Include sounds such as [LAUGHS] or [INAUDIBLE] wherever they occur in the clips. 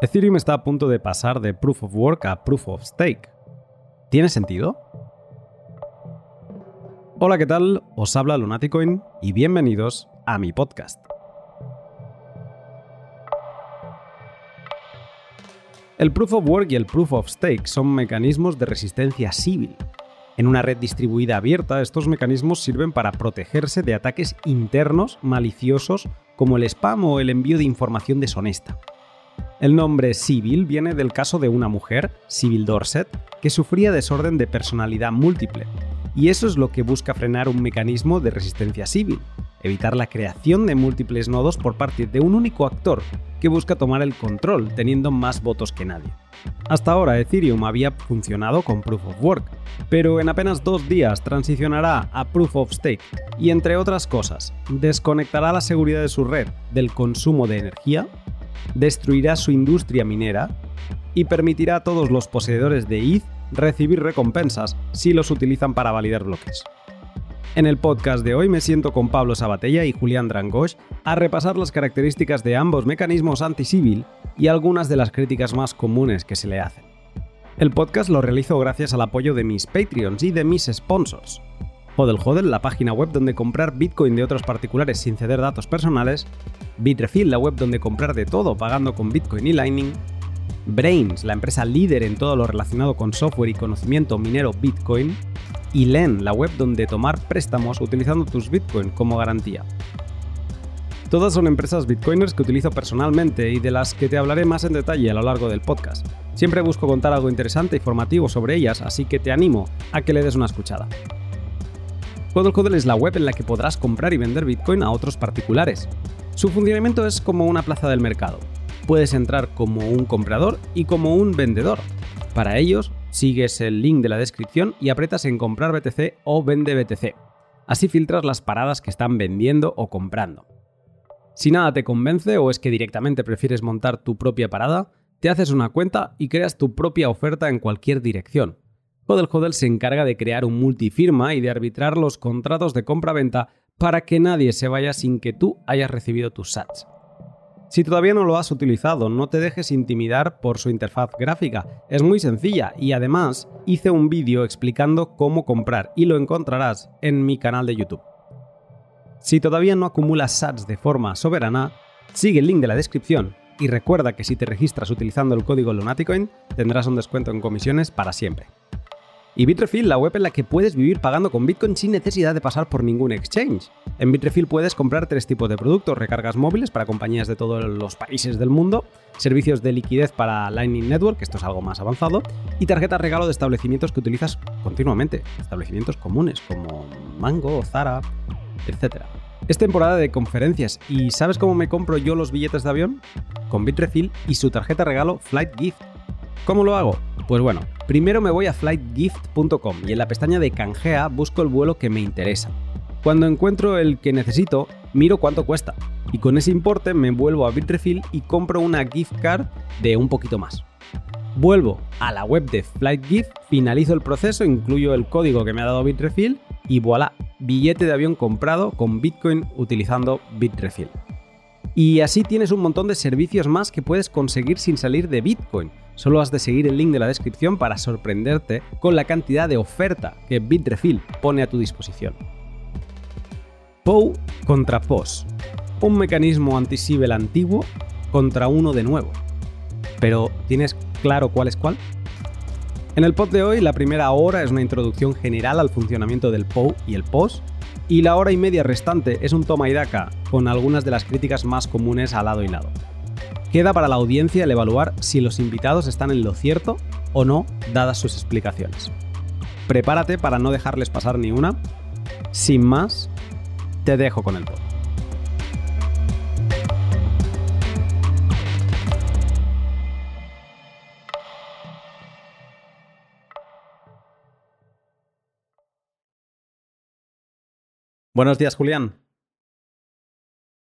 Ethereum está a punto de pasar de Proof of Work a Proof of Stake. ¿Tiene sentido? Hola, ¿qué tal? Os habla Lunaticoin y bienvenidos a mi podcast. El Proof of Work y el Proof of Stake son mecanismos de resistencia civil. En una red distribuida abierta, estos mecanismos sirven para protegerse de ataques internos maliciosos como el spam o el envío de información deshonesta. El nombre Civil viene del caso de una mujer, Civil Dorset, que sufría desorden de personalidad múltiple, y eso es lo que busca frenar un mecanismo de resistencia civil, evitar la creación de múltiples nodos por parte de un único actor que busca tomar el control teniendo más votos que nadie. Hasta ahora Ethereum había funcionado con Proof of Work, pero en apenas dos días transicionará a Proof of Stake y entre otras cosas, desconectará la seguridad de su red del consumo de energía destruirá su industria minera y permitirá a todos los poseedores de ETH recibir recompensas si los utilizan para validar bloques. En el podcast de hoy me siento con Pablo Sabatella y Julián Drangosh a repasar las características de ambos mecanismos anti-civil y algunas de las críticas más comunes que se le hacen. El podcast lo realizo gracias al apoyo de mis Patreons y de mis sponsors. Hodel, la página web donde comprar Bitcoin de otros particulares sin ceder datos personales, Bitrefill, la web donde comprar de todo pagando con Bitcoin y Lightning, Brains, la empresa líder en todo lo relacionado con software y conocimiento minero Bitcoin, y Len, la web donde tomar préstamos utilizando tus Bitcoin como garantía. Todas son empresas bitcoiners que utilizo personalmente y de las que te hablaré más en detalle a lo largo del podcast. Siempre busco contar algo interesante y formativo sobre ellas, así que te animo a que le des una escuchada. HODL es la web en la que podrás comprar y vender Bitcoin a otros particulares. Su funcionamiento es como una plaza del mercado. Puedes entrar como un comprador y como un vendedor. Para ellos, sigues el link de la descripción y apretas en comprar BTC o vende BTC. Así filtras las paradas que están vendiendo o comprando. Si nada te convence o es que directamente prefieres montar tu propia parada, te haces una cuenta y creas tu propia oferta en cualquier dirección. Hodel Hodel se encarga de crear un multifirma y de arbitrar los contratos de compra-venta para que nadie se vaya sin que tú hayas recibido tus sats. Si todavía no lo has utilizado, no te dejes intimidar por su interfaz gráfica. Es muy sencilla y además hice un vídeo explicando cómo comprar y lo encontrarás en mi canal de YouTube. Si todavía no acumulas sats de forma soberana, sigue el link de la descripción y recuerda que si te registras utilizando el código Lunaticoin tendrás un descuento en comisiones para siempre. Y Bitrefill, la web en la que puedes vivir pagando con Bitcoin sin necesidad de pasar por ningún exchange. En Bitrefill puedes comprar tres tipos de productos, recargas móviles para compañías de todos los países del mundo, servicios de liquidez para Lightning Network, esto es algo más avanzado, y tarjetas regalo de establecimientos que utilizas continuamente, establecimientos comunes como Mango, Zara, etc. Es temporada de conferencias y ¿sabes cómo me compro yo los billetes de avión? Con Bitrefill y su tarjeta regalo Flight Gift. ¿Cómo lo hago? Pues bueno, primero me voy a flightgift.com y en la pestaña de canjea busco el vuelo que me interesa. Cuando encuentro el que necesito, miro cuánto cuesta y con ese importe me vuelvo a Bitrefill y compro una gift card de un poquito más. Vuelvo a la web de FlightGift, finalizo el proceso, incluyo el código que me ha dado Bitrefill y voilà, billete de avión comprado con Bitcoin utilizando Bitrefill. Y así tienes un montón de servicios más que puedes conseguir sin salir de Bitcoin. Solo has de seguir el link de la descripción para sorprenderte con la cantidad de oferta que Bitrefill pone a tu disposición. POW contra POS. Un mecanismo anti-Sibel antiguo contra uno de nuevo. Pero, ¿tienes claro cuál es cuál? En el pod de hoy, la primera hora es una introducción general al funcionamiento del POW y el POS, y la hora y media restante es un toma y daca con algunas de las críticas más comunes al lado y lado. Queda para la audiencia el evaluar si los invitados están en lo cierto o no, dadas sus explicaciones. Prepárate para no dejarles pasar ni una. Sin más, te dejo con el pod. Buenos días, Julián.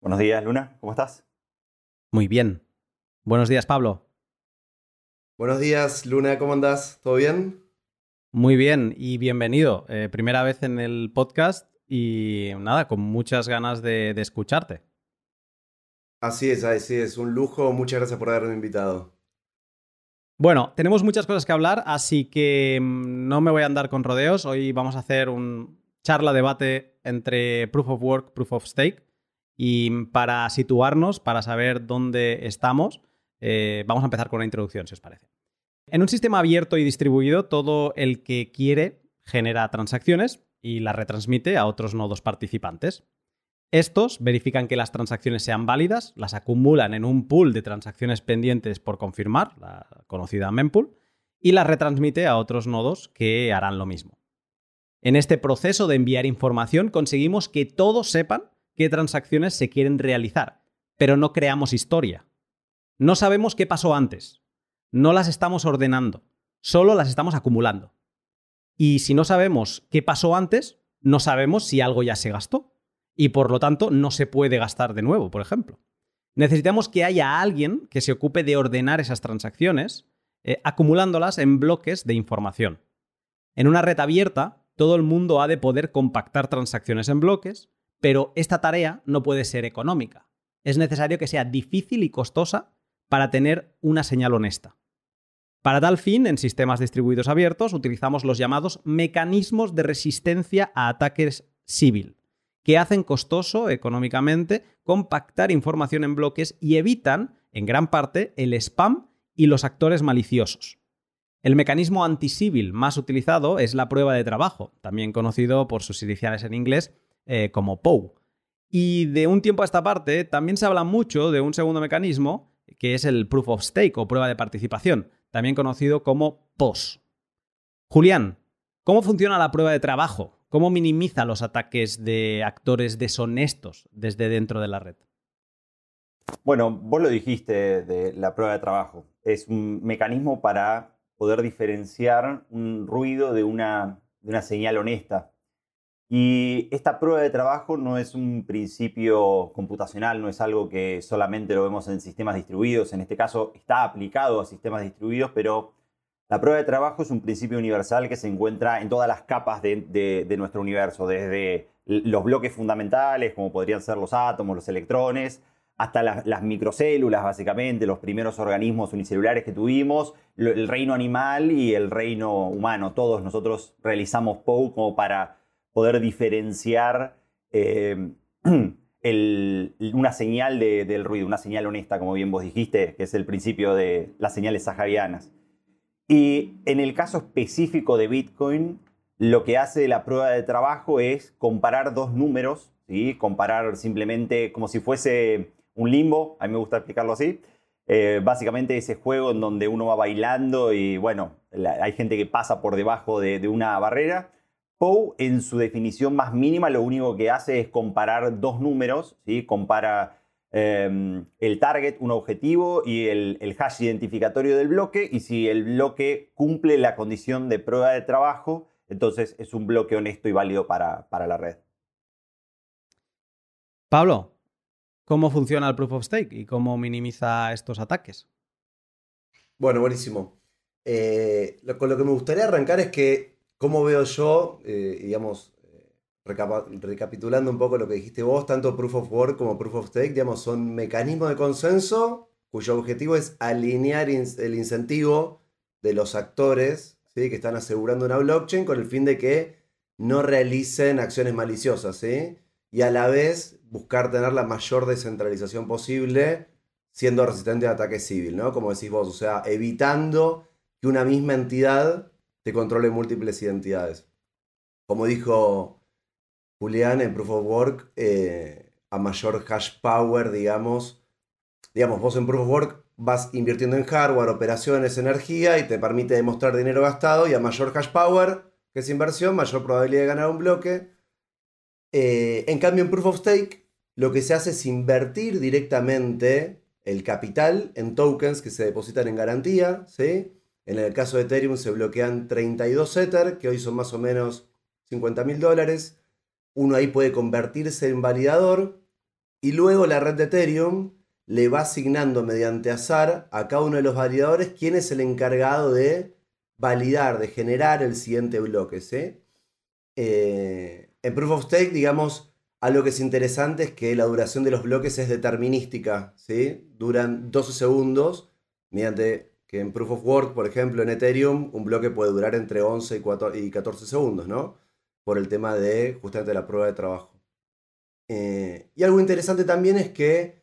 Buenos días, Luna. ¿Cómo estás? Muy bien. Buenos días, Pablo. Buenos días, Luna. ¿Cómo andas? ¿Todo bien? Muy bien y bienvenido. Eh, primera vez en el podcast y nada, con muchas ganas de, de escucharte. Así es, así es. Un lujo. Muchas gracias por haberme invitado. Bueno, tenemos muchas cosas que hablar, así que mm, no me voy a andar con rodeos. Hoy vamos a hacer un charla debate entre Proof of Work, Proof of Stake. Y para situarnos, para saber dónde estamos, eh, vamos a empezar con una introducción, si os parece. En un sistema abierto y distribuido, todo el que quiere genera transacciones y las retransmite a otros nodos participantes. Estos verifican que las transacciones sean válidas, las acumulan en un pool de transacciones pendientes por confirmar, la conocida mempool, y las retransmite a otros nodos que harán lo mismo. En este proceso de enviar información conseguimos que todos sepan qué transacciones se quieren realizar, pero no creamos historia. No sabemos qué pasó antes, no las estamos ordenando, solo las estamos acumulando. Y si no sabemos qué pasó antes, no sabemos si algo ya se gastó y por lo tanto no se puede gastar de nuevo, por ejemplo. Necesitamos que haya alguien que se ocupe de ordenar esas transacciones, eh, acumulándolas en bloques de información. En una red abierta, todo el mundo ha de poder compactar transacciones en bloques, pero esta tarea no puede ser económica. Es necesario que sea difícil y costosa para tener una señal honesta. Para tal fin, en sistemas distribuidos abiertos utilizamos los llamados mecanismos de resistencia a ataques civil, que hacen costoso económicamente compactar información en bloques y evitan, en gran parte, el spam y los actores maliciosos. El mecanismo anti-civil más utilizado es la prueba de trabajo, también conocido por sus iniciales en inglés eh, como POW. Y de un tiempo a esta parte también se habla mucho de un segundo mecanismo, que es el Proof of Stake o prueba de participación, también conocido como POS. Julián, ¿cómo funciona la prueba de trabajo? ¿Cómo minimiza los ataques de actores deshonestos desde dentro de la red? Bueno, vos lo dijiste de la prueba de trabajo. Es un mecanismo para poder diferenciar un ruido de una, de una señal honesta. Y esta prueba de trabajo no es un principio computacional, no es algo que solamente lo vemos en sistemas distribuidos. En este caso está aplicado a sistemas distribuidos, pero la prueba de trabajo es un principio universal que se encuentra en todas las capas de, nuestro universo, desde los bloques fundamentales, como podrían ser los átomos, los electrones, hasta las, microcélulas, básicamente, los primeros organismos unicelulares que tuvimos, el reino animal y el reino humano. Todos nosotros realizamos POU como para poder diferenciar eh, [CLEARS THROAT] una señal del ruido, una señal honesta, como bien vos dijiste, que es el principio de las señales saharianas. Y en el caso específico de Bitcoin, lo que hace la prueba de trabajo es comparar dos números, ¿sí? comparar simplemente como si fuese un limbo, a mí me gusta explicarlo así. Eh, básicamente ese juego en donde uno va bailando y bueno, hay gente que pasa por debajo de, una barrera. Poe, en su definición más mínima, lo único que hace es comparar dos números, ¿sí? compara Em, el target, un objetivo y el, hash identificatorio del bloque. Y si el bloque cumple la condición de prueba de trabajo, entonces es un bloque honesto y válido para, la red. Pablo, ¿cómo funciona el proof of stake y cómo minimiza estos ataques? Bueno, buenísimo. Eh, con lo que me gustaría arrancar es que, ¿cómo veo yo, eh, digamos, recapitulando un poco lo que dijiste vos, tanto Proof of Work como Proof of Stake, digamos, son mecanismos de consenso cuyo objetivo es alinear el incentivo de los actores ¿sí? que están asegurando una blockchain con el fin de que no realicen acciones maliciosas, ¿sí? Y a la vez buscar tener la mayor descentralización posible siendo resistente a ataque civil, ¿no? Como decís vos, o sea, evitando que una misma entidad te controle múltiples identidades. Como dijo Julián, en Proof of Work, eh, a mayor hash power, digamos, digamos, vos en Proof of Work vas invirtiendo en hardware, operaciones, energía y te permite demostrar dinero gastado y a mayor hash power, que es inversión, mayor probabilidad de ganar un bloque. Eh, en cambio, en Proof of Stake, lo que se hace es invertir directamente el capital en tokens que se depositan en garantía, ¿sí? En el caso de Ethereum se bloquean 32 Ether, que hoy son más o menos 50 mil dólares uno ahí puede convertirse en validador y luego la red de Ethereum le va asignando mediante azar a cada uno de los validadores quién es el encargado de validar, de generar el siguiente bloque. Eh, en Proof of Stake, digamos, algo que es interesante es que la duración de los bloques es determinística. ¿sí? Duran 12 segundos mediante que en Proof of Work, por ejemplo, en Ethereum, un bloque puede durar entre 11 y 14 segundos, ¿no? Por el tema de justamente la prueba de trabajo. Eh, y algo interesante también es que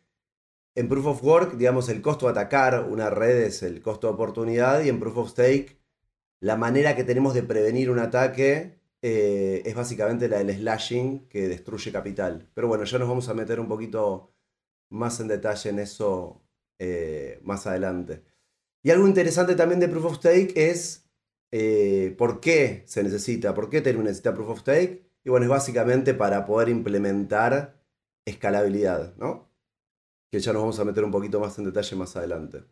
en Proof of Work, digamos, el costo de atacar una red es el costo de oportunidad y en Proof of Stake, la manera que tenemos de prevenir un ataque eh, es básicamente la del slashing que destruye capital. Pero bueno, ya nos vamos a meter un poquito más en detalle en eso eh, más adelante. Y algo interesante también de Proof of Stake es eh, por qué se necesita, por qué Ethereum necesita Proof of Stake. Y bueno, es básicamente para poder implementar escalabilidad, ¿no? Que ya nos vamos a meter un poquito más en detalle más adelante.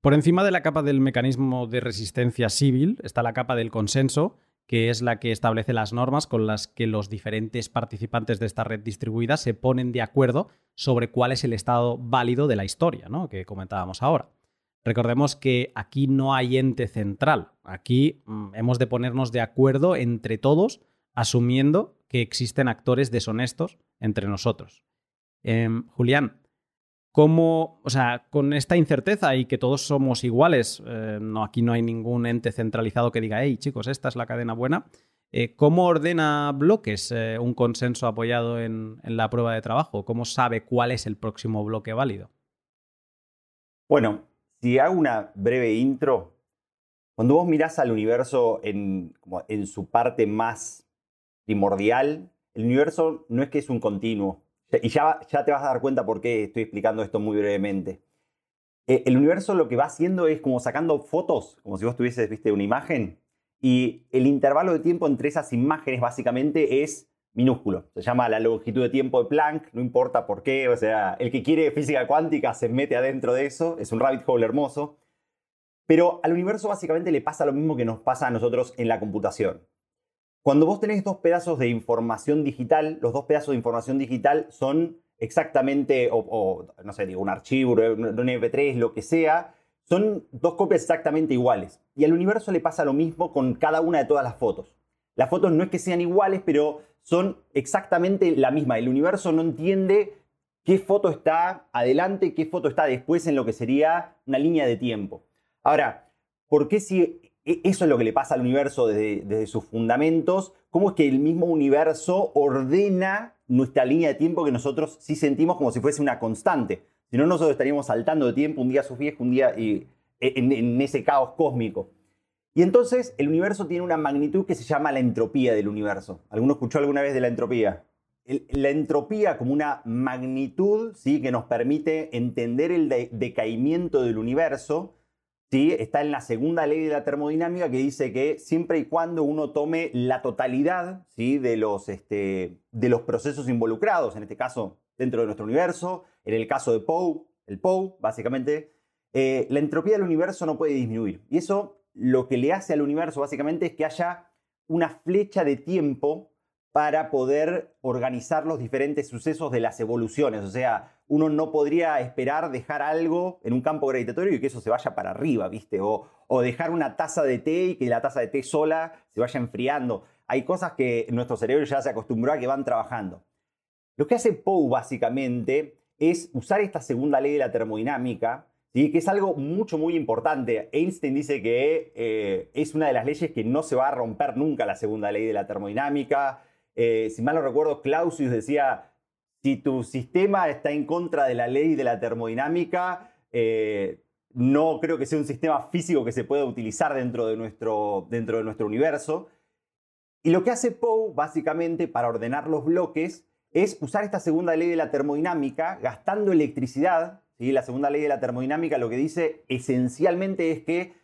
Por encima de la capa del mecanismo de resistencia civil está la capa del consenso, que es la que establece las normas con las que los diferentes participantes de esta red distribuida se ponen de acuerdo sobre cuál es el estado válido de la historia, ¿no? que comentábamos ahora. Recordemos que aquí no hay ente central, aquí mm, hemos de ponernos de acuerdo entre todos, asumiendo que existen actores deshonestos entre nosotros. Em, Julián, cómo, o sea, con esta incerteza y que todos somos iguales, eh, no, aquí no hay ningún ente centralizado que diga, hey chicos, esta es la cadena buena, eh, ¿cómo ordena bloques eh, un consenso apoyado en, la prueba de trabajo? ¿Cómo sabe cuál es el próximo bloque válido? Bueno, si hago una breve intro, cuando vos mirás al universo en, su parte más primordial, el universo no es que es un continuo, y ya, ya te vas a dar cuenta por qué estoy explicando esto muy brevemente. Eh, el universo lo que va haciendo es como sacando fotos, como si vos tuvieses, viste, una imagen, y el intervalo de tiempo entre esas imágenes básicamente es minúsculo. Se llama la longitud de tiempo de Planck, no importa por qué, o sea, el que quiere física cuántica se mete adentro de eso, es un rabbit hole hermoso. Pero al universo básicamente le pasa lo mismo que nos pasa a nosotros en la computación. Cuando vos tenés dos pedazos de información digital, los dos pedazos de información digital son exactamente, o, no sé, digo, un archivo, un MP3, lo que sea, son dos copias exactamente iguales. Y al universo le pasa lo mismo con cada una de todas las fotos. Las fotos no es que sean iguales, pero son exactamente la misma. El universo no entiende qué foto está adelante, qué foto está después en lo que sería una línea de tiempo. Ahora, ¿por qué si e, eso es lo que le pasa al universo desde, sus fundamentos, cómo es que el mismo universo ordena nuestra línea de tiempo que nosotros sí sentimos como si fuese una constante. Si no, nosotros estaríamos saltando de tiempo un día a sus pies, un día y, e, en, ese caos cósmico. Y entonces el universo tiene una magnitud que se llama la entropía del universo. ¿Alguno escuchó alguna vez de la entropía? la entropía como una magnitud ¿sí? que nos permite entender el decaimiento del universo está en la segunda ley de la termodinámica que dice que siempre y cuando uno tome la totalidad ¿sí? de, los, este, de los procesos involucrados, en este caso dentro de nuestro universo, en el caso de Poe, el Poe, básicamente, eh, la entropía del universo no puede disminuir. Y eso lo que le hace al universo básicamente es que haya una flecha de tiempo para poder organizar los diferentes sucesos de las evoluciones. O sea, uno no podría esperar dejar algo en un campo gravitatorio y que eso se vaya para arriba, ¿viste? O, dejar una taza de té y que la taza de té sola se vaya enfriando. Hay cosas que nuestro cerebro ya se acostumbró a que van trabajando. Lo que hace Poe básicamente es usar esta segunda ley de la termodinámica, ¿sí? que es algo mucho, muy importante. Einstein dice que eh, es una de las leyes que no se va a romper nunca la segunda ley de la termodinámica. Eh, si mal no recuerdo, Clausius decía, si tu sistema está en contra de la ley de la termodinámica, eh, no creo que sea un sistema físico que se pueda utilizar dentro de, nuestro, dentro de nuestro universo. Y lo que hace Poe, básicamente, para ordenar los bloques, es usar esta segunda ley de la termodinámica gastando electricidad. ¿Sí? La segunda ley de la termodinámica lo que dice esencialmente es que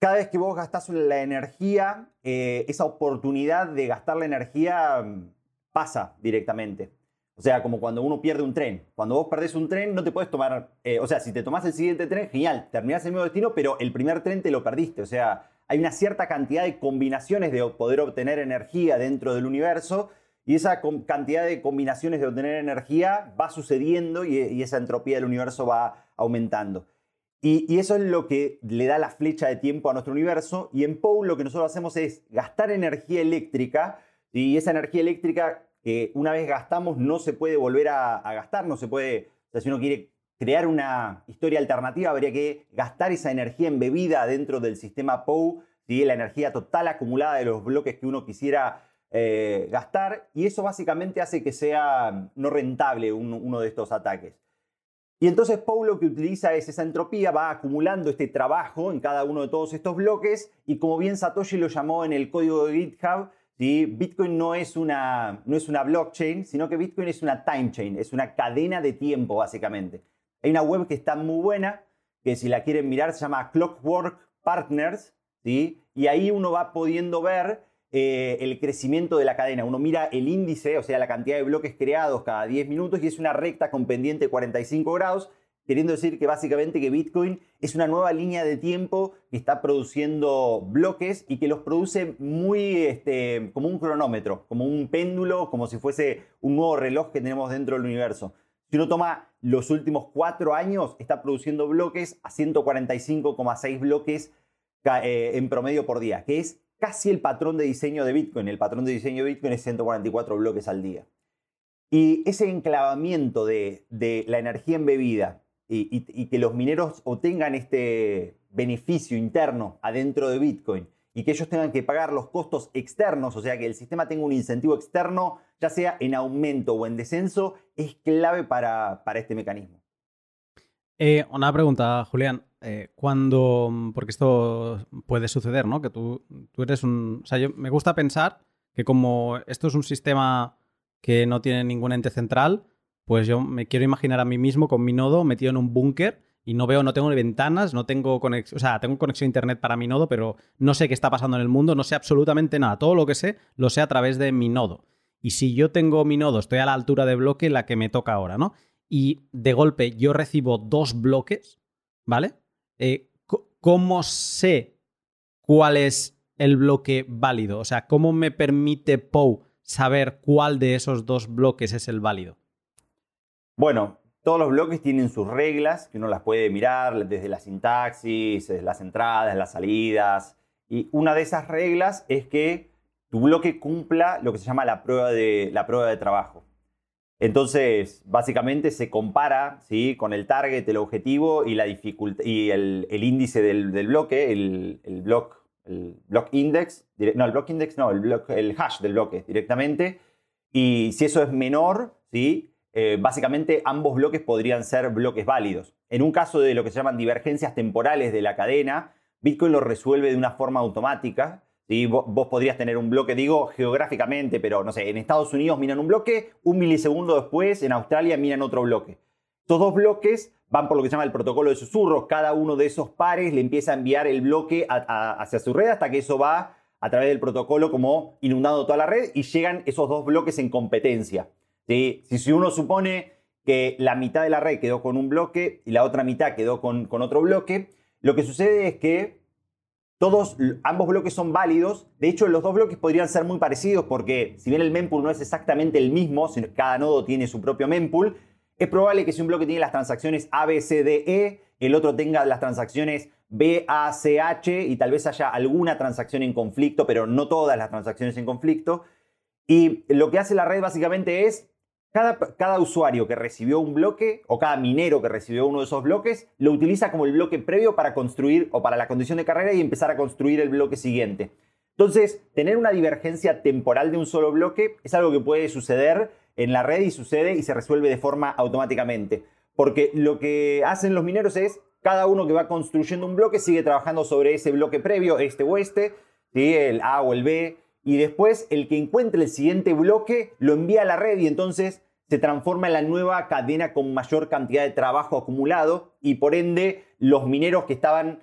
cada vez que vos gastás la energía, eh, esa oportunidad de gastar la energía mm, pasa directamente. O sea, como cuando uno pierde un tren. Cuando vos perdés un tren, no te puedes tomar. Eh, o sea, si te tomás el siguiente tren, genial, terminás el mismo destino, pero el primer tren te lo perdiste. O sea, hay una cierta cantidad de combinaciones de poder obtener energía dentro del universo. Y esa cantidad de combinaciones de obtener energía va sucediendo y esa entropía del universo va aumentando. Y, eso es lo que le da la flecha de tiempo a nuestro universo. Y en Poe lo que nosotros hacemos es gastar energía eléctrica. Y esa energía eléctrica que una vez gastamos no se puede volver a, gastar, no se puede, o sea, si uno quiere crear una historia alternativa, habría que gastar esa energía embebida dentro del sistema POW, la energía total acumulada de los bloques que uno quisiera eh, gastar, y eso básicamente hace que sea no rentable uno de estos ataques. Y entonces Poe lo que utiliza es esa entropía, va acumulando este trabajo en cada uno de todos estos bloques, y como bien Satoshi lo llamó en el código de GitHub, Bitcoin no es, una, no es una blockchain, sino que Bitcoin es una time chain, es una cadena de tiempo básicamente. Hay una web que está muy buena, que si la quieren mirar se llama Clockwork Partners, ¿sí? y ahí uno va pudiendo ver eh, el crecimiento de la cadena. Uno mira el índice, o sea, la cantidad de bloques creados cada 10 minutos y es una recta con pendiente 45 grados, queriendo decir que básicamente que Bitcoin es una nueva línea de tiempo que está produciendo bloques y que los produce muy este, como un cronómetro, como un péndulo, como si fuese un nuevo reloj que tenemos dentro del universo. Si uno toma los últimos cuatro años, está produciendo bloques a 145,6 bloques eh, en promedio por día, que es casi el patrón de diseño de Bitcoin. El patrón de diseño de Bitcoin es 144 bloques al día. Y ese enclavamiento de, la energía embebida y, y, que los mineros obtengan este beneficio interno adentro de Bitcoin y que ellos tengan que pagar los costos externos, o sea, que el sistema tenga un incentivo externo, ya sea en aumento o en descenso, es clave para, este mecanismo. Eh, una pregunta, Julián. Eh, cuando, porque esto puede suceder, ¿no? Que tú, tú eres un... O sea, yo, me gusta pensar que como esto es un sistema que no tiene ningún ente central, pues yo me quiero imaginar a mí mismo con mi nodo metido en un búnker y no veo, no tengo ventanas, no tengo conexión, o sea, tengo conexión a internet para mi nodo, pero no sé qué está pasando en el mundo, no sé absolutamente nada. Todo lo que sé lo sé a través de mi nodo. Y si yo tengo mi nodo, estoy a la altura de bloque la que me toca ahora, ¿no? y de golpe yo recibo dos bloques, ¿vale? Eh, ¿Cómo sé cuál es el bloque válido? O sea, ¿cómo me permite POW saber cuál de esos dos bloques es el válido? Bueno, todos los bloques tienen sus reglas, que uno las puede mirar desde la sintaxis, las entradas, las salidas. Y una de esas reglas es que tu bloque cumpla lo que se llama la prueba de, la prueba de trabajo. Entonces, básicamente se compara ¿sí? con el target, el objetivo y, la y el, índice del, bloque, el, block, el block index, no, el block index no, el, el hash del bloque directamente. Y si eso es menor, ¿sí? Eh, básicamente ambos bloques podrían ser bloques válidos. En un caso de lo que se llaman divergencias temporales de la cadena, Bitcoin lo resuelve de una forma automática Vos, podrías tener un bloque, digo geográficamente, pero no sé, en Estados Unidos miran un bloque, un milisegundo después en Australia miran otro bloque. Estos dos bloques van por lo que se llama el protocolo de susurros. Cada uno de esos pares le empieza a enviar el bloque hacia su red hasta que eso va a través del protocolo como inundando toda la red y llegan esos dos bloques en competencia. Si, si uno supone que la mitad de la red quedó con un bloque y la otra mitad quedó con, con otro bloque, lo que sucede es que todos, ambos bloques son válidos. De hecho, los dos bloques podrían ser muy parecidos porque si bien el mempool no es exactamente el mismo, sino cada nodo tiene su propio mempool, es probable que si un bloque tiene las transacciones A, B, C, D, E, el otro tenga las transacciones B, A, C, H y tal vez haya alguna transacción en conflicto, pero no todas las transacciones en conflicto. Y lo que hace la red básicamente es cada, usuario que recibió un bloque o cada minero que recibió uno de esos bloques lo utiliza como el bloque previo para construir o para la condición de carrera y empezar a construir el bloque siguiente. Entonces, tener una divergencia temporal de un solo bloque es algo que puede suceder en la red y sucede y se resuelve de forma automáticamente. Porque lo que hacen los mineros es, cada uno que va construyendo un bloque sigue trabajando sobre ese bloque previo, este o este, el A o el B, y después el que encuentre el siguiente bloque lo envía a la red y entonces se transforma en la nueva cadena con mayor cantidad de trabajo acumulado y por ende los mineros que estaban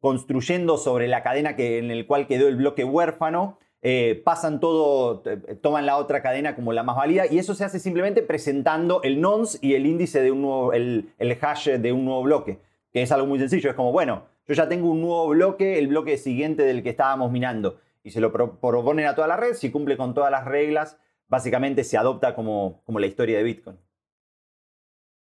construyendo sobre la cadena que, en el cual quedó el bloque huérfano eh, pasan todo, toman la otra cadena como la más válida y eso se hace simplemente presentando el nonce y el índice de un nuevo, el hash de un nuevo bloque, que es algo muy sencillo, es como, bueno, yo ya tengo un nuevo bloque, el bloque siguiente del que estábamos minando y se lo proponen a toda la red, si cumple con todas las reglas, básicamente se adopta como, como la historia de Bitcoin.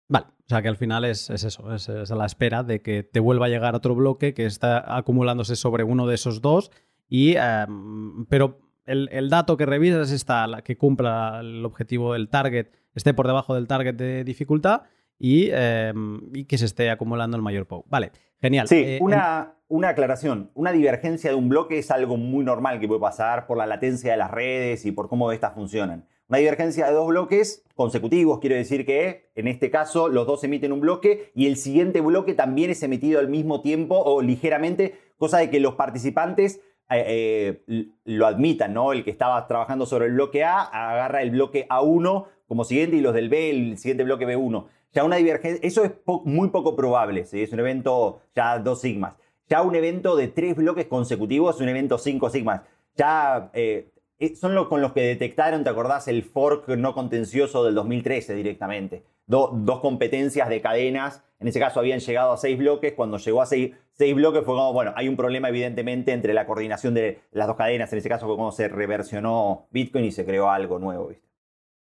Vale, o sea que al final es, eso, es, a la espera de que te vuelva a llegar otro bloque que está acumulándose sobre uno de esos dos, y, em, pero el, dato que revisas está que cumpla el objetivo del target, esté por debajo del target de dificultad, y, que se esté acumulando el mayor POW. Vale, genial. Sí, una, una aclaración. Una divergencia de un bloque es algo muy normal que puede pasar por la latencia de las redes y por cómo estas funcionan. Una divergencia de dos bloques consecutivos quiere decir que en este caso los dos emiten un bloque y el siguiente bloque también es emitido al mismo tiempo o ligeramente, cosa de que los participantes eh, eh, lo admitan, ¿no? El que estaba trabajando sobre el bloque A agarra el bloque A1 como siguiente y los del B el siguiente bloque B1. Ya una divergencia, eso es muy poco probable, es un evento ya dos sigmas. Ya un evento de tres bloques consecutivos un evento cinco sigmas. Ya eh, eh, son los con los que detectaron, ¿te acordás? El fork no contencioso del 2013 directamente. dos competencias de cadenas. En ese caso habían llegado a seis bloques. Cuando llegó a seis, bloques fue como, bueno, hay un problema evidentemente entre la coordinación de las dos cadenas. En ese caso fue cuando se reversionó Bitcoin y se creó algo nuevo.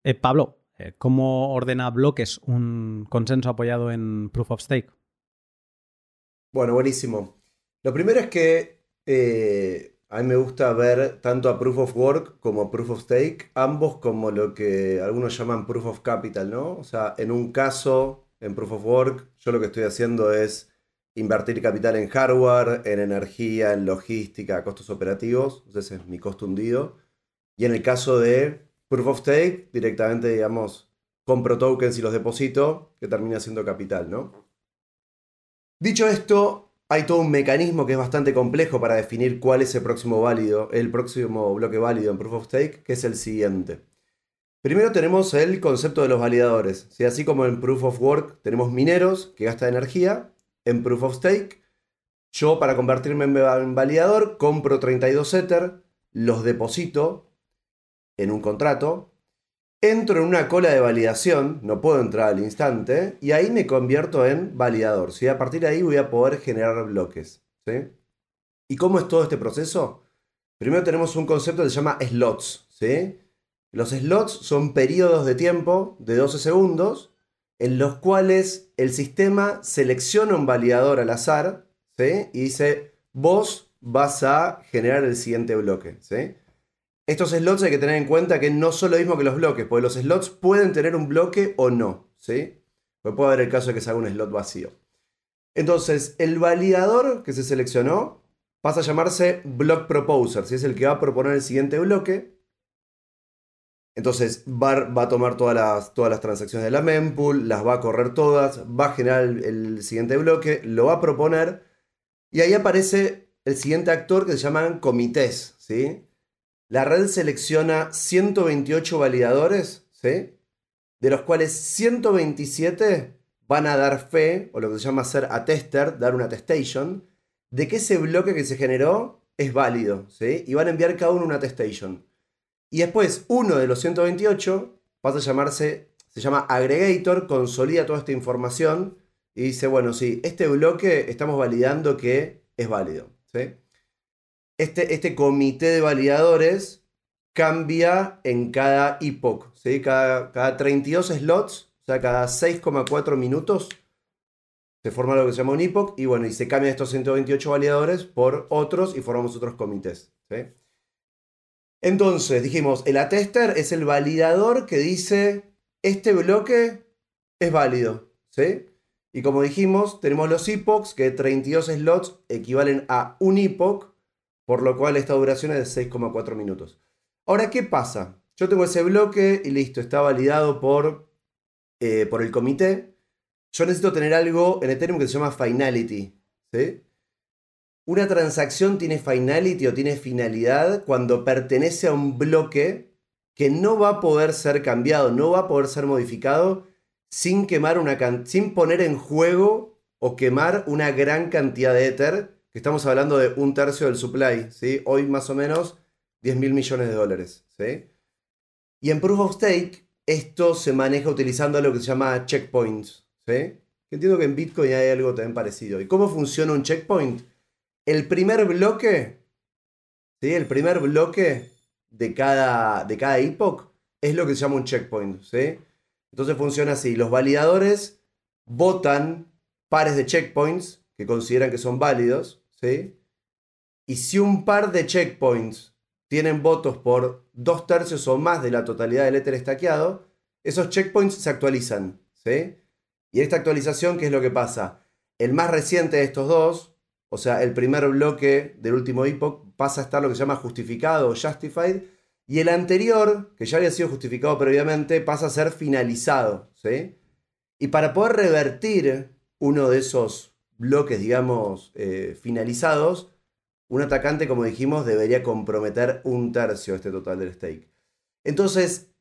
Eh, Pablo, eh, ¿cómo ordena bloques un consenso apoyado en Proof of Stake? Bueno, buenísimo. Lo primero es que a mí me gusta ver tanto a Proof of Work como Proof of Stake, ambos como lo que algunos llaman Proof of Capital, ¿no? O sea, en un caso, en Proof of Work, yo lo que estoy haciendo es invertir capital en hardware, en energía, en logística, costos operativos, ese es mi costo hundido. Y en el caso de Proof of Stake, directamente, digamos, compro tokens y los deposito, que termina siendo capital, ¿no? Dicho esto, hay todo un mecanismo que es bastante complejo para definir cuál es el próximo válido, el próximo bloque válido en Proof of Stake, que es el siguiente. Primero tenemos el concepto de los validadores. Así como en Proof of Work tenemos mineros que gastan energía, en Proof of Stake, yo para convertirme en validador compro 32 Ether, los deposito en un contrato, entro en una cola de validación, no puedo entrar al instante, y ahí me convierto en validador. ¿sí? A partir de ahí voy a poder generar bloques. ¿sí? ¿Y cómo es todo este proceso? Primero tenemos un concepto que se llama slots. ¿sí? Los slots son periodos de tiempo de 12 segundos en los cuales el sistema selecciona un validador al azar ¿sí? y dice, vos vas a generar el siguiente bloque. ¿sí? Estos slots hay que tener en cuenta que no son lo mismo que los bloques, porque los slots pueden tener un bloque o no, ¿sí? Puede haber el caso de que se haga un slot vacío. Entonces, el validador que se seleccionó pasa a llamarse block proposer, si es el que va a proponer el siguiente bloque. Entonces, va, a tomar todas las, todas las, transacciones de la mempool, las va a correr todas, va a generar el, el siguiente bloque, lo va a proponer, y ahí aparece el siguiente actor que se llaman comités, ¿sí? La red selecciona 128 validadores, ¿sí? de los cuales 127 van a dar fe, o lo que se llama hacer attester, dar una attestation, de que ese bloque que se generó es válido, ¿sí? Y van a enviar cada uno una attestation. Y después, uno de los 128 pasa a llamarse, se llama aggregator, consolida toda esta información y dice, bueno, sí, este bloque estamos validando que es válido, ¿sí? Este, este comité de validadores cambia en cada epoch, ¿sí? cada, cada 32 slots, o sea, cada 6,4 minutos se forma lo que se llama un epoch y bueno, y se cambian estos 128 validadores por otros y formamos otros comités. Entonces, dijimos, el attester es el validador que dice, este bloque es válido. ¿sí? Y como dijimos, tenemos los epochs, que 32 slots equivalen a un epoch, por lo cual esta duración es de 6,4 minutos. Ahora, ¿qué pasa? Yo tengo ese bloque y listo, está validado por, eh, por el comité. Yo necesito tener algo en Ethereum que se llama finality. Una transacción tiene finality o tiene finalidad cuando pertenece a un bloque que no va a poder ser cambiado, no va a poder ser modificado sin, quemar una sin poner en juego o quemar una gran cantidad de Ether estamos hablando de un tercio del supply, ¿sí? Hoy más o menos 10 mil millones de dólares, ¿sí? Y en Proof of Stake, esto se maneja utilizando lo que se llama checkpoints, ¿sí? Entiendo que en Bitcoin hay algo también parecido. ¿Y cómo funciona un checkpoint? El primer bloque, ¿sí? El primer bloque de cada, de cada epoch es lo que se llama un checkpoint, ¿sí? Entonces funciona así. Los validadores votan pares de checkpoints que consideran que son válidos, ¿sí? Y si un par de checkpoints tienen votos por dos tercios o más de la totalidad del Ether estaqueado, esos checkpoints se actualizan, ¿sí? Y esta actualización, ¿qué es lo que pasa? El más reciente de estos dos, o sea, el primer bloque del último epoch, pasa a estar lo que se llama justificado o justified, y el anterior, que ya había sido justificado previamente, pasa a ser finalizado. ¿sí? Y para poder revertir uno de esos bloques, digamos, eh, finalizados, un atacante, como dijimos, debería comprometer un tercio de este total del stake. Entonces,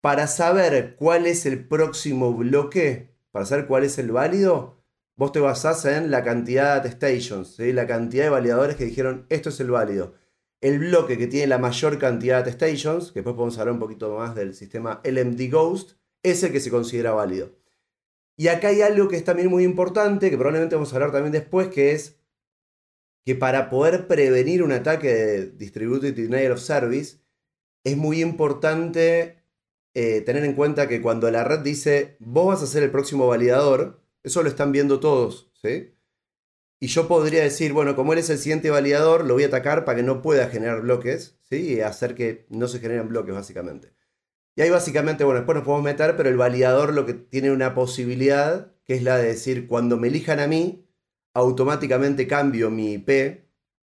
para saber cuál es el próximo bloque, para saber cuál es el válido, vos te basás en la cantidad de stations, la cantidad de validadores que dijeron esto es el válido. El bloque que tiene la mayor cantidad de stations, que después podemos hablar un poquito más del sistema LMD Ghost, es el que se considera válido. Y acá hay algo que es también muy importante, que probablemente vamos a hablar también después, que es que para poder prevenir un ataque de Distributed Denial of Service, es muy importante eh, tener en cuenta que cuando la red dice, vos vas a ser el próximo validador, eso lo están viendo todos, ¿sí? Y yo podría decir, bueno, como él es el siguiente validador, lo voy a atacar para que no pueda generar bloques, ¿sí? Y hacer que no se generen bloques, básicamente. Y ahí básicamente, bueno, después nos podemos meter, pero el validador lo que tiene una posibilidad, que es la de decir, cuando me elijan a mí, automáticamente cambio mi IP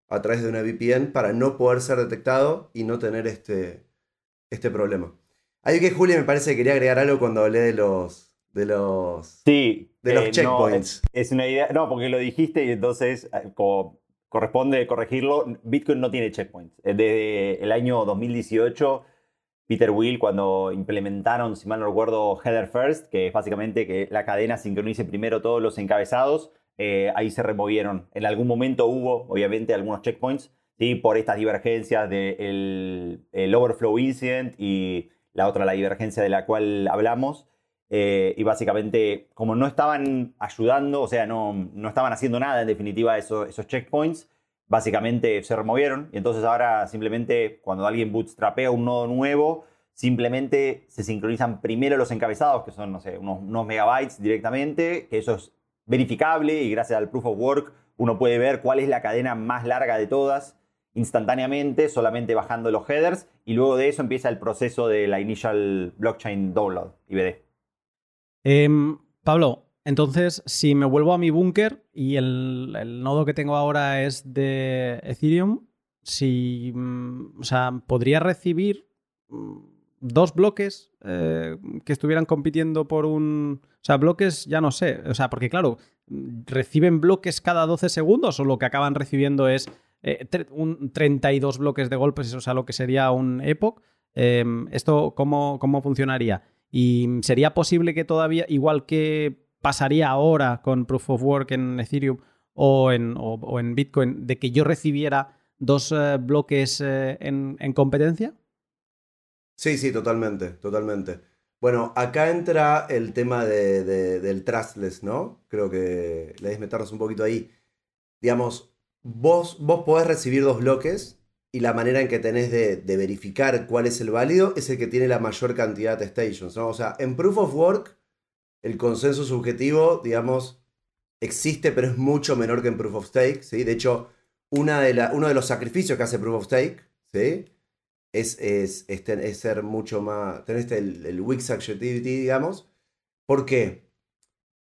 a través de una VPN para no poder ser detectado y no tener este, este problema. Ahí que Juli me parece que quería agregar algo cuando hablé de los de los sí, de los eh, checkpoints. es, una idea, no, porque lo dijiste y entonces eh, corresponde corregirlo. Bitcoin no tiene checkpoints. Eh, desde el año 2018 Peter Will cuando implementaron, si mal no recuerdo, Header First, que es básicamente que la cadena sincronice primero todos los encabezados, ahí se removieron. En algún momento hubo, obviamente, algunos checkpoints, ¿sí? por estas divergencias del el overflow incident y la otra, la divergencia de la cual hablamos. Eh, y básicamente, como no estaban ayudando, o sea, no, no estaban haciendo nada en definitiva esos, esos checkpoints, básicamente se removieron. Y entonces ahora simplemente cuando alguien bootstrapea un nodo nuevo, simplemente se sincronizan primero los encabezados, que son, no sé, unos, megabytes directamente, que eso es verificable y gracias al proof of work uno puede ver cuál es la cadena más larga de todas instantáneamente, solamente bajando los headers, y luego de eso empieza el proceso de la Initial Blockchain Download, IBD. Em, Pablo, entonces, si me vuelvo a mi búnker y el, nodo que tengo ahora es de Ethereum, si, mm, o sea, podría recibir mm, dos bloques eh, que estuvieran compitiendo por un... O sea, bloques ya no sé. O sea, porque claro, ¿reciben bloques cada 12 segundos o lo que acaban recibiendo es eh, un 32 bloques de golpes, o sea, lo que sería un epoch. Em, ¿Esto cómo, cómo funcionaría? Y sería posible que todavía, igual que pasaría ahora con Proof of Work en Ethereum o en, en Bitcoin, de que yo recibiera dos eh, bloques eh, en, competencia? Sí, sí, totalmente, totalmente. Bueno, acá entra el tema del trustless, ¿no? Creo que le meternos un poquito ahí. Digamos, vos, vos podés recibir dos bloques y la manera en que tenés de, verificar cuál es el válido es el que tiene la mayor cantidad de stations. O sea, en Proof of Work, el consenso subjetivo, digamos, existe, pero es mucho menor que en Proof of Stake. ¿sí? De hecho, una de la, uno de los sacrificios que hace Proof of Stake ¿sí? es, es, es, ser mucho más. tener este, el, el Wix Activity, digamos. ¿Por qué?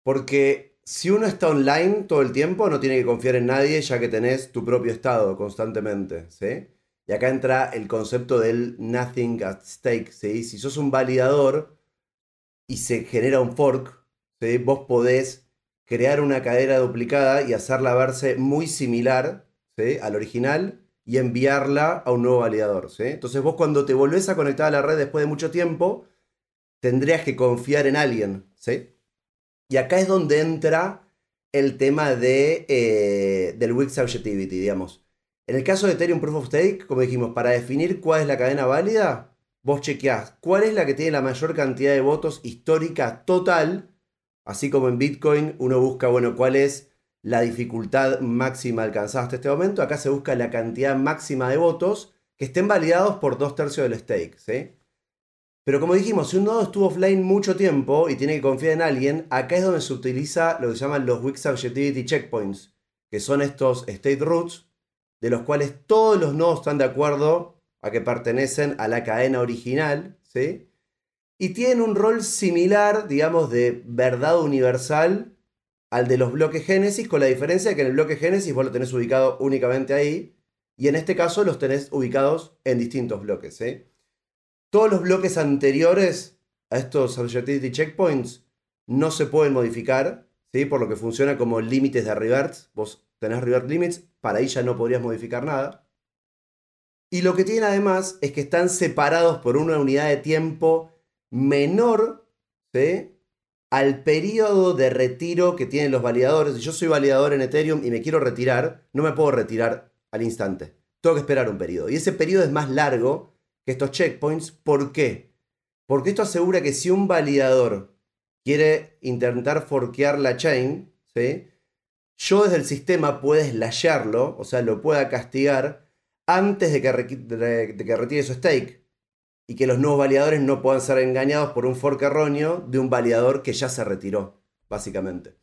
Porque si uno está online todo el tiempo, no tiene que confiar en nadie ya que tenés tu propio estado constantemente, ¿sí? Y acá entra el concepto del nothing at stake, ¿sí? Si sos un validador y se genera un fork. Vos podés crear una cadera duplicada y hacerla verse muy similar. Al original y enviarla a un nuevo validador. Entonces vos cuando te volvés a conectar a la red después de mucho tiempo, tendrías que confiar en alguien. Y acá es donde entra el tema de, eh, del Wix Objectivity, digamos. En el caso de Ethereum Proof of Stake, como dijimos, para definir cuál es la cadena válida, vos chequeás cuál es la que tiene la mayor cantidad de votos histórica total, así como en Bitcoin uno busca, bueno, cuál es la dificultad máxima alcanzada hasta este momento. Acá se busca la cantidad máxima de votos que estén validados por dos tercios del stake, ¿sí? Pero como dijimos, si un nodo estuvo offline mucho tiempo y tiene que confiar en alguien, acá es donde se utiliza lo que se llaman los Wix Objectivity Checkpoints, que son estos state roots, de los cuales todos los nodos están de acuerdo a que pertenecen a la cadena original, ¿sí? y tienen un rol similar, digamos, de verdad universal al de los bloques Génesis, con la diferencia de que en el bloque Génesis vos lo tenés ubicado únicamente ahí, y en este caso los tenés ubicados en distintos bloques. Todos los bloques anteriores a estos Subjectivity Checkpoints no se pueden modificar, ¿sí? por lo que funciona como límites de reverts. Vos tenés revert limits, para ahí ya no podrías modificar nada. Y lo que tiene además es que están separados por una unidad de tiempo menor al periodo de retiro que tienen los validadores. Si yo soy validador en Ethereum y me quiero retirar, no me puedo retirar al instante. Tengo que esperar un periodo. Y ese periodo es más largo que estos checkpoints. ¿Por qué? Porque esto asegura que si un validador quiere intentar forquear la chain, yo desde el sistema puedo slasharlo, o sea, lo pueda castigar antes de que, retire su stake y que los nuevos validadores no puedan ser engañados por un fork erróneo de un validador que ya se retiró, básicamente.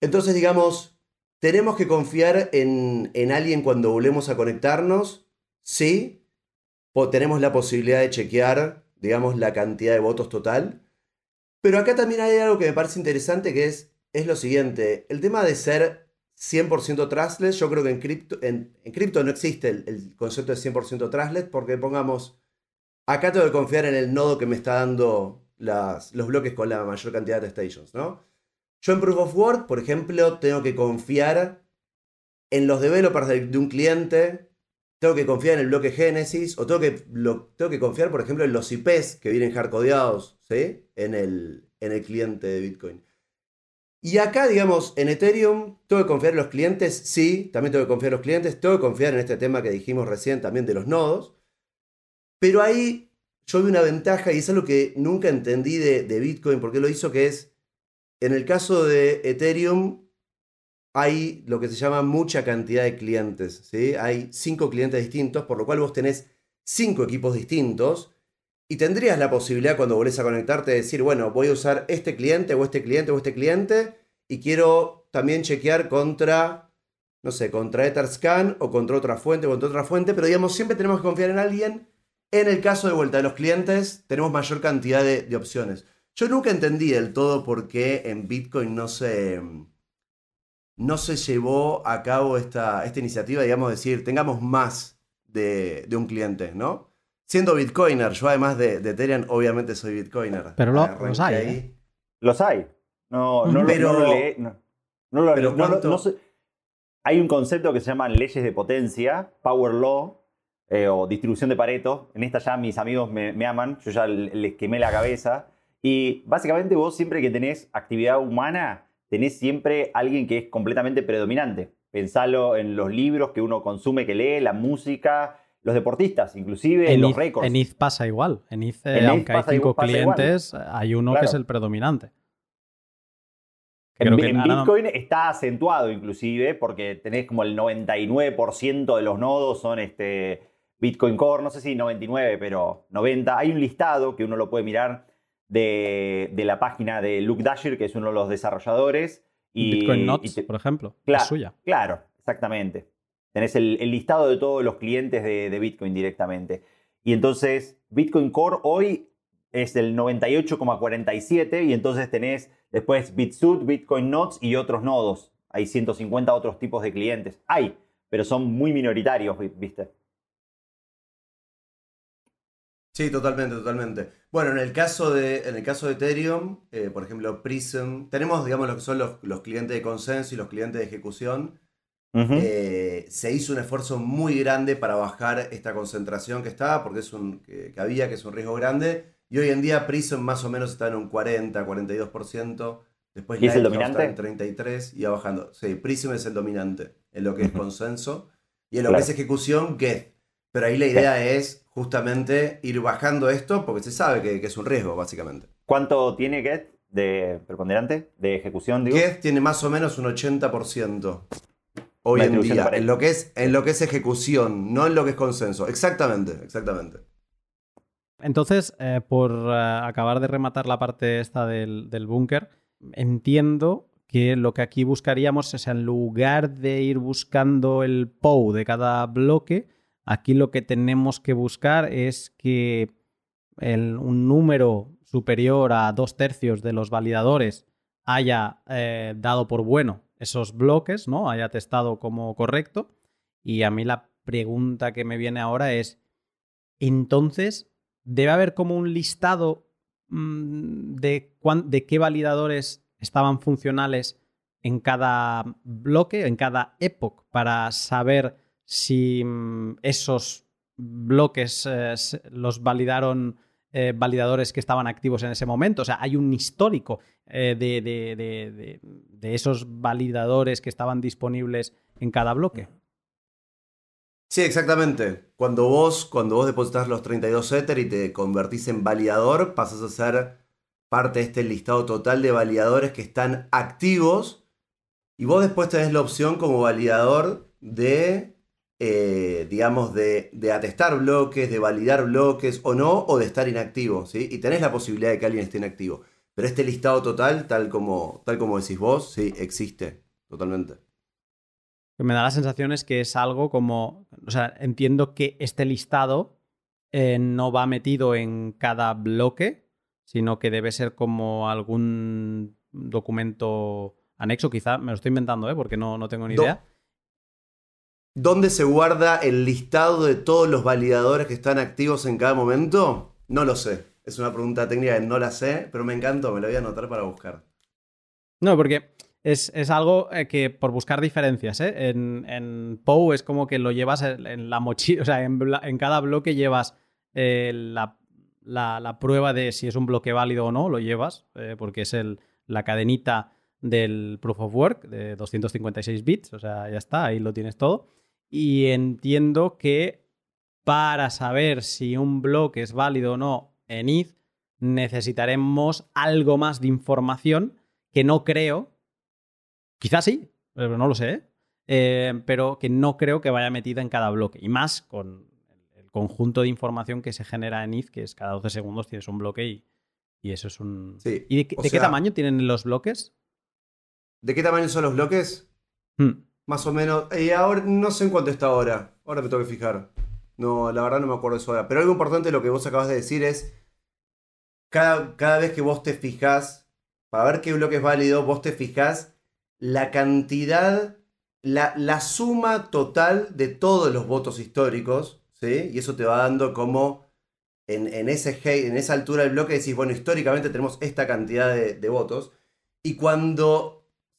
Entonces, digamos, ¿tenemos que confiar en, en alguien cuando volvemos a conectarnos? Sí. Tenemos la posibilidad de chequear, digamos, la cantidad de votos total. Pero acá también hay algo que me parece interesante que es, es lo siguiente. El tema de ser 100% trustless, yo creo que en cripto, en, cripto no existe el, concepto de 100% trustless porque pongamos acá tengo que confiar en el nodo que me está dando los bloques con la mayor cantidad de stations, ¿no? Yo en Proof of Work, por ejemplo, tengo que confiar en los developers de, un cliente, tengo que confiar en el bloque Genesis, o tengo que, tengo que confiar, por ejemplo, en los IPs que vienen hardcodeados, ¿sí? En el, en el cliente de Bitcoin. Y acá, digamos, en Ethereum, tengo que confiar en los clientes, sí, también tengo que confiar en los clientes, tengo que confiar en este tema que dijimos recién también de los nodos. Pero ahí yo vi una ventaja y es algo que nunca entendí de, Bitcoin, porque lo hizo, que es, en el caso de Ethereum, hay lo que se llama mucha cantidad de clientes. ¿sí? Hay cinco clientes distintos, por lo cual vos tenés cinco equipos distintos y tendrías la posibilidad cuando volvés a conectarte de decir, bueno, voy a usar este cliente o este cliente o este cliente y quiero también chequear contra, no sé, contra Etherscan o contra otra fuente o contra otra fuente, pero digamos, siempre tenemos que confiar en alguien en el caso de vuelta de los clientes, tenemos mayor cantidad de, opciones. Yo nunca entendí del todo por qué en Bitcoin no se, no se llevó a cabo esta, esta iniciativa, digamos, decir, tengamos más de, un cliente, ¿no? Siendo Bitcoiner, yo además de, de Ethereum, obviamente soy Bitcoiner. Pero los hay. ¿eh? Los hay. No, no, pero, lo, no, lo, Hay un concepto que se llama leyes de potencia, Power Law, eh, o distribución de Pareto. En esta ya mis amigos me, aman, yo ya les quemé la cabeza. Y básicamente vos siempre que tenés actividad humana, tenés siempre alguien que es completamente predominante. Pensalo en los libros que uno consume, que lee, la música, los deportistas, inclusive en los récords. En ETH pasa igual. En ETH, aunque hay cinco clientes, hay uno que es el predominante. en, Bitcoin está acentuado inclusive porque tenés como el 99% de los nodos son este, Bitcoin Core, no sé si 99, pero 90. Hay un listado que uno lo puede mirar de, la página de Luke Dasher, que es uno de los desarrolladores. Y, Bitcoin Notes, por ejemplo, claro, es suya. Claro, exactamente. Tenés el, listado de todos los clientes de, Bitcoin directamente. Y entonces, Bitcoin Core hoy es el 98,47 y entonces tenés después BitSuit, Bitcoin Notes y otros nodos. Hay 150 otros tipos de clientes. Hay, pero son muy minoritarios, ¿viste? Sí, totalmente, totalmente. Bueno, en el caso de, en el caso de Ethereum, eh, por ejemplo, Prism, tenemos, digamos, lo que son los, clientes de consenso y los clientes de ejecución. Eh, se hizo un esfuerzo muy grande para bajar esta concentración que estaba, porque es un, que, había, que es un riesgo grande. Y hoy en día Prism más o menos está en un 40, 42%. Después ¿Y es el dominante? en 33 y va bajando. Sí, Prism es el dominante en lo que es consenso. Y en lo que es ejecución, Get. Pero ahí la idea es justamente ir bajando esto porque se sabe que, es un riesgo, básicamente. ¿Cuánto tiene Get de preponderante de ejecución? Get tiene más o menos un 80% hoy en día, en lo, que es, en lo que es ejecución, no en lo que es consenso. Exactamente, exactamente. Entonces, eh, por eh, acabar de rematar la parte esta del, del búnker, entiendo que lo que aquí buscaríamos es en lugar de ir buscando el POW de cada bloque, Aquí lo que tenemos que buscar es que un número superior a dos tercios de los validadores haya eh, dado por bueno esos bloques, ¿no? Haya testado como correcto. Y a mí la pregunta que me viene ahora es, entonces, ¿debe haber como un listado mm, de, de qué validadores estaban funcionales en cada bloque, en cada epoch, para saber si mm, esos bloques eh, los validaron eh, validadores que estaban activos en ese momento. O sea, hay un histórico eh, de, esos validadores que estaban disponibles en cada bloque. Sí, exactamente. Cuando vos, cuando vos depositas los 32 Ether y te convertís en validador, pasas a ser parte de este listado total de validadores que están activos. Y vos después tenés la opción como validador de eh, digamos, de, atestar bloques, de validar bloques o no, o de estar inactivo, ¿sí? Y tenés la posibilidad de que alguien esté inactivo. Pero este listado total, tal como, tal como decís vos, sí, existe, totalmente. Me da la sensación es que es algo como, o sea, entiendo que este listado eh, no va metido en cada bloque, sino que debe ser como algún documento anexo, quizá me lo estoy inventando, ¿eh? porque no, no tengo ni idea. ¿Dónde se guarda el listado de todos los validadores que están activos en cada momento? No lo sé. Es una pregunta técnica que no la sé, pero me encantó, me la voy a anotar para buscar. No, porque es, algo eh, que por buscar diferencias, ¿eh? En, en POU es como que lo llevas en, la mochila, [LAUGHS] o sea, en, cada bloque llevas eh, la, prueba de si es un bloque válido o no, lo llevas, eh, porque es el, la cadenita del Proof of Work de 256 bits, o sea, ya está, ahí lo tienes todo y entiendo que para saber si un bloque es válido o no en ETH necesitaremos algo más de información que no creo, quizás sí, pero no lo sé, ¿eh? Pero que no creo que vaya metida en cada bloque. Y más con el conjunto de información que se genera en ETH, que es cada 12 segundos tienes un bloque y, y eso es un... ¿Y de, qué tamaño tienen los bloques? ¿De qué tamaño son los bloques? Hmm. Más o menos. Ahora no sé en cuánto está ahora. Ahora me tengo que fijar. No, la verdad no me acuerdo eso ahora. Pero algo importante de lo que vos acabas de decir es. Cada, cada vez que vos te fijas. Para ver qué bloque es válido, vos te fijas la cantidad. La, la suma total de todos los votos históricos. ¿sí? Y eso te va dando como. En, en, ese, en esa altura del bloque decís, bueno, históricamente tenemos esta cantidad de votos. Y cuando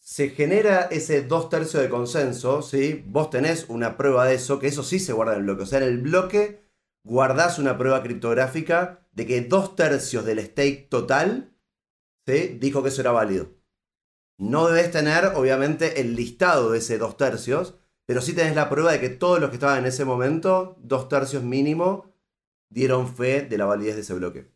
se genera ese dos tercios de consenso, ¿sí? Vos tenés una prueba de eso, que eso sí se guarda en el bloque. O sea, en el bloque guardás una prueba criptográfica de que dos tercios del stake total, ¿sí? Dijo que eso era válido. No debes tener, obviamente, el listado de ese dos tercios, pero sí tenés la prueba de que todos los que estaban en ese momento, dos tercios mínimo, dieron fe de la validez de ese bloque.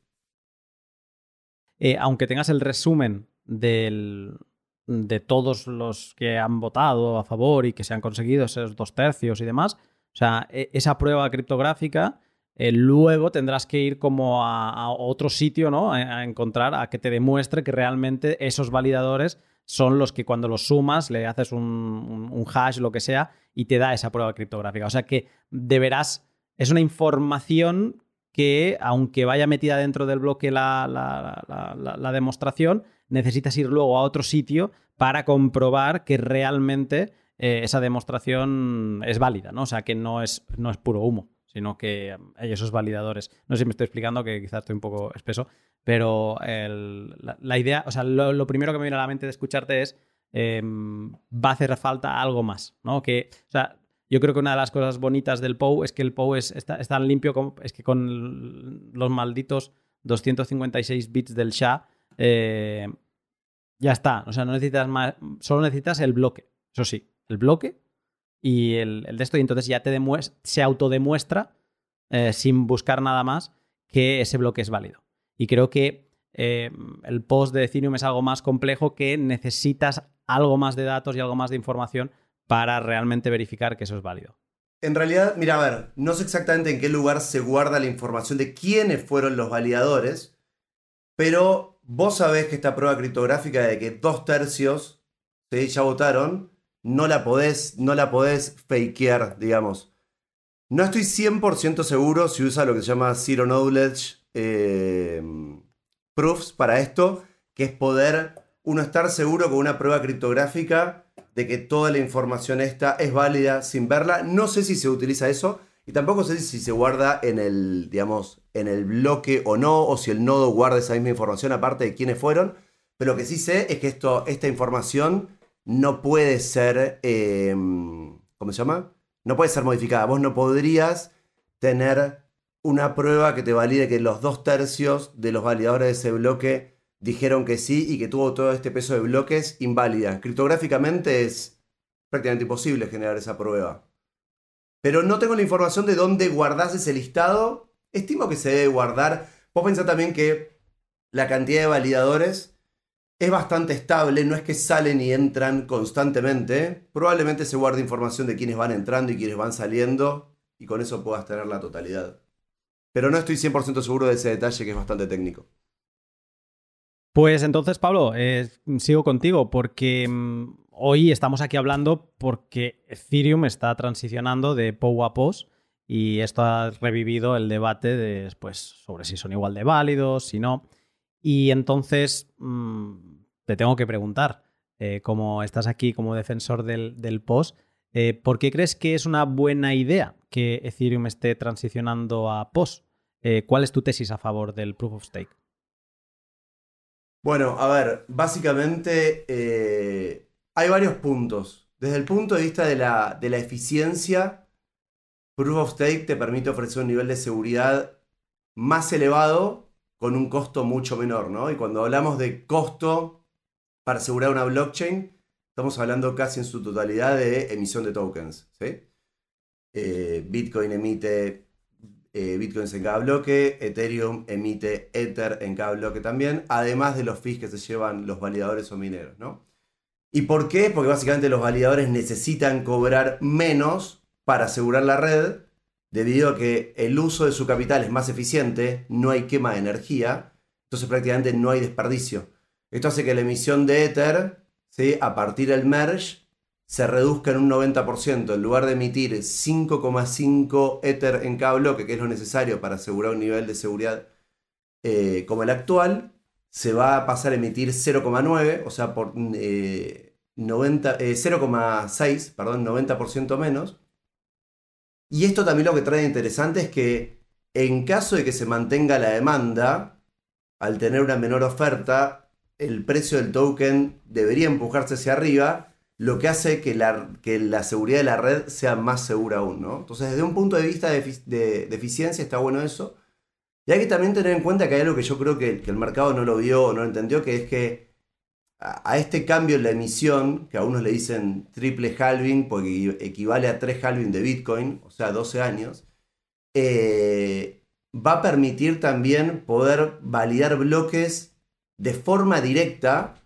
Eh, aunque tengas el resumen del, de todos los que han votado a favor y que se han conseguido esos dos tercios y demás. O sea, e, esa prueba criptográfica eh, luego tendrás que ir como a, otro sitio, ¿no? A, encontrar, a que te demuestre que realmente esos validadores son los que cuando los sumas le haces un, hash, lo que sea, y te da esa prueba criptográfica. O sea que deberás, es una información que, aunque vaya metida dentro del bloque la, la demostración, necesitas ir luego a otro sitio para comprobar que realmente eh, esa demostración es válida, ¿no? O sea, que no es, no es puro humo, sino que hay esos validadores. No sé si me estoy explicando, que quizás estoy un poco espeso, pero la, idea, o sea, lo, primero que me viene a la mente de escucharte es, em, va a hacer falta algo más, ¿no? Que, o sea, yo creo que una de las cosas bonitas del POU es que el POU es, está, tan limpio, como, es que con los malditos 256 bits del SHA, eh, ya está. O sea, no necesitas más. Solo necesitas el bloque. Eso sí, el bloque y el, el de esto. Y entonces ya te se autodemuestra eh, sin buscar nada más que ese bloque es válido. Y creo que eh, el post de Ethereum es algo más complejo que necesitas algo más de datos y algo más de información para realmente verificar que eso es válido. En realidad, mira, a ver, no sé exactamente en qué lugar se guarda la información de quiénes fueron los validadores, pero vos sabés que esta prueba criptográfica de que dos tercios ya votaron, no la podés, no la podés fakear, digamos. No estoy 100% seguro si usa lo que se llama Zero Knowledge, eh, proofs para esto, que es poder uno estar seguro con una prueba criptográfica de que toda la información esta es válida sin verla. No sé si se utiliza eso y tampoco sé si se guarda en el, digamos, en el bloque o no, o si el nodo guarda esa misma información aparte de quiénes fueron. Pero lo que sí sé es que esto, esta información no puede ser, em, ¿cómo se llama? No puede ser modificada. Vos no podrías tener una prueba que te valide que los dos tercios de los validadores de ese bloque dijeron que sí y que tuvo todo este peso de bloques inválida. Criptográficamente es prácticamente imposible generar esa prueba. Pero no tengo la información de dónde guardás ese listado. Estimo que se debe guardar. Vos pensás también que la cantidad de validadores es bastante estable, no es que salen y entran constantemente. Probablemente se guarde información de quienes van entrando y quienes van saliendo y con eso puedas tener la totalidad. Pero no estoy 100% seguro de ese detalle que es bastante técnico. Pues entonces, Pablo, eh, sigo contigo porque mm, hoy estamos aquí hablando porque Ethereum está transicionando de POW a POS y esto ha revivido el debate de, pues, sobre si son igual de válidos, si no. Y entonces mm, te tengo que preguntar, eh, como estás aquí como defensor del, POS, eh, ¿por qué crees que es una buena idea que Ethereum esté transicionando a POS? ¿Cuál es tu tesis a favor del Proof of Stake? Bueno, a ver, básicamente eh, hay varios puntos. Desde el punto de vista de la, de la eficiencia, Proof of Stake te permite ofrecer un nivel de seguridad más elevado con un costo mucho menor, ¿no? Y cuando hablamos de costo para asegurar una blockchain, estamos hablando casi en su totalidad de emisión de tokens. Eh, Bitcoin emite eh, bitcoins en cada bloque, Ethereum emite Ether en cada bloque también, además de los fees que se llevan los validadores o mineros, ¿no? ¿Y por qué? Porque básicamente los validadores necesitan cobrar menos para asegurar la red, debido a que el uso de su capital es más eficiente, no hay quema de energía, entonces prácticamente no hay desperdicio. Esto hace que la emisión de Ether, a partir del merge, se reduzca en un 90%, en lugar de emitir 5,5 Ether en cada bloque, que es lo necesario para asegurar un nivel de seguridad eh, como el actual, se va a pasar a emitir 0,9, o sea, por 0,6, eh, perdón, 90% menos. Y esto también lo que trae interesante es que en caso de que se mantenga la demanda, al tener una menor oferta, el precio del token debería empujarse hacia arriba lo que hace que la, que la seguridad de la red sea más segura aún, ¿no? Entonces, desde un punto de vista de, eficiencia está bueno eso. Y hay que también tener en cuenta que hay algo que yo creo que, el mercado no lo vio o no lo entendió, que es que a, este cambio en la emisión, que a unos le dicen triple halving, porque equivale a tres halving de Bitcoin, o sea, 12 años, eh, va a permitir también poder validar bloques de forma directa,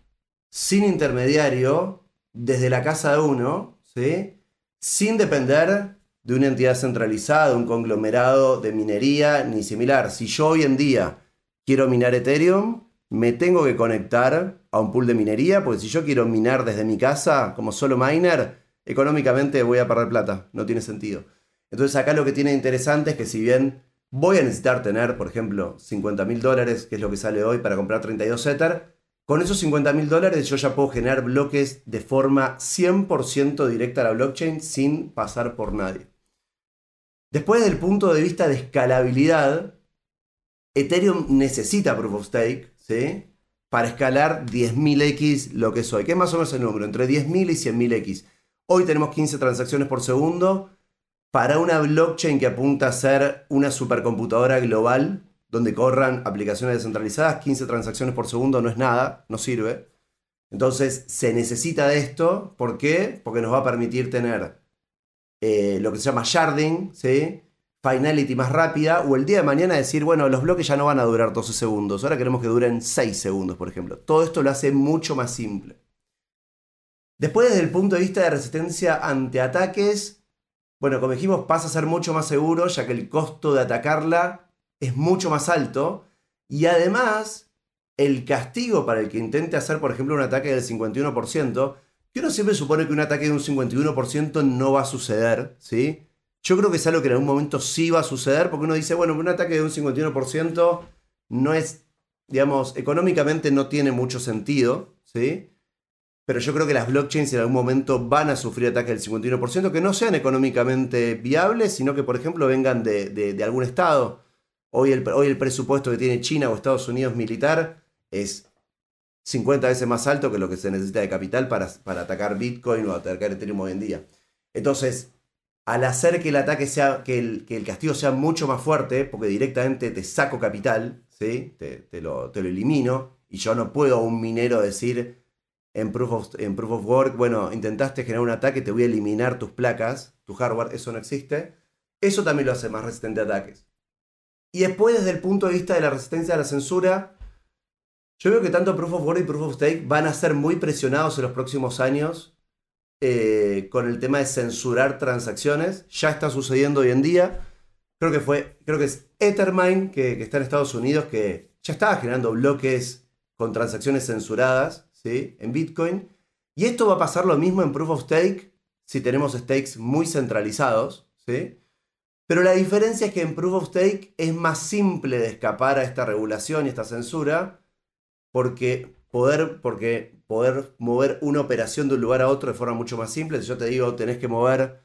sin intermediario, desde la casa de uno, ¿sí? sin depender de una entidad centralizada, un conglomerado de minería ni similar. Si yo hoy en día quiero minar Ethereum, me tengo que conectar a un pool de minería, porque si yo quiero minar desde mi casa como solo miner, económicamente voy a perder plata, no tiene sentido. Entonces acá lo que tiene interesante es que si bien voy a necesitar tener, por ejemplo, 50 mil dólares, que es lo que sale hoy para comprar 32 Ether, con esos 50 mil dólares yo ya puedo generar bloques de forma 100% directa a la blockchain sin pasar por nadie. Después del punto de vista de escalabilidad, Ethereum necesita Proof of Stake ¿sí? Para escalar 10.000x lo que soy, que es más o menos el número, entre 10.000 y 100.000x. Hoy tenemos 15 transacciones por segundo. Para una blockchain que apunta a ser una supercomputadora global, donde corran aplicaciones descentralizadas, 15 transacciones por segundo no es nada, no sirve. Entonces se necesita de esto, ¿por qué? Porque nos va a permitir tener eh, lo que se llama sharding, ¿sí? Finality más rápida, o el día de mañana decir, bueno, los bloques ya no van a durar 12 segundos, ahora queremos que duren 6 segundos, por ejemplo. Todo esto lo hace mucho más simple. Después, desde el punto de vista de resistencia ante ataques, bueno, como dijimos, pasa a ser mucho más seguro, ya que el costo de atacarla es mucho más alto y además el castigo para el que intente hacer, por ejemplo, un ataque del 51%, que uno siempre supone que un ataque de un 51% no va a suceder, ¿sí? Yo creo que es algo que en algún momento sí va a suceder, porque uno dice, bueno, un ataque de un 51% no es digamos, económicamente no tiene mucho sentido, ¿sí? Pero yo creo que las blockchains en algún momento van a sufrir ataques del 51%, que no sean económicamente viables, sino que, por ejemplo, vengan de, algún estado. Hoy el, hoy el presupuesto que tiene China o Estados Unidos militar es 50 veces más alto que lo que se necesita de capital para, para atacar Bitcoin o atacar Ethereum hoy en día. Entonces, al hacer que el ataque sea, que el, que el castigo sea mucho más fuerte, porque directamente te saco capital, ¿sí? te, lo, te lo elimino, y yo no puedo a un minero decir en proof, of, en proof of Work, bueno, intentaste generar un ataque, te voy a eliminar tus placas, tu hardware, eso no existe. Eso también lo hace más resistente a ataques. Y después, desde el punto de vista de la resistencia a la censura, yo veo que tanto Proof of Work y Proof of Stake van a ser muy presionados en los próximos años eh, con el tema de censurar transacciones. Ya está sucediendo hoy en día. Creo que fue, creo que es Ethermine, que, está en Estados Unidos, que ya estaba generando bloques con transacciones censuradas ¿sí? en Bitcoin. Y esto va a pasar lo mismo en Proof of Stake si tenemos stakes muy centralizados. ¿sí? Pero la diferencia es que en Proof of Stake es más simple de escapar a esta regulación y esta censura porque poder, porque poder mover una operación de un lugar a otro de forma mucho más simple. Si yo te digo, tenés que mover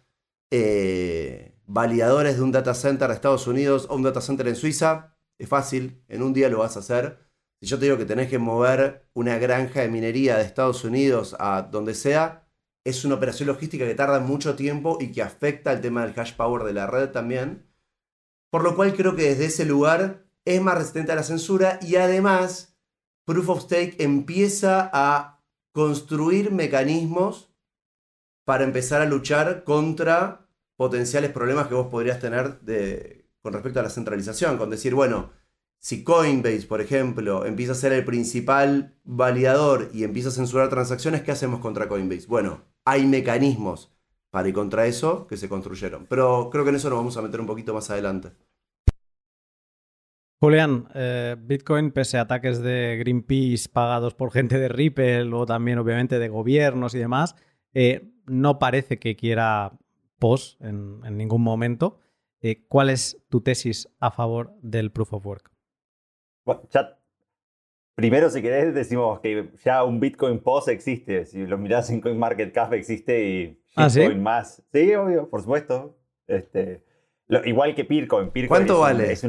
eh, validadores de un data center a Estados Unidos o un data center en Suiza, es fácil, en un día lo vas a hacer. Si yo te digo que tenés que mover una granja de minería de Estados Unidos a donde sea, es una operación logística que tarda mucho tiempo y que afecta el tema del hash power de la red también. Por lo cual creo que desde ese lugar es más resistente a la censura y además Proof of Stake empieza a construir mecanismos para empezar a luchar contra potenciales problemas que vos podrías tener con respecto a la centralización. Con decir, bueno, si Coinbase, por ejemplo, empieza a ser el principal validador y empieza a censurar transacciones, ¿qué hacemos contra Coinbase? Bueno, hay mecanismos para ir contra eso que se construyeron. Pero creo que en eso nos vamos a meter un poquito más adelante. Julián, eh, Bitcoin, pese a ataques de Greenpeace pagados por gente de Ripple o también obviamente de gobiernos y demás, eh, no parece que quiera POS en, ningún momento. Eh, ¿Cuál es tu tesis a favor del Proof of Work? primero, si querés, decimos que ya un Bitcoin POS existe. Si lo mirás en CoinMarketCap existe y ¿Ah, Bitcoin más. Sí, obvio, por supuesto. Este, igual que Bitcoin. ¿Cuánto vale? es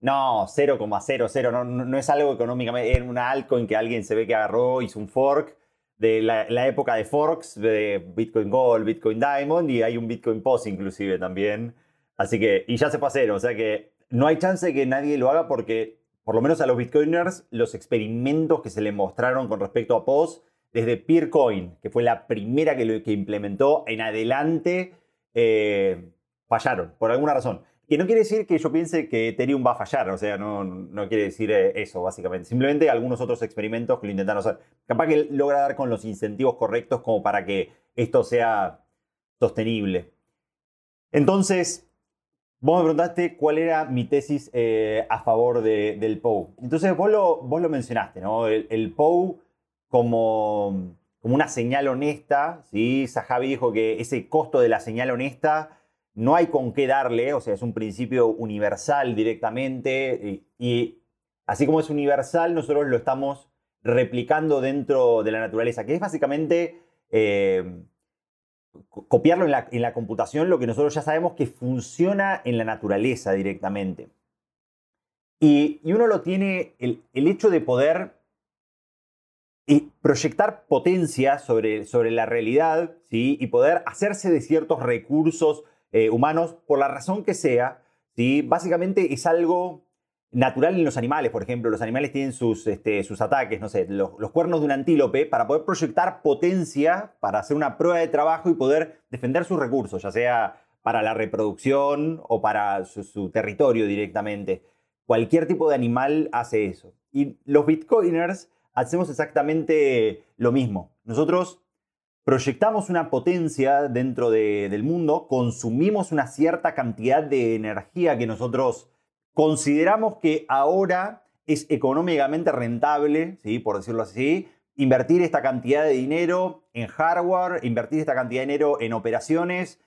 no, 0,00, no, no, es algo económicamente, es una altcoin que alguien se ve que agarró, hizo un fork de la, época de forks, de Bitcoin Gold, Bitcoin Diamond, y hay un Bitcoin Post inclusive también. Así que, y ya se fue a cero, o sea que no hay chance de que nadie lo haga porque, por lo menos a los Bitcoiners, los experimentos que se le mostraron con respecto a POS, desde Peercoin, que fue la primera que, lo, que implementó, en adelante, eh, fallaron, por alguna razón. Que no quiere decir que yo piense que Ethereum va a fallar, o sea, no, no quiere decir eh, eso, básicamente. Simplemente algunos otros experimentos que lo intentaron hacer. Capaz que logra dar con los incentivos correctos como para que esto sea sostenible. Entonces, vos me preguntaste cuál era mi tesis eh, a favor del POU. Entonces, vos lo, vos lo mencionaste, ¿no? El, POU como, como una señal honesta, ¿sí? Dijo que ese costo de la señal honesta no hay con qué darle, o sea, es un principio universal directamente y, así como es universal, nosotros lo estamos replicando dentro de la naturaleza, que es básicamente eh, copiarlo en la, computación, lo que nosotros ya sabemos que funciona en la naturaleza directamente. Y, uno lo tiene, el, hecho de poder eh, proyectar potencia sobre, sobre la realidad ¿sí? y poder hacerse de ciertos recursos eh, humanos, por la razón que sea, ¿sí? básicamente es algo natural en los animales, por ejemplo. Los animales tienen sus, este, sus ataques, no sé, los, cuernos de un antílope para poder proyectar potencia, para hacer una prueba de trabajo y poder defender sus recursos, ya sea para la reproducción o para su, su territorio directamente. Cualquier tipo de animal hace eso. Y los bitcoiners hacemos exactamente lo mismo. Nosotros proyectamos una potencia dentro del mundo, consumimos una cierta cantidad de energía que nosotros consideramos que ahora es económicamente rentable, ¿sí? por decirlo así, invertir esta cantidad de dinero en hardware, invertir esta cantidad de dinero en operaciones.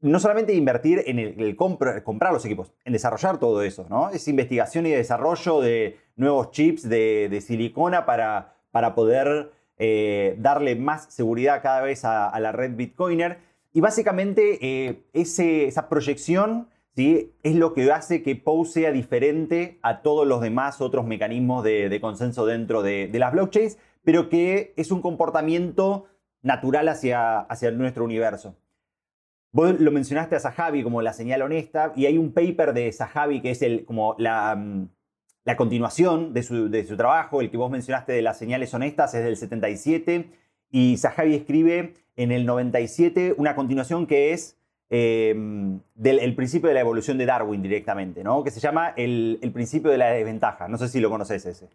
no solamente invertir en el, comprar los equipos, en desarrollar todo eso, ¿no? Es investigación y desarrollo de nuevos chips de, silicona para, para poder eh, darle más seguridad cada vez a, la red Bitcoiner. Y básicamente eh, esa proyección es lo que hace que POW sea diferente a todos los demás otros mecanismos de, consenso dentro de, las blockchains, pero que es un comportamiento natural hacia, hacia nuestro universo. Vos lo mencionaste a Sahabi como la señal honesta, y hay un paper de Sahabi que es el, como la, mm, la continuación de su, de su, trabajo, el que vos mencionaste de las señales honestas es del 77, y Sahabi escribe en el 97 una continuación que es em, del principio de la evolución de Darwin directamente, ¿no? que se llama el, el principio de la desventaja. No sé si lo conoces ese.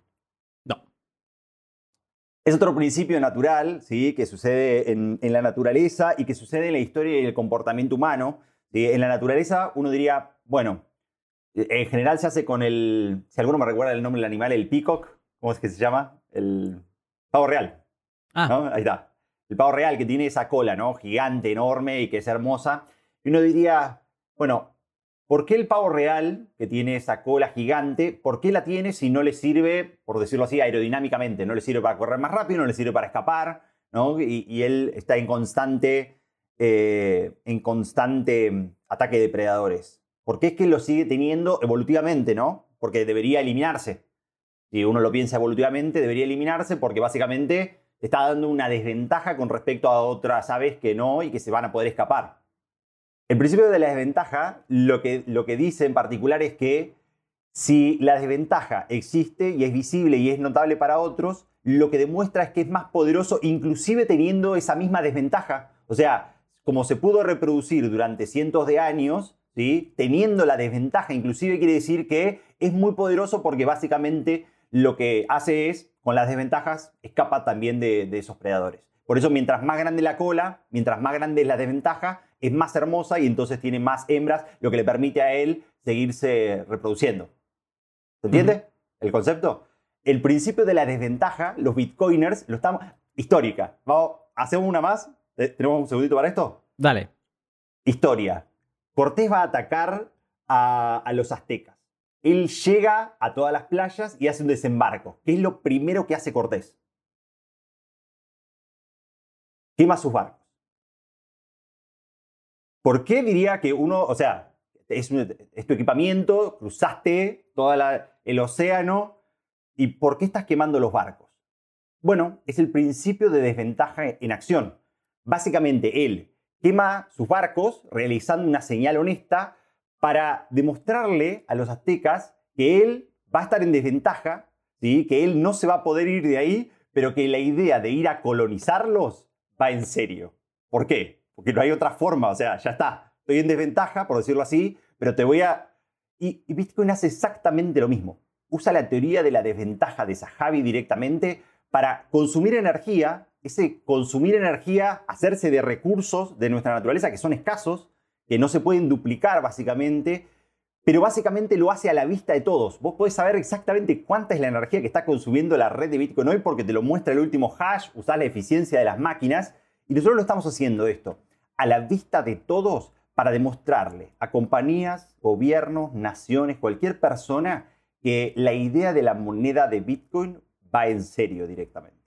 Es otro principio natural ¿sí? que sucede en, la naturaleza y que sucede en la historia y el comportamiento humano. En la naturaleza uno diría, bueno, en general se hace con el, si alguno me recuerda el nombre del animal, el peacock, ¿cómo es que se llama? El pavo real. Ah. Ahí está. El pavo real que tiene esa cola, ¿no? Gigante, enorme y que es hermosa. Y uno diría, bueno, ¿Por qué el pavo real, que tiene esa cola gigante, por qué la tiene si no le sirve, por decirlo así, aerodinámicamente? No le sirve para correr más rápido, no le sirve para escapar, ¿no? Y, él está en constante, eh, en constante ataque de depredadores. ¿Por qué es que lo sigue teniendo evolutivamente, no? Porque debería eliminarse. Si uno lo piensa evolutivamente, debería eliminarse porque básicamente está dando una desventaja con respecto a otras aves que no y que se van a poder escapar. El principio de la desventaja lo que, lo que dice en particular es que si la desventaja existe y es visible y es notable para otros, lo que demuestra es que es más poderoso inclusive teniendo esa misma desventaja. O sea, como se pudo reproducir durante cientos de años, ¿sí? teniendo la desventaja, inclusive quiere decir que es muy poderoso porque básicamente lo que hace es, con las desventajas, escapa también de, de esos predadores. Por eso, mientras más grande la cola, mientras más grande es la desventaja, es más hermosa y entonces tiene más hembras, lo que le permite a él seguirse reproduciendo. ¿Se entiende el concepto? El principio de la desventaja, los bitcoiners, lo estamos... Histórica. Vamos, ¿Hacemos una más? Eh, ¿Tenemos un segundito para esto? Dale. Historia. Cortés va a atacar a, los aztecas. Él llega a todas las playas y hace un desembarco. ¿Qué es lo primero que hace Cortés? Quema sus barcos. ¿Por qué diría que uno, o sea, es, tu equipamiento, cruzaste todo el océano, ¿y por qué estás quemando los barcos? Bueno, es el principio de desventaja en acción. Básicamente, él quema sus barcos realizando una señal honesta para demostrarle a los aztecas que él va a estar en desventaja, ¿sí? que él no se va a poder ir de ahí, pero que la idea de ir a colonizarlos va en serio. ¿Por qué? porque no hay otra forma, o sea, ya está, estoy en desventaja, por decirlo así, pero te voy a... Y, Bitcoin hace exactamente lo mismo. Usa la teoría de la desventaja de Sahabi directamente para consumir energía, ese consumir energía, hacerse de recursos de nuestra naturaleza que son escasos, que no se pueden duplicar básicamente, pero básicamente lo hace a la vista de todos. Vos podés saber exactamente cuánta es la energía que está consumiendo la red de Bitcoin hoy porque te lo muestra el último hash, usás la eficiencia de las máquinas y nosotros lo estamos haciendo esto a la vista de todos para demostrarle a compañías, gobiernos, naciones, cualquier persona que la idea de la moneda de Bitcoin va en serio directamente.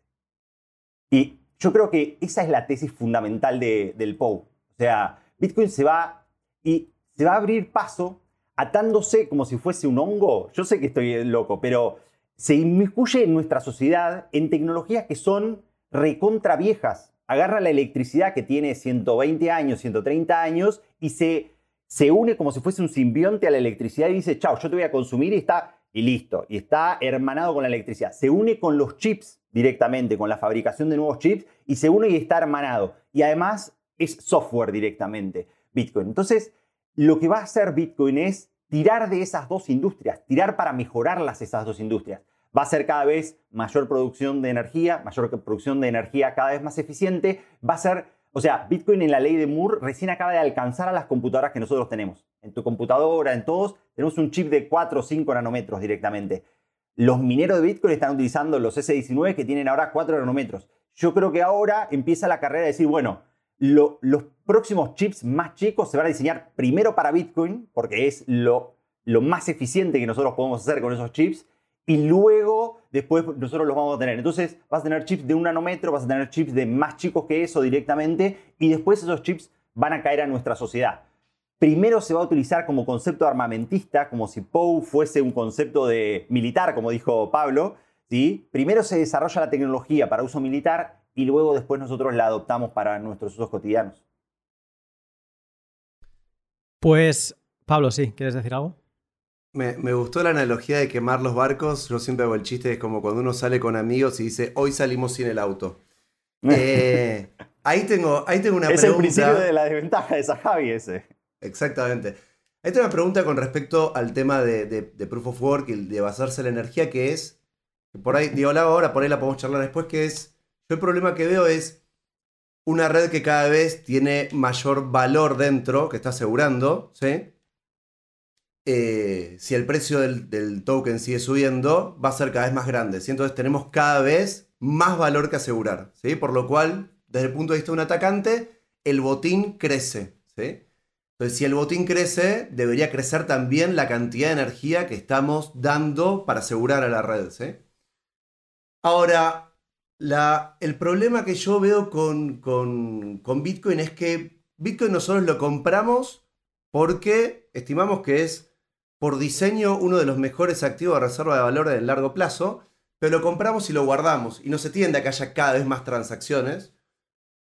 Y yo creo que esa es la tesis fundamental del POU. O sea, Bitcoin se va y se va a abrir paso atándose como si fuese un hongo. Yo sé que estoy loco, pero se inmiscuye en nuestra sociedad en tecnologías que son recontra viejas agarra la electricidad que tiene 120 años, 130 años y se, se une como si fuese un simbionte a la electricidad y dice, chao, yo te voy a consumir y está, y listo, y está hermanado con la electricidad. Se une con los chips directamente, con la fabricación de nuevos chips y se une y está hermanado. Y además es software directamente, Bitcoin. Entonces, lo que va a hacer Bitcoin es tirar de esas dos industrias, tirar para mejorarlas esas dos industrias va a ser cada vez mayor producción de energía, mayor producción de energía cada vez más eficiente, va a ser, o sea, Bitcoin en la ley de Moore recién acaba de alcanzar a las computadoras que nosotros tenemos. En tu computadora, en todos, tenemos un chip de 4 o 5 nanómetros directamente. Los mineros de Bitcoin están utilizando los S19 que tienen ahora 4 nanómetros. Yo creo que ahora empieza la carrera de decir, bueno, los próximos chips más chicos se van a diseñar primero para Bitcoin, porque es lo, lo más eficiente que nosotros podemos hacer con esos chips, y luego después nosotros los vamos a tener. Entonces vas a tener chips de un nanómetro, vas a tener chips de más chicos que eso directamente, y después esos chips van a caer a nuestra sociedad. Primero se va a utilizar como concepto armamentista, como si POU fuese un concepto de militar, como dijo Pablo. ¿sí? Primero se desarrolla la tecnología para uso militar y luego después nosotros la adoptamos para nuestros usos cotidianos. Pues, Pablo, sí, ¿quieres decir algo? Me, gustó la analogía de quemar los barcos. Yo siempre hago el chiste, es como cuando uno sale con amigos y dice, hoy salimos sin el auto. [LAUGHS] Eh, ahí, tengo, ahí tengo una pregunta. Es el principio de la desventaja de Sahabi ese. Exactamente. Tengo una pregunta con respecto al tema de, Proof of Work y de basarse en la energía, que es, por ahí, digo, ahora, por ahí la podemos charlar después, que es, yo el problema que veo es una red que cada vez tiene mayor valor dentro, que está asegurando, ¿sí? Eh, si el precio del, token sigue subiendo, va a ser cada vez más grande. Entonces tenemos cada vez más valor que asegurar. ¿sí? Por lo cual, desde el punto de vista de un atacante, el botín crece. ¿sí? Entonces, si el botín crece, debería crecer también la cantidad de energía que estamos dando para asegurar a la red. Ahora, el problema que yo veo con, Bitcoin es que Bitcoin nosotros lo compramos porque estimamos que es por diseño uno de los mejores activos de reserva de valor en largo plazo, pero lo compramos y lo guardamos y no se tiende a que haya cada vez más transacciones.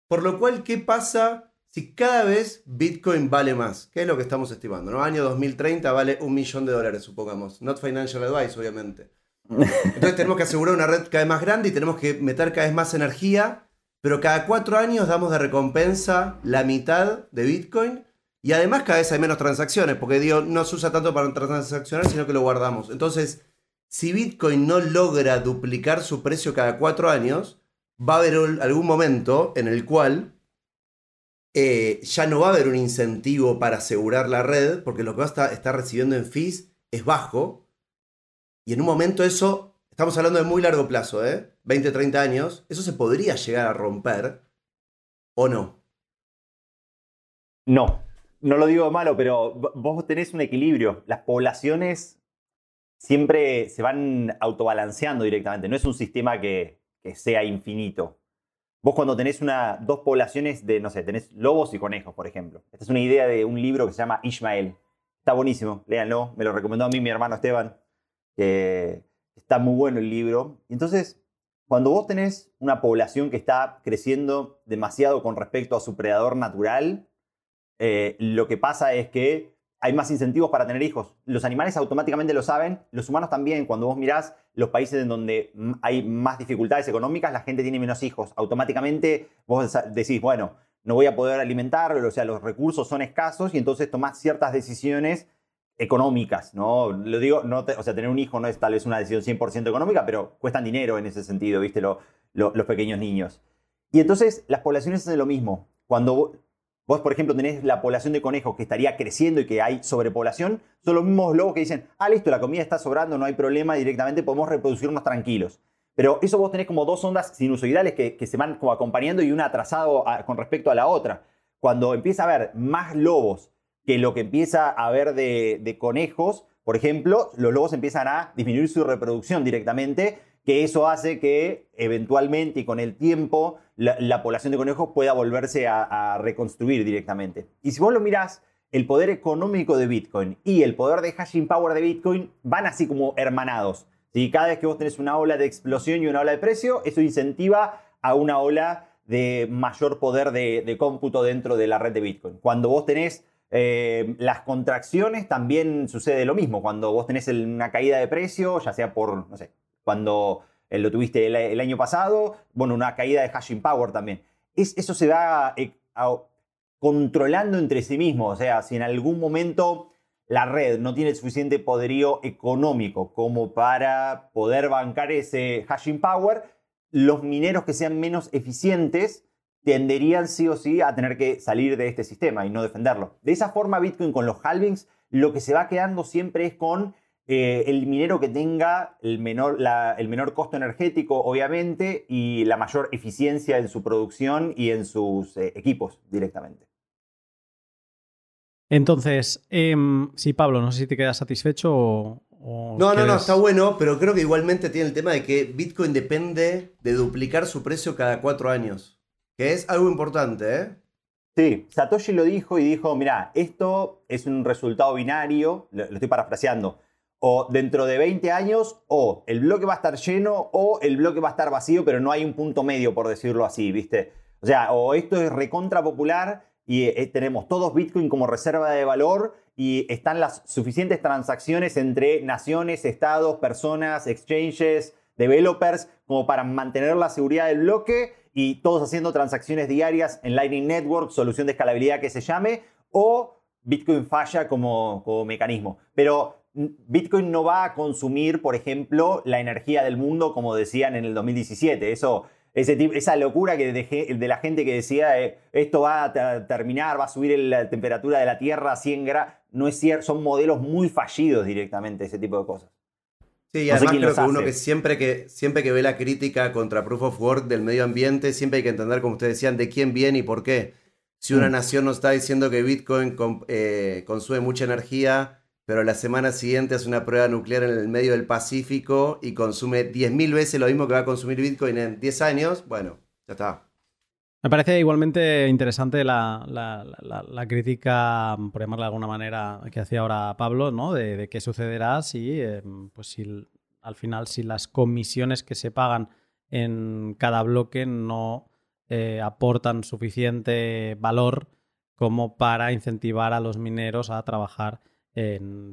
Por lo cual, ¿qué pasa si cada vez Bitcoin vale más? ¿Qué es lo que estamos estimando? ¿no? Año 2030 vale un millón de dólares, supongamos. Not financial advice, obviamente. Entonces [LAUGHS] tenemos que asegurar una red cada vez más grande y tenemos que meter cada vez más energía, pero cada cuatro años damos de recompensa la mitad de Bitcoin y además cada vez hay menos transacciones, porque digo, no se usa tanto para transaccionar, sino que lo guardamos. Entonces, si Bitcoin no logra duplicar su precio cada cuatro años, va a haber algún momento en el cual eh, ya no va a haber un incentivo para asegurar la red, porque lo que va a estar recibiendo en fees es bajo, y en un momento eso, estamos hablando de muy largo plazo, ¿eh? 20, 30 años, eso se podría llegar a romper o no. No, no lo digo malo, pero vos tenés un equilibrio. Las poblaciones siempre se van autobalanceando directamente. No es un sistema que, sea infinito. Vos cuando tenés una, dos poblaciones de, no sé, tenés lobos y conejos, por ejemplo. Esta es una idea de un libro que se llama Ishmael. Está buenísimo, léanlo. Me lo recomendó a mí mi hermano Esteban está muy bueno el libro. Entonces, cuando vos tenés una población que está creciendo demasiado con respecto a su predador natural, eh, lo que pasa es que hay más incentivos para tener hijos. Los animales automáticamente lo saben, los humanos también. Cuando vos mirás los países en donde hay más dificultades económicas, la gente tiene menos hijos. Automáticamente vos decís, bueno, no voy a poder alimentarlo, o sea, los recursos son escasos y entonces tomás ciertas decisiones económicas, ¿no? Lo digo, o sea, tener un hijo no es tal vez una decisión 100% económica, pero cuestan dinero en ese sentido, ¿viste? los pequeños niños. Y entonces las poblaciones hacen lo mismo. Cuando vos, por ejemplo, tenés la población de conejos que estaría creciendo y que hay sobrepoblación, son los mismos lobos que dicen, ah, listo, la comida está sobrando, no hay problema, directamente podemos reproducirnos tranquilos. Pero eso vos tenés como dos ondas sinusoidales que, que se van acompañando y una atrasado con respecto a la otra. Cuando empieza a haber más lobos que lo que empieza a haber de, conejos, por ejemplo, los lobos empiezan a disminuir su reproducción directamente, que eso hace que eventualmente y con el tiempo la, población de conejos pueda volverse a, reconstruir directamente. Y si vos lo mirás, el poder económico de Bitcoin y el poder de hashing power de Bitcoin van así como hermanados. Si Cada vez que vos tenés una ola de explosión y una ola de precio, eso incentiva a una ola de mayor poder de, de cómputo dentro de la red de Bitcoin. Cuando vos tenés eh, las contracciones también sucede lo mismo. Cuando vos tenés una caída de precio, ya sea por, no sé, cuando eh, lo tuviste el, año pasado, bueno, una caída de hashing power también. eso se va eh, controlando entre sí mismo. O sea, si en algún momento la red no tiene suficiente poderío económico como para poder bancar ese hashing power, los mineros que sean menos eficientes tenderían sí o sí a tener que salir de este sistema y no defenderlo. De esa forma, Bitcoin con los halvings lo que se va quedando siempre es con eh, el minero que tenga el menor, el menor costo energético, obviamente, y la mayor eficiencia en su producción y en sus eh, equipos directamente. Entonces, em, sí, Pablo, no sé si te quedas satisfecho o... no, no, no, está bueno, pero creo que igualmente tiene el tema de que Bitcoin depende de duplicar su precio cada cuatro años, que es algo importante, ¿eh? Sí, Satoshi lo dijo y dijo, mira, esto es un resultado binario, lo estoy parafraseando, o dentro de 20 años, o el bloque va a estar lleno, o el bloque va a estar vacío, pero no hay un punto medio, por decirlo así, ¿viste? O sea, o esto es recontra popular y eh, tenemos todos Bitcoin como reserva de valor y están las suficientes transacciones entre naciones, estados, personas, exchanges, developers, como para mantener la seguridad del bloque y todos haciendo transacciones diarias en Lightning Network, solución de escalabilidad que se llame, o Bitcoin falla como mecanismo. Pero Bitcoin no va a consumir, por ejemplo, la energía del mundo como decían en el 2017. Eso, esa locura que de, la gente que decía eh, esto va a terminar, va a subir la temperatura de la Tierra a 100 grados, no es cierto, son modelos muy fallidos directamente, ese tipo de cosas. Sí, y además creo que uno que siempre, que siempre que ve la crítica contra Proof of Work del medio ambiente, siempre hay que entender, como ustedes decían, de quién viene y por qué. Si una mm. nación nos está diciendo que Bitcoin eh, consume mucha energía, pero la semana siguiente hace una prueba nuclear en el medio del Pacífico y consume 10.000 veces lo mismo que va a consumir Bitcoin en 10 años, bueno, ya está. Me parece igualmente interesante la, crítica, por llamarla de alguna manera, que hacía ahora Pablo, ¿no? De, qué sucederá si, em, pues si al final, si las comisiones que se pagan en cada bloque no eh, aportan suficiente valor como para incentivar a los mineros a trabajar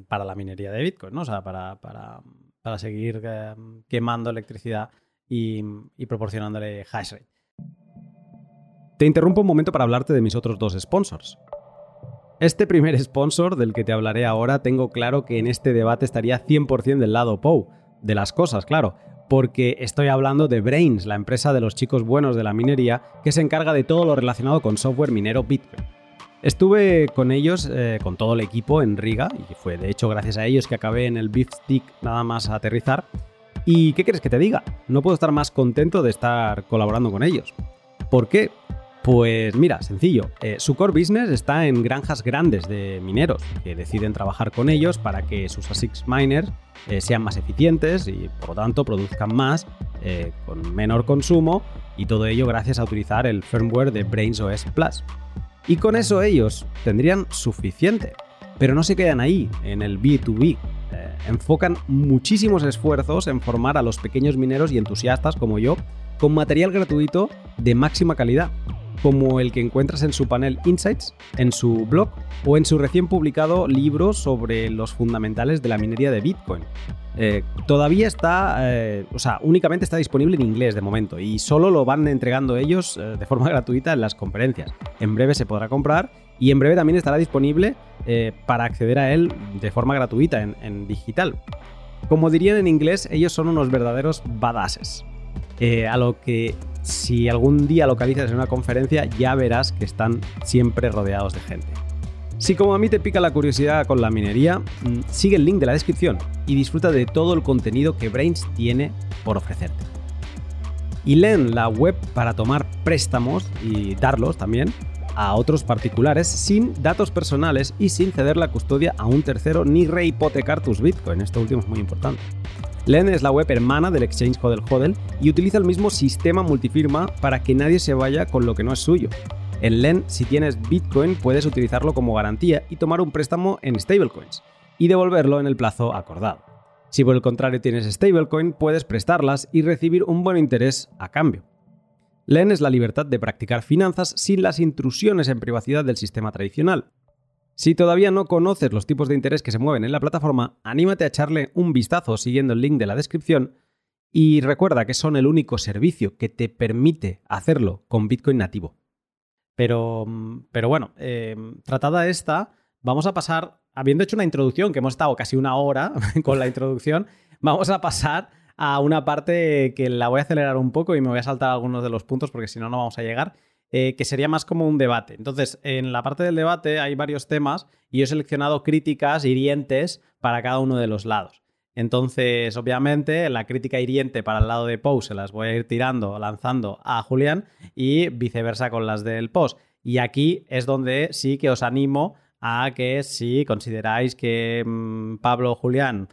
para la minería de Bitcoin, ¿no? O sea, para, seguir eh, quemando electricidad y, proporcionándole hash rate. Te interrumpo un momento para hablarte de mis otros dos sponsors. Este primer sponsor del que te hablaré ahora tengo claro que en este debate estaría 100% del lado POU, de las cosas, claro, porque estoy hablando de Brains, la empresa de los chicos buenos de la minería que se encarga de todo lo relacionado con software minero Bitcoin. Estuve con ellos, eh, con todo el equipo en Riga, y fue de hecho gracias a ellos que acabé en el Beef Stick nada más a aterrizar. ¿Y qué quieres que te diga? No puedo estar más contento de estar colaborando con ellos. ¿Por qué? Pues mira, sencillo. Eh, su core business está en granjas grandes de mineros que deciden trabajar con ellos para que sus ASICs miners eh, sean más eficientes y por lo tanto produzcan más con menor consumo y todo ello gracias a utilizar el firmware de Brains OS Plus. Y con eso ellos tendrían suficiente. Pero no se quedan ahí, en el B2B. Eh, enfocan muchísimos esfuerzos en formar a los pequeños mineros y entusiastas como yo con material gratuito de máxima calidad como el que encuentras en su panel Insights, en su blog o en su recién publicado libro sobre los fundamentales de la minería de Bitcoin. Eh, todavía está, eh, o sea, únicamente está disponible en inglés de momento y solo lo van entregando ellos eh, de forma [LAUGHS] gratuita en las conferencias. En breve se podrá comprar y en breve también estará disponible para acceder a él de forma gratuita en, en, digital. Como dirían en inglés, ellos son unos verdaderos badasses. a lo que si algún día localizas en una conferencia, ya verás que están siempre rodeados de gente. Si como a mí te pica la curiosidad con la minería, mm, sigue el link de la descripción y disfruta de todo el contenido que Brains tiene por ofrecerte. Y leen la web para tomar préstamos y darlos también a otros particulares sin datos personales y sin ceder la custodia a un tercero ni rehipotecar tus Bitcoin. Esto último es muy importante. Len es la web hermana del exchange Hodel Hodel y utiliza el mismo sistema multifirma para que nadie se vaya con lo que no es suyo. En Len, si tienes Bitcoin, puedes utilizarlo como garantía y tomar un préstamo en stablecoins y devolverlo en el plazo acordado. Si por el contrario tienes stablecoin, puedes prestarlas y recibir un buen interés a cambio. Len es la libertad de practicar finanzas sin las intrusiones en privacidad del sistema tradicional. Si todavía no conoces los tipos de interés que se mueven en la plataforma, anímate a echarle un vistazo siguiendo el link de la descripción y recuerda que son el único servicio que te permite hacerlo con Bitcoin nativo. Pero, pero bueno, em, tratada esta, vamos a pasar, habiendo hecho una introducción, que hemos estado casi una hora [LAUGHS] con la introducción, vamos a pasar a una parte que la voy a acelerar un poco y me voy a saltar algunos de los puntos porque si no, no vamos a llegar. Eh, que sería más como un debate. Entonces, en la parte del debate hay varios temas y he seleccionado críticas hirientes para cada uno de los lados. Entonces, obviamente, la crítica hiriente para el lado de Pose se las voy a ir tirando, lanzando a Julián y viceversa con las del post. Y aquí es donde sí que os animo a que si consideráis que mm, Pablo o Julián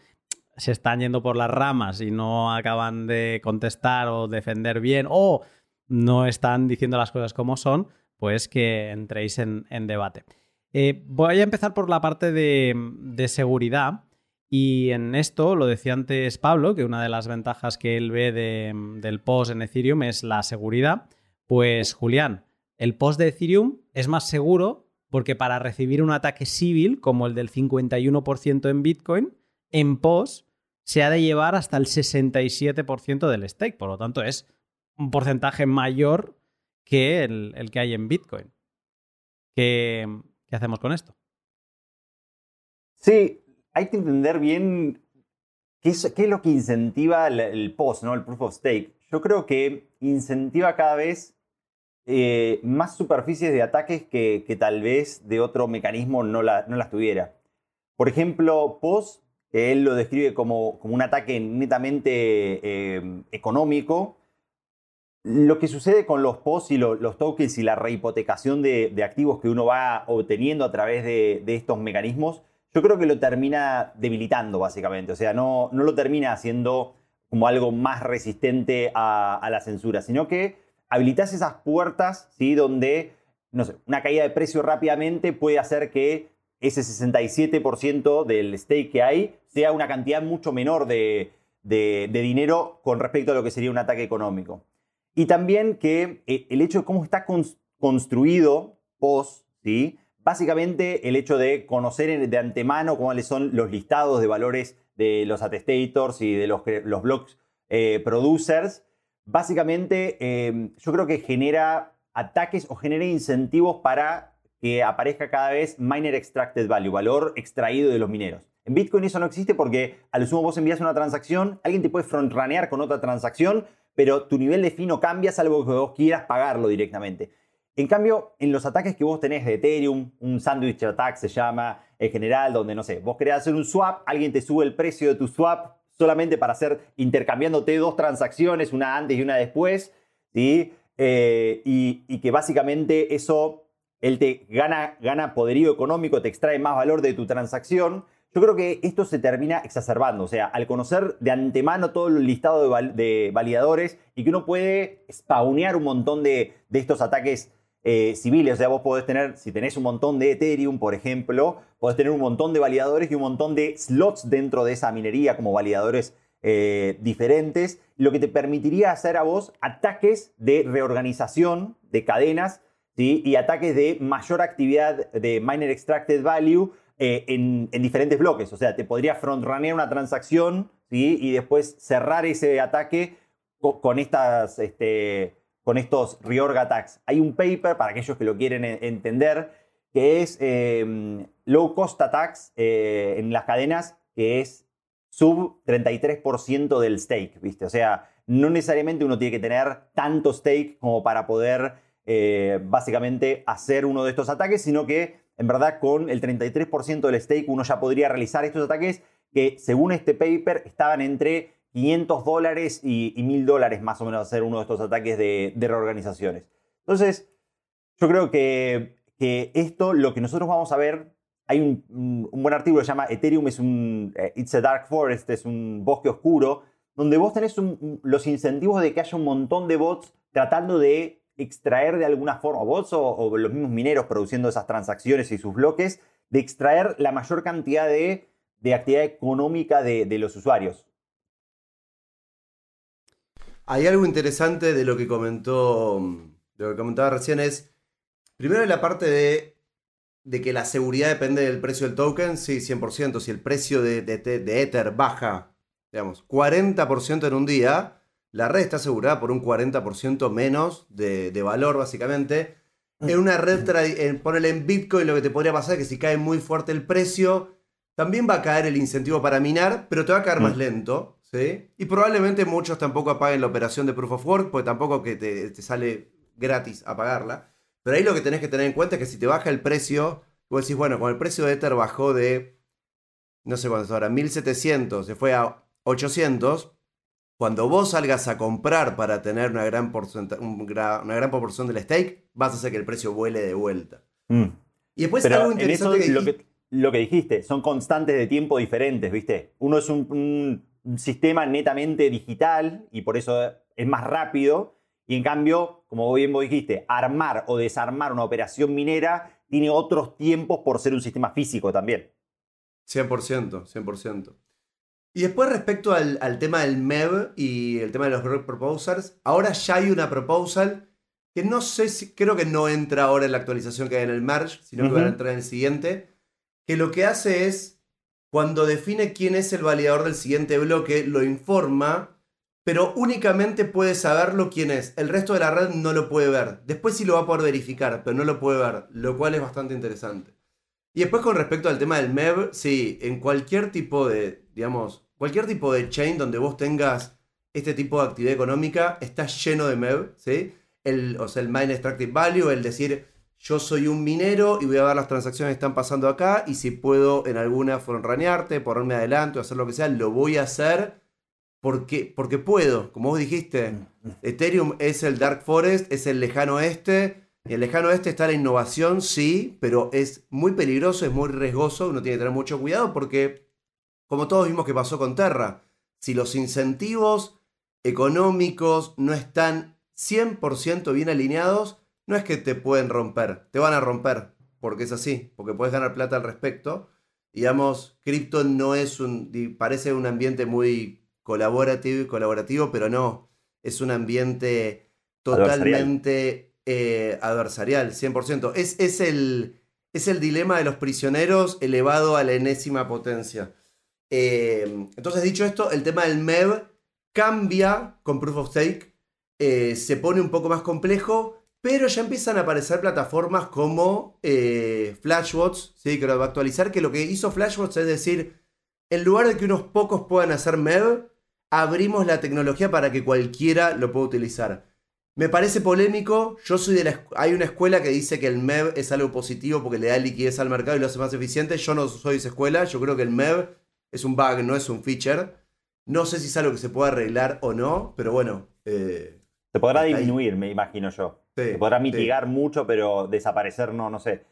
se están yendo por las ramas y no acaban de contestar o defender bien o no están diciendo las cosas como son, pues que entréis en, debate. Eh, voy a empezar por la parte de, seguridad. Y en esto, lo decía antes Pablo, que una de las ventajas que él ve del post en Ethereum es la seguridad. Pues Julián, el post de Ethereum es más seguro porque para recibir un ataque civil como el del 51% en Bitcoin, en post se ha de llevar hasta el 67% del stake. Por lo tanto, es un porcentaje mayor que el, que hay en Bitcoin. ¿Qué, hacemos con esto? Sí, hay que entender bien qué es, lo que incentiva el, POS, ¿no? el Proof of Stake. Yo creo que incentiva cada vez eh, más superficies de ataques que, tal vez de otro mecanismo no, las tuviera. Por ejemplo, POS, él lo describe como, como un ataque netamente eh, económico, lo que sucede con los POS y los tokens y la rehipotecación de, activos que uno va obteniendo a través de, estos mecanismos, yo creo que lo termina debilitando básicamente. O sea, no, no lo termina haciendo como algo más resistente a, la censura, sino que habilitas esas puertas, ¿sí? Donde, no sé, una caída de precio rápidamente puede hacer que ese 67% del stake que hay sea una cantidad mucho menor de dinero con respecto a lo que sería un ataque económico. Y también que eh, el hecho de cómo está construido POS, ¿sí? Básicamente el hecho de conocer de antemano cuáles son los listados de valores de los attestators y de los, los blocks eh, producers, básicamente em, yo creo que genera ataques o genera incentivos para que aparezca cada vez miner extracted value, valor extraído de los mineros. En Bitcoin eso no existe porque al sumo vos envías una transacción, alguien te puede frontranear con otra transacción, pero tu nivel de fino cambia, salvo que vos quieras pagarlo directamente. En cambio, en los ataques que vos tenés de Ethereum, un sandwich attack se llama en general, donde no sé, vos querés hacer un swap, alguien te sube el precio de tu swap solamente para hacer intercambiándote dos transacciones, una antes y una después, ¿sí? Eh, y, que básicamente eso, él te gana, gana poderío económico, te extrae más valor de tu transacción, yo creo que esto se termina exacerbando, o sea, al conocer de antemano todo el listado de, validadores y que uno puede spawnear un montón de, estos ataques eh, civiles, o sea, vos podés tener, si tenés un montón de Ethereum, por ejemplo, podés tener un montón de validadores y un montón de slots dentro de esa minería como validadores eh, diferentes, lo que te permitiría hacer a vos ataques de reorganización de cadenas y ataques de mayor actividad de miner extracted value eh, en, diferentes bloques. O sea, te podría frontranear una transacción ¿sí? y después cerrar ese ataque con, estas, este, con estos reorg attacks. Hay un paper, para aquellos que lo quieren entender, que es em, low cost attacks eh, en las cadenas, que es sub 33% del stake, ¿viste? O sea, no necesariamente uno tiene que tener tanto stake como para poder eh, básicamente hacer uno de estos ataques, sino que en verdad con el 33% del stake uno ya podría realizar estos ataques que según este paper estaban entre 500 dólares y, 1000 dólares más o menos hacer uno de estos ataques de, reorganizaciones. Entonces, yo creo que, esto, lo que nosotros vamos a ver, hay un, buen artículo que se llama Ethereum es un, eh, It's a Dark Forest, es un bosque oscuro, donde vos tenés los incentivos de que haya un montón de bots tratando de extraer de alguna forma, vos o, los mismos mineros produciendo esas transacciones y sus bloques, de extraer la mayor cantidad de, actividad económica de, los usuarios. Hay algo interesante de lo que comentó, de lo que comentaba recién es, primero la parte de, de que la seguridad depende del precio del token, sí, 100%, si el precio de, de Ether baja, digamos, 40% en un día, la red está asegurada por un 40% menos de, valor, básicamente. En una red, en, ponerle en Bitcoin, lo que te podría pasar es que si cae muy fuerte el precio, también va a caer el incentivo para minar, pero te va a caer más mm. lento. ¿Sí? Y probablemente muchos tampoco apaguen la operación de Proof of Work, porque tampoco que te, sale gratis apagarla. Pero ahí lo que tenés que tener en cuenta es que si te baja el precio, vos decís, bueno, con el precio de Ether bajó de no sé cuánto es ahora, 1700, se fue a 800, cuando vos salgas a comprar para tener una gran, una gran proporción del stake, vas a hacer que el precio vuele de vuelta. Mm. Y después algo interesante que, lo que, lo que dijiste, son constantes de tiempo diferentes, ¿viste? Uno es un, sistema netamente digital y por eso es más rápido. Y en cambio, como bien vos dijiste, armar o desarmar una operación minera tiene otros tiempos por ser un sistema físico también. 100%, 100%. Y después respecto al, tema del MEV y el tema de los proposals, ahora ya hay una proposal que no sé si, creo que no entra ahora en la actualización que hay en el merge, sino que va a entrar en el siguiente, que lo que hace es, cuando define quién es el validador del siguiente bloque, lo informa, pero únicamente puede saberlo quién es. El resto de la red no lo puede ver. Después sí lo va a poder verificar, pero no lo puede ver, lo cual es bastante interesante. Y después con respecto al tema del MEV, sí, en cualquier tipo de, digamos, cualquier tipo de chain donde vos tengas este tipo de actividad económica, está lleno de MEV, ¿sí? El, o sea, el Mine Extractive Value, el decir, yo soy un minero y voy a ver las transacciones que están pasando acá y si puedo en alguna frontranearte, ponerme adelante o hacer lo que sea, lo voy a hacer porque, porque puedo. Como vos dijiste, mm, mm. Ethereum es el Dark Forest, es el lejano oeste. En el lejano oeste está la innovación, sí, pero es muy peligroso, es muy riesgoso, uno tiene que tener mucho cuidado porque, como todos vimos que pasó con Terra, si los incentivos económicos no están 100% bien alineados, no es que te pueden romper, te van a romper, porque es así, porque puedes ganar plata al respecto. Digamos, cripto no es un, parece un ambiente muy colaborativo y colaborativo, pero no, es un ambiente totalmente adversarial, 100%. Eh, es, es, el, es el dilema de los prisioneros elevado a la enésima potencia. Eh, entonces, dicho esto, el tema del MEV cambia con Proof of Stake, eh, se pone un poco más complejo pero ya empiezan a aparecer plataformas como eh, Flashbots, ¿sí? que lo va a actualizar, que lo que hizo Flashbots es decir, en lugar de que unos pocos puedan hacer MEV, abrimos la tecnología para que cualquiera lo pueda utilizar. Me parece polémico, yo soy de la hay una escuela que dice que el MEV es algo positivo porque le da liquidez al mercado y lo hace más eficiente, yo no soy de esa escuela, yo creo que el MEV es un bug, no es un feature. No sé si es algo que se puede arreglar o no, pero bueno. Eh, se podrá disminuir, me imagino yo podrá mitigar mucho, pero desaparecer no, no sé.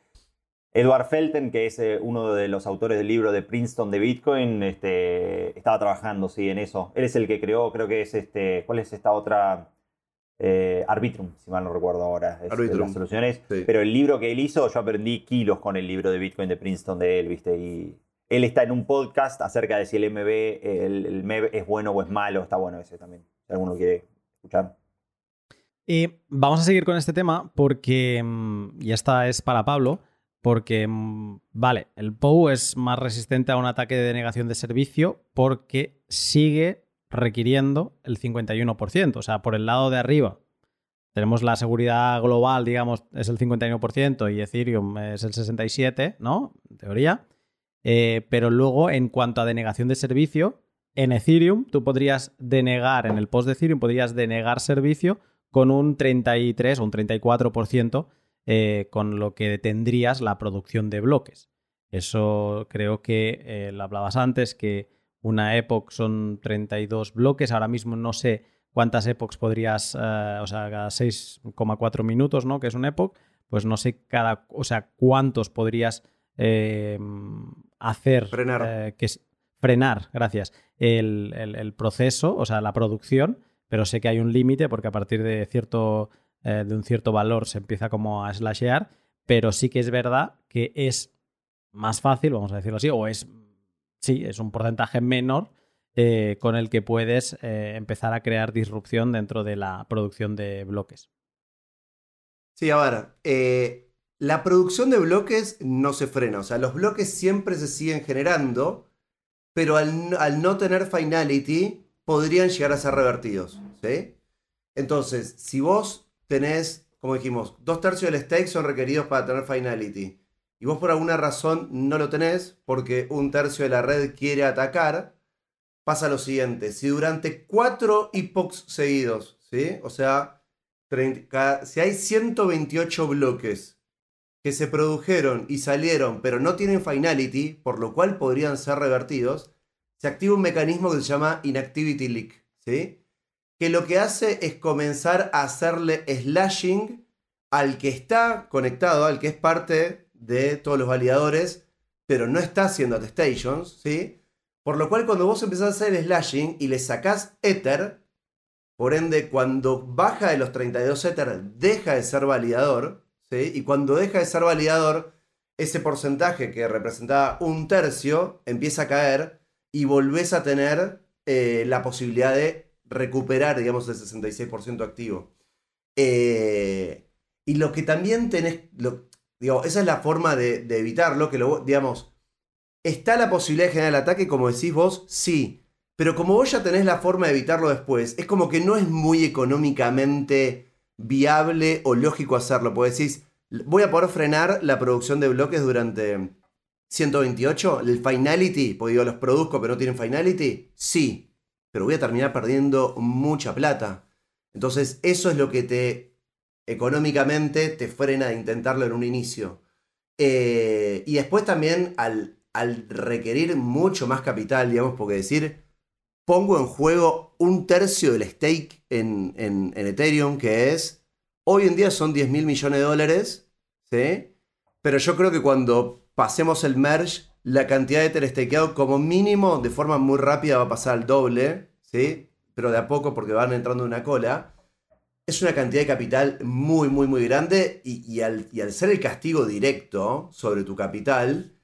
Edward Felten, que es eh, uno de los autores del libro de Princeton de Bitcoin, este, estaba trabajando, sí, en eso. Él es el que creó, creo que es este, ¿cuál es esta otra? Eh, Arbitrum, si mal no recuerdo ahora, es, Arbitrum. las soluciones. Pero el libro que él hizo, yo aprendí kilos con el libro de Bitcoin de Princeton de él, ¿viste? Y él está en un podcast acerca de si el MB, el, el MEB es bueno o es malo. Está bueno ese también, si alguno quiere escuchar. Y vamos a seguir con este tema porque, mm, y esta es para Pablo, porque, mm, vale, el POU es más resistente a un ataque de denegación de servicio porque sigue requiriendo el 51%. O sea, por el lado de arriba tenemos la seguridad global, digamos, es el 51% y Ethereum es el 67%, ¿no? En teoría. Eh, pero luego, en cuanto a denegación de servicio, en Ethereum tú podrías denegar, en el post de Ethereum podrías denegar servicio con un 33 o un 34% eh, con lo que tendrías la producción de bloques. Eso creo que eh, lo hablabas antes, que una epoch son 32 bloques. Ahora mismo no sé cuántas epochs podrías, eh, o sea, cada 6,4 minutos, ¿no? Que es un epoch, pues no sé cada, o sea, cuántos podrías hacer. Frenar. que frenar, gracias, el, el, proceso, o sea, la producción pero sé que hay un límite porque a partir de, cierto, eh, de un cierto valor se empieza como a slashear, pero sí que es verdad que es más fácil, vamos a decirlo así, o es, sí, es un porcentaje menor eh, con el que puedes eh, empezar a crear disrupción dentro de la producción de bloques. Sí, a ver, la producción de bloques no se frena, o sea, los bloques siempre se siguen generando, pero al, al no tener finality, podrían llegar a ser revertidos. ¿sí? Entonces, si vos tenés, como dijimos, dos tercios del stake son requeridos para tener finality, y vos por alguna razón no lo tenés porque un tercio de la red quiere atacar, pasa lo siguiente. Si durante cuatro epochs seguidos, ¿sí? o sea, si hay 128 bloques que se produjeron y salieron, pero no tienen finality, por lo cual podrían ser revertidos, se activa un mecanismo que se llama inactivity leak, ¿sí? Que lo que hace es comenzar a hacerle slashing al que está conectado, al que es parte de todos los validadores, pero no está haciendo attestations, ¿sí? Por lo cual cuando vos empezás a hacer slashing y le sacás Ether, por ende cuando baja de los 32 Ether deja de ser validador, ¿sí? Y cuando deja de ser validador, ese porcentaje que representaba un tercio empieza a caer y volvés a tener eh, la posibilidad de recuperar, digamos, el 66% activo. Eh, y lo que también tenés, digo, esa es la forma de, evitarlo, que lo, digamos, está la posibilidad de generar el ataque, como decís vos, sí. Pero como vos ya tenés la forma de evitarlo después, es como que no es muy económicamente viable o lógico hacerlo. Porque decís, voy a poder frenar la producción de bloques durante 128. El finality, porque digo, los produzco pero no tienen finality, sí. Pero voy a terminar perdiendo mucha plata. Entonces, eso es lo que te económicamente te frena de intentarlo en un inicio. Eh, y después también al, al requerir mucho más capital, digamos, porque decir, pongo en juego un tercio del stake en, en, Ethereum, que es, hoy en día son 10 mil millones de dólares, ¿sí? Pero yo creo que cuando pasemos el merge, la cantidad de Ether stakeado como mínimo, de forma muy rápida, va a pasar al doble, ¿sí? Pero de a poco porque van entrando en una cola es una cantidad de capital muy, muy, muy grande y, al, ser el castigo directo sobre tu capital,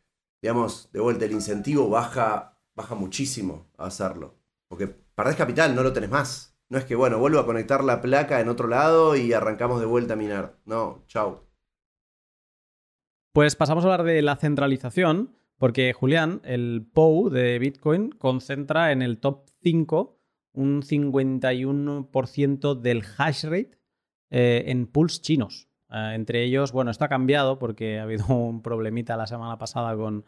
digamos, de vuelta el incentivo baja, baja muchísimo a hacerlo. Porque perdés capital, no lo tenés más. No es que, bueno, vuelvo a conectar la placa en otro lado y arrancamos de vuelta a minar. No, chau. Pues pasamos a hablar de la centralización, porque Julián, el POU de Bitcoin concentra en el top 5 un 51% del hash rate eh, en pools chinos. Eh, entre ellos, bueno, esto ha cambiado porque ha habido [LAUGHS] un problemita la semana pasada con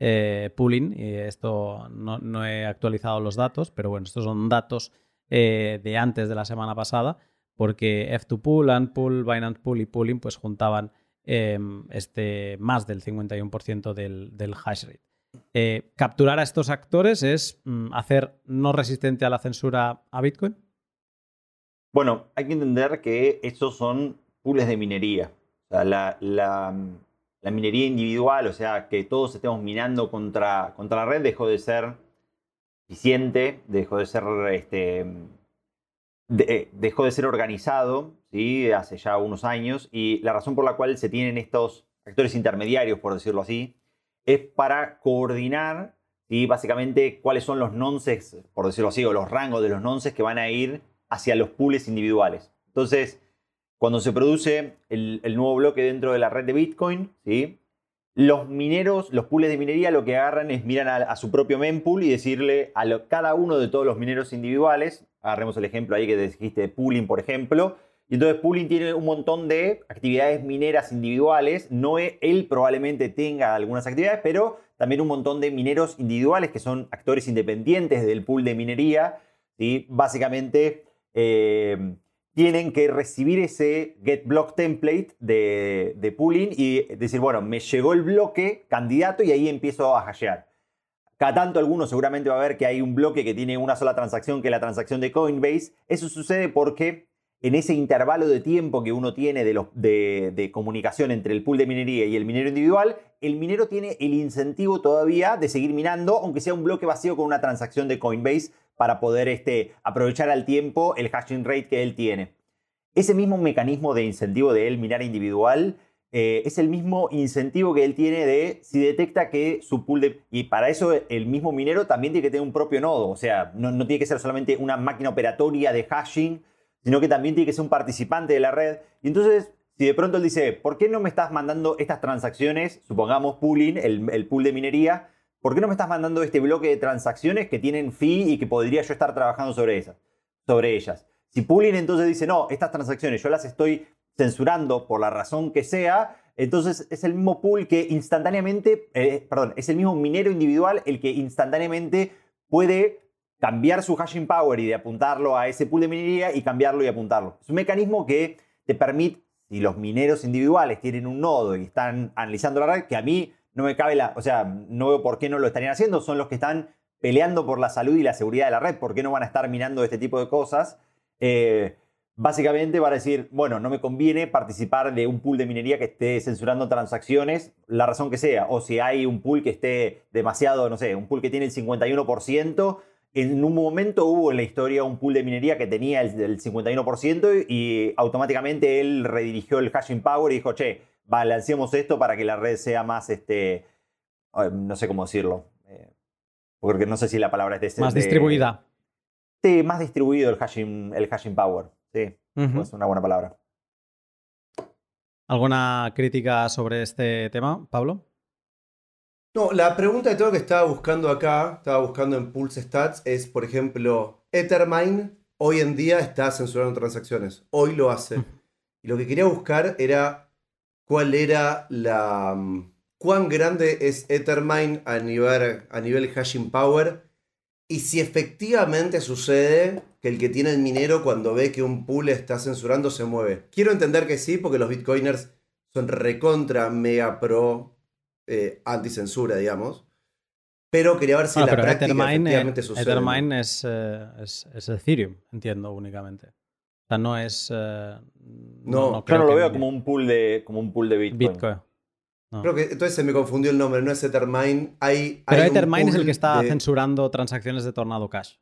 eh, pooling y esto no, he actualizado los datos, pero bueno, estos son datos de antes de la semana pasada porque F2Pool, Antpool, Binance Pool y Pooling pues juntaban em, este, más del 51% del, del hash rate. Eh, capturar a estos actores es mm, hacer no resistente a la censura a Bitcoin? Bueno, hay que entender que estos son pools de minería. la, minería individual, o sea, que todos estemos minando contra, contra la red, dejó de ser eficiente, dejó de ser, este, eh, dejó de ser organizado, ¿sí? hace ya unos años, y la razón por la cual se tienen estos actores intermediarios, por decirlo así, es para coordinar y básicamente cuáles son los nonces, por decirlo así, o los rangos de los nonces que van a ir hacia los pools individuales. Entonces, cuando se produce el, nuevo bloque dentro de la red de Bitcoin, ¿sí? los mineros, los pools de minería lo que agarran es miran a, su propio mempool y decirle a cada uno de todos los mineros individuales, agarremos el ejemplo ahí que dijiste de pooling, por ejemplo, y entonces Pooling tiene un montón de actividades mineras individuales. No e, él probablemente tenga algunas actividades, pero también un montón de mineros individuales que son actores independientes del pool de minería. ¿sí? Básicamente eh, tienen que recibir ese get block template de, de pooling y decir, bueno, me llegó el bloque candidato y ahí empiezo a hashear. Cada tanto alguno seguramente va a ver que hay un bloque que tiene una sola transacción, que es la transacción de Coinbase. Eso sucede porque en ese intervalo de tiempo que uno tiene de, comunicación entre el pool de minería y el minero individual, el minero tiene el incentivo todavía de seguir minando, aunque sea un bloque vacío con una transacción de Coinbase para poder este, aprovechar al tiempo el hashing rate que él tiene. Ese mismo mecanismo de incentivo de él minar individual eh, es el mismo incentivo que él tiene de si detecta que su pool de... Y para eso el mismo minero también tiene que tener un propio nodo, o sea, no, no tiene que ser solamente una máquina operatoria de hashing, sino que también tiene que ser un participante de la red. Y entonces, si de pronto él dice, ¿por qué no me estás mandando estas transacciones? Supongamos pooling, el, pool de minería. ¿Por qué no me estás mandando este bloque de transacciones que tienen fee y que podría yo estar trabajando sobre, esas, sobre ellas? Si pooling entonces dice, no, estas transacciones yo las estoy censurando por la razón que sea, entonces es el mismo pool que instantáneamente, eh, perdón, es el mismo minero individual el que instantáneamente puede cambiar su hashing power y de apuntarlo a ese pool de minería y cambiarlo y apuntarlo. Es un mecanismo que te permite, si los mineros individuales tienen un nodo y están analizando la red, que a mí no me cabe la, o sea, no veo por qué no lo estarían haciendo, son los que están peleando por la salud y la seguridad de la red, ¿por qué no van a estar minando este tipo de cosas? Eh, básicamente van a decir, bueno, no me conviene participar de un pool de minería que esté censurando transacciones, la razón que sea, o si hay un pool que esté demasiado, no sé, un pool que tiene el 51%, en un momento hubo en la historia un pool de minería que tenía el, 51% y automáticamente él redirigió el hashing power y dijo, che, balanceemos esto para que la red sea más, este, no sé cómo decirlo, eh, porque no sé si la palabra es de... Más distribuida. Sí, más distribuido el hashing, el hashing power. Sí, es una buena palabra. ¿Alguna crítica sobre este tema, Pablo? No, la pregunta de todo que estaba buscando acá, estaba buscando en Pulse Stats, es, por ejemplo, Ethermine hoy en día está censurando transacciones. Hoy lo hace. Y lo que quería buscar era cuál era la... Mm, cuán grande es Ethermine a nivel, a nivel hashing power y si efectivamente sucede que el que tiene el minero cuando ve que un pool está censurando se mueve. Quiero entender que sí, porque los bitcoiners son recontra mega pro eh, anticensura, digamos. Pero quería ver si ah, la práctica efectivamente sucede. Ethermine es, eh, es, es, Ethereum, entiendo únicamente. O sea, no es. Eh, no, yo no lo veo como un pool de, como un pool de Bitcoin. Bitcoin. Creo que entonces se me confundió el nombre, no es Ethermine. Hay, Pero Ethermine es el que está censurando transacciones de Tornado Cash.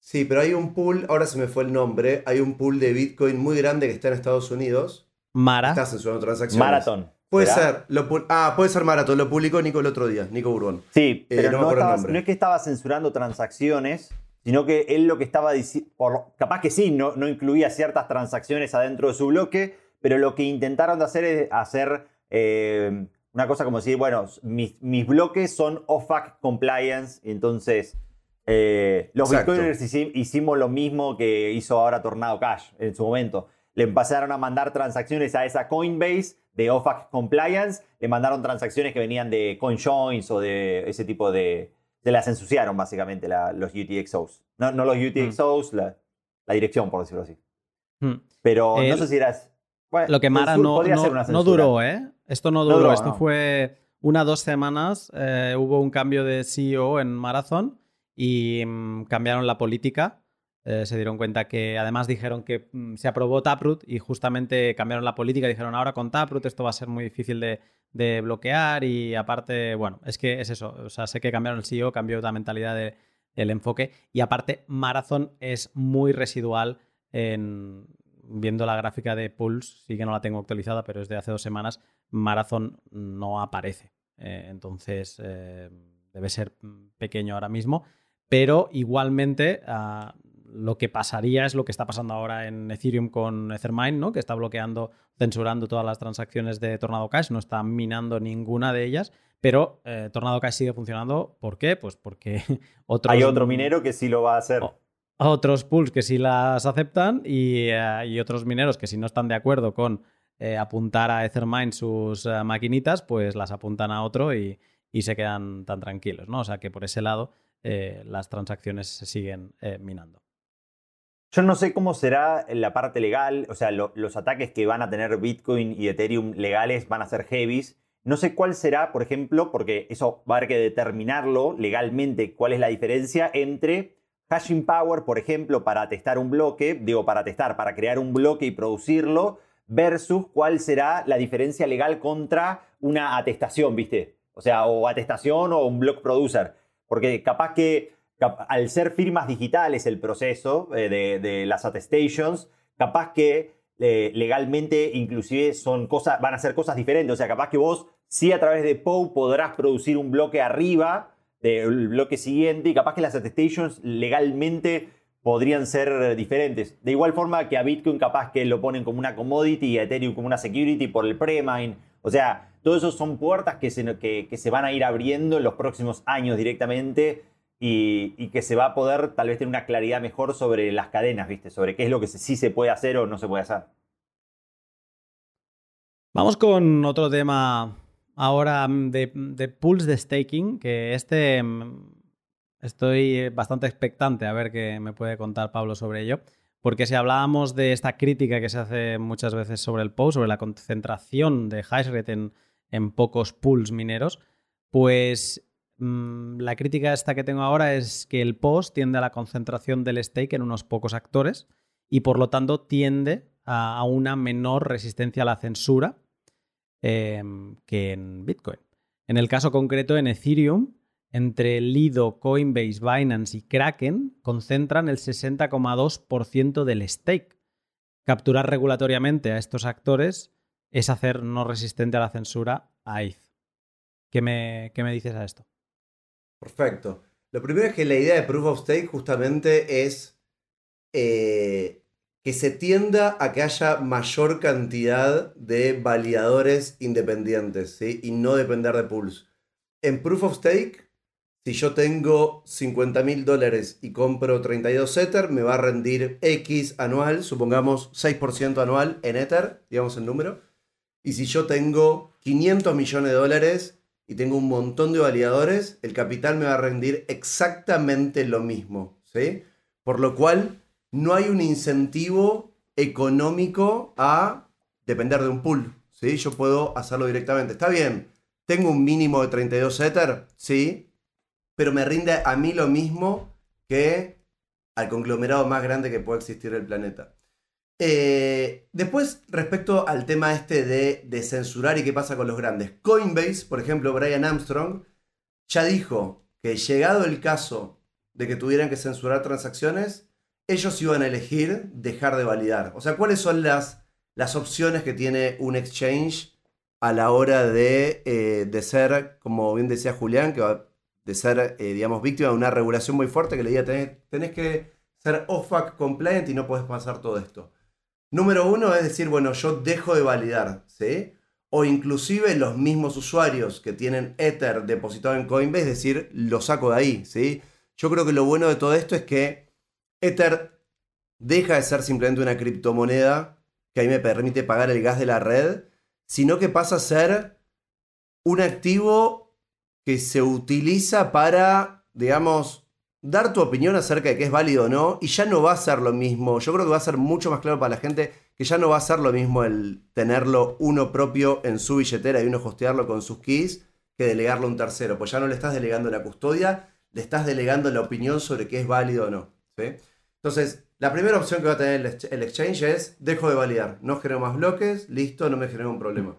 Sí, pero hay un pool, ahora se me fue el nombre, hay un pool de Bitcoin muy grande que está en Estados Unidos. Mara. Está censurando transacciones. Marathon. Puede ser. ah, puede ser Marathon. Lo publicó Nico el otro día, Nico Bourbon. Sí, eh, pero no, es que estaba censurando transacciones, sino que él lo que estaba diciendo, capaz que sí, no, no incluía ciertas transacciones adentro de su bloque, pero lo que intentaron de hacer es hacer eh, una cosa como decir, bueno, mis, mis bloques son OFAC compliance, entonces eh, los bitcoiners hicimos lo mismo que hizo ahora Tornado Cash en su momento. Le empezaron a mandar transacciones a esa Coinbase de OFAC Compliance, le mandaron transacciones que venían de CoinJoins o de ese tipo de... Se las ensuciaron básicamente los UTXOs. No, no los UTXOs, mm. la, la, dirección, por decirlo así. Mm. Pero no sé si eras... lo que Mara no, no, duró, ¿eh? Esto no duró, esto fue una dos semanas. Eh, hubo un cambio de CEO en Marathon y mm, cambiaron la política eh, se dieron cuenta que además dijeron que mm, se aprobó Taproot y justamente cambiaron la política. Dijeron ahora con Taproot esto va a ser muy difícil de, bloquear y aparte, bueno, es que es eso. O sea, sé que cambiaron el CEO, cambió la mentalidad del enfoque y aparte Marathon es muy residual en, viendo la gráfica de Pulse, sí que no la tengo actualizada, pero es de hace dos semanas, Marathon no aparece. Eh, entonces, eh, debe ser pequeño ahora mismo, pero igualmente ah, lo que pasaría es lo que está pasando ahora en Ethereum con Ethermine, ¿no? que está bloqueando, censurando todas las transacciones de Tornado Cash, no está minando ninguna de ellas, pero eh, Tornado Cash sigue funcionando. ¿Por qué? Pues porque [LAUGHS] otros, hay otro minero que sí lo va a hacer. Otros pools que sí las aceptan y, eh, otros mineros que si no están de acuerdo con eh, apuntar a Ethermine sus maquinitas, pues las apuntan a otro y, y, se quedan tan tranquilos, ¿no? O sea que por ese lado las transacciones se siguen minando. Yo no sé cómo será la parte legal, o sea, los ataques que van a tener Bitcoin y Ethereum legales van a ser heavies. No sé cuál será, por ejemplo, porque eso va a haber que determinarlo legalmente, cuál es la diferencia entre hashing power, por ejemplo, para testar un bloque, digo para testar, para crear un bloque y producirlo, versus cuál será la diferencia legal contra una atestación, ¿viste? O sea, o atestación o un block producer. Porque capaz que al ser firmas digitales el proceso eh, de, las attestations, capaz que eh, legalmente inclusive son cosas, van a ser cosas diferentes. O sea, capaz que vos sí a través de POW podrás producir un bloque arriba del bloque siguiente y capaz que las attestations legalmente podrían ser diferentes. De igual forma que a Bitcoin capaz que lo ponen como una commodity y a Ethereum como una security por el pre-mine. O sea, todo eso son puertas que se, que se van a ir abriendo en los próximos años directamente y, que se va a poder tal vez tener una claridad mejor sobre las cadenas, ¿viste? Sobre qué es lo que sí se puede hacer o no se puede hacer. Vamos con otro tema ahora mm, de, de pools de staking, que este mm, estoy bastante expectante a ver qué me puede contar Pablo sobre ello, Porque si hablábamos de esta crítica que se hace muchas veces sobre el POS, sobre la concentración de hash rate en, en pocos pools mineros, pues mm, la crítica esta que tengo ahora es que el POS tiende a la concentración del stake en unos pocos actores y por lo tanto tiende a, una menor resistencia a la censura em, que en Bitcoin. En el caso concreto, en Ethereum, entre Lido, Coinbase, Binance y Kraken concentran el 60,2% del stake. Capturar regulatoriamente a estos actores es hacer no resistente a la censura a ETH. ¿Qué me, me dices a esto? Perfecto. Lo primero es que la idea de Proof of Stake justamente es eh, que se tienda a que haya mayor cantidad de validadores independientes ¿sí? y no depender de pools. En Proof of Stake, si yo tengo 50 mil dólares y compro 32 Ether, me va a rendir X anual, supongamos 6% anual en Ether, digamos el número. Y si yo tengo 500 millones de dólares y tengo un montón de validadores, el capital me va a rendir exactamente lo mismo. ¿sí? Por lo cual, no hay un incentivo económico a depender de un pool. ¿sí? Yo puedo hacerlo directamente. Está bien, tengo un mínimo de 32 Ether, sí, pero me rinde a mí lo mismo que al conglomerado más grande que puede existir en el planeta. Eh, después, respecto al tema este de, censurar y qué pasa con los grandes. Coinbase, por ejemplo, Brian Armstrong, ya dijo que llegado el caso de que tuvieran que censurar transacciones, ellos iban a elegir dejar de validar. O sea, ¿cuáles son las, opciones que tiene un exchange a la hora de, eh, de ser, como bien decía Julián, que va, de ser, eh, digamos, víctima de una regulación muy fuerte que le diga, tenés, tenés que ser OFAC compliant y no puedes pasar todo esto. Número uno es decir, bueno, yo dejo de validar, ¿sí? O inclusive los mismos usuarios que tienen Ether depositado en Coinbase, es decir, lo saco de ahí, ¿sí? Yo creo que lo bueno de todo esto es que Ether deja de ser simplemente una criptomoneda que ahí me permite pagar el gas de la red, sino que pasa a ser un activo que se utiliza para, digamos, dar tu opinión acerca de qué es válido o no, y ya no va a ser lo mismo. Yo creo que va a ser mucho más claro para la gente que ya no va a ser lo mismo el tenerlo uno propio en su billetera y uno hostearlo con sus keys que delegarlo a un tercero. Pues ya no le estás delegando la custodia, le estás delegando la opinión sobre qué es válido o no. Entonces, la primera opción que va a tener el exchange es dejo de validar, no genero más bloques, listo, no me genera un problema.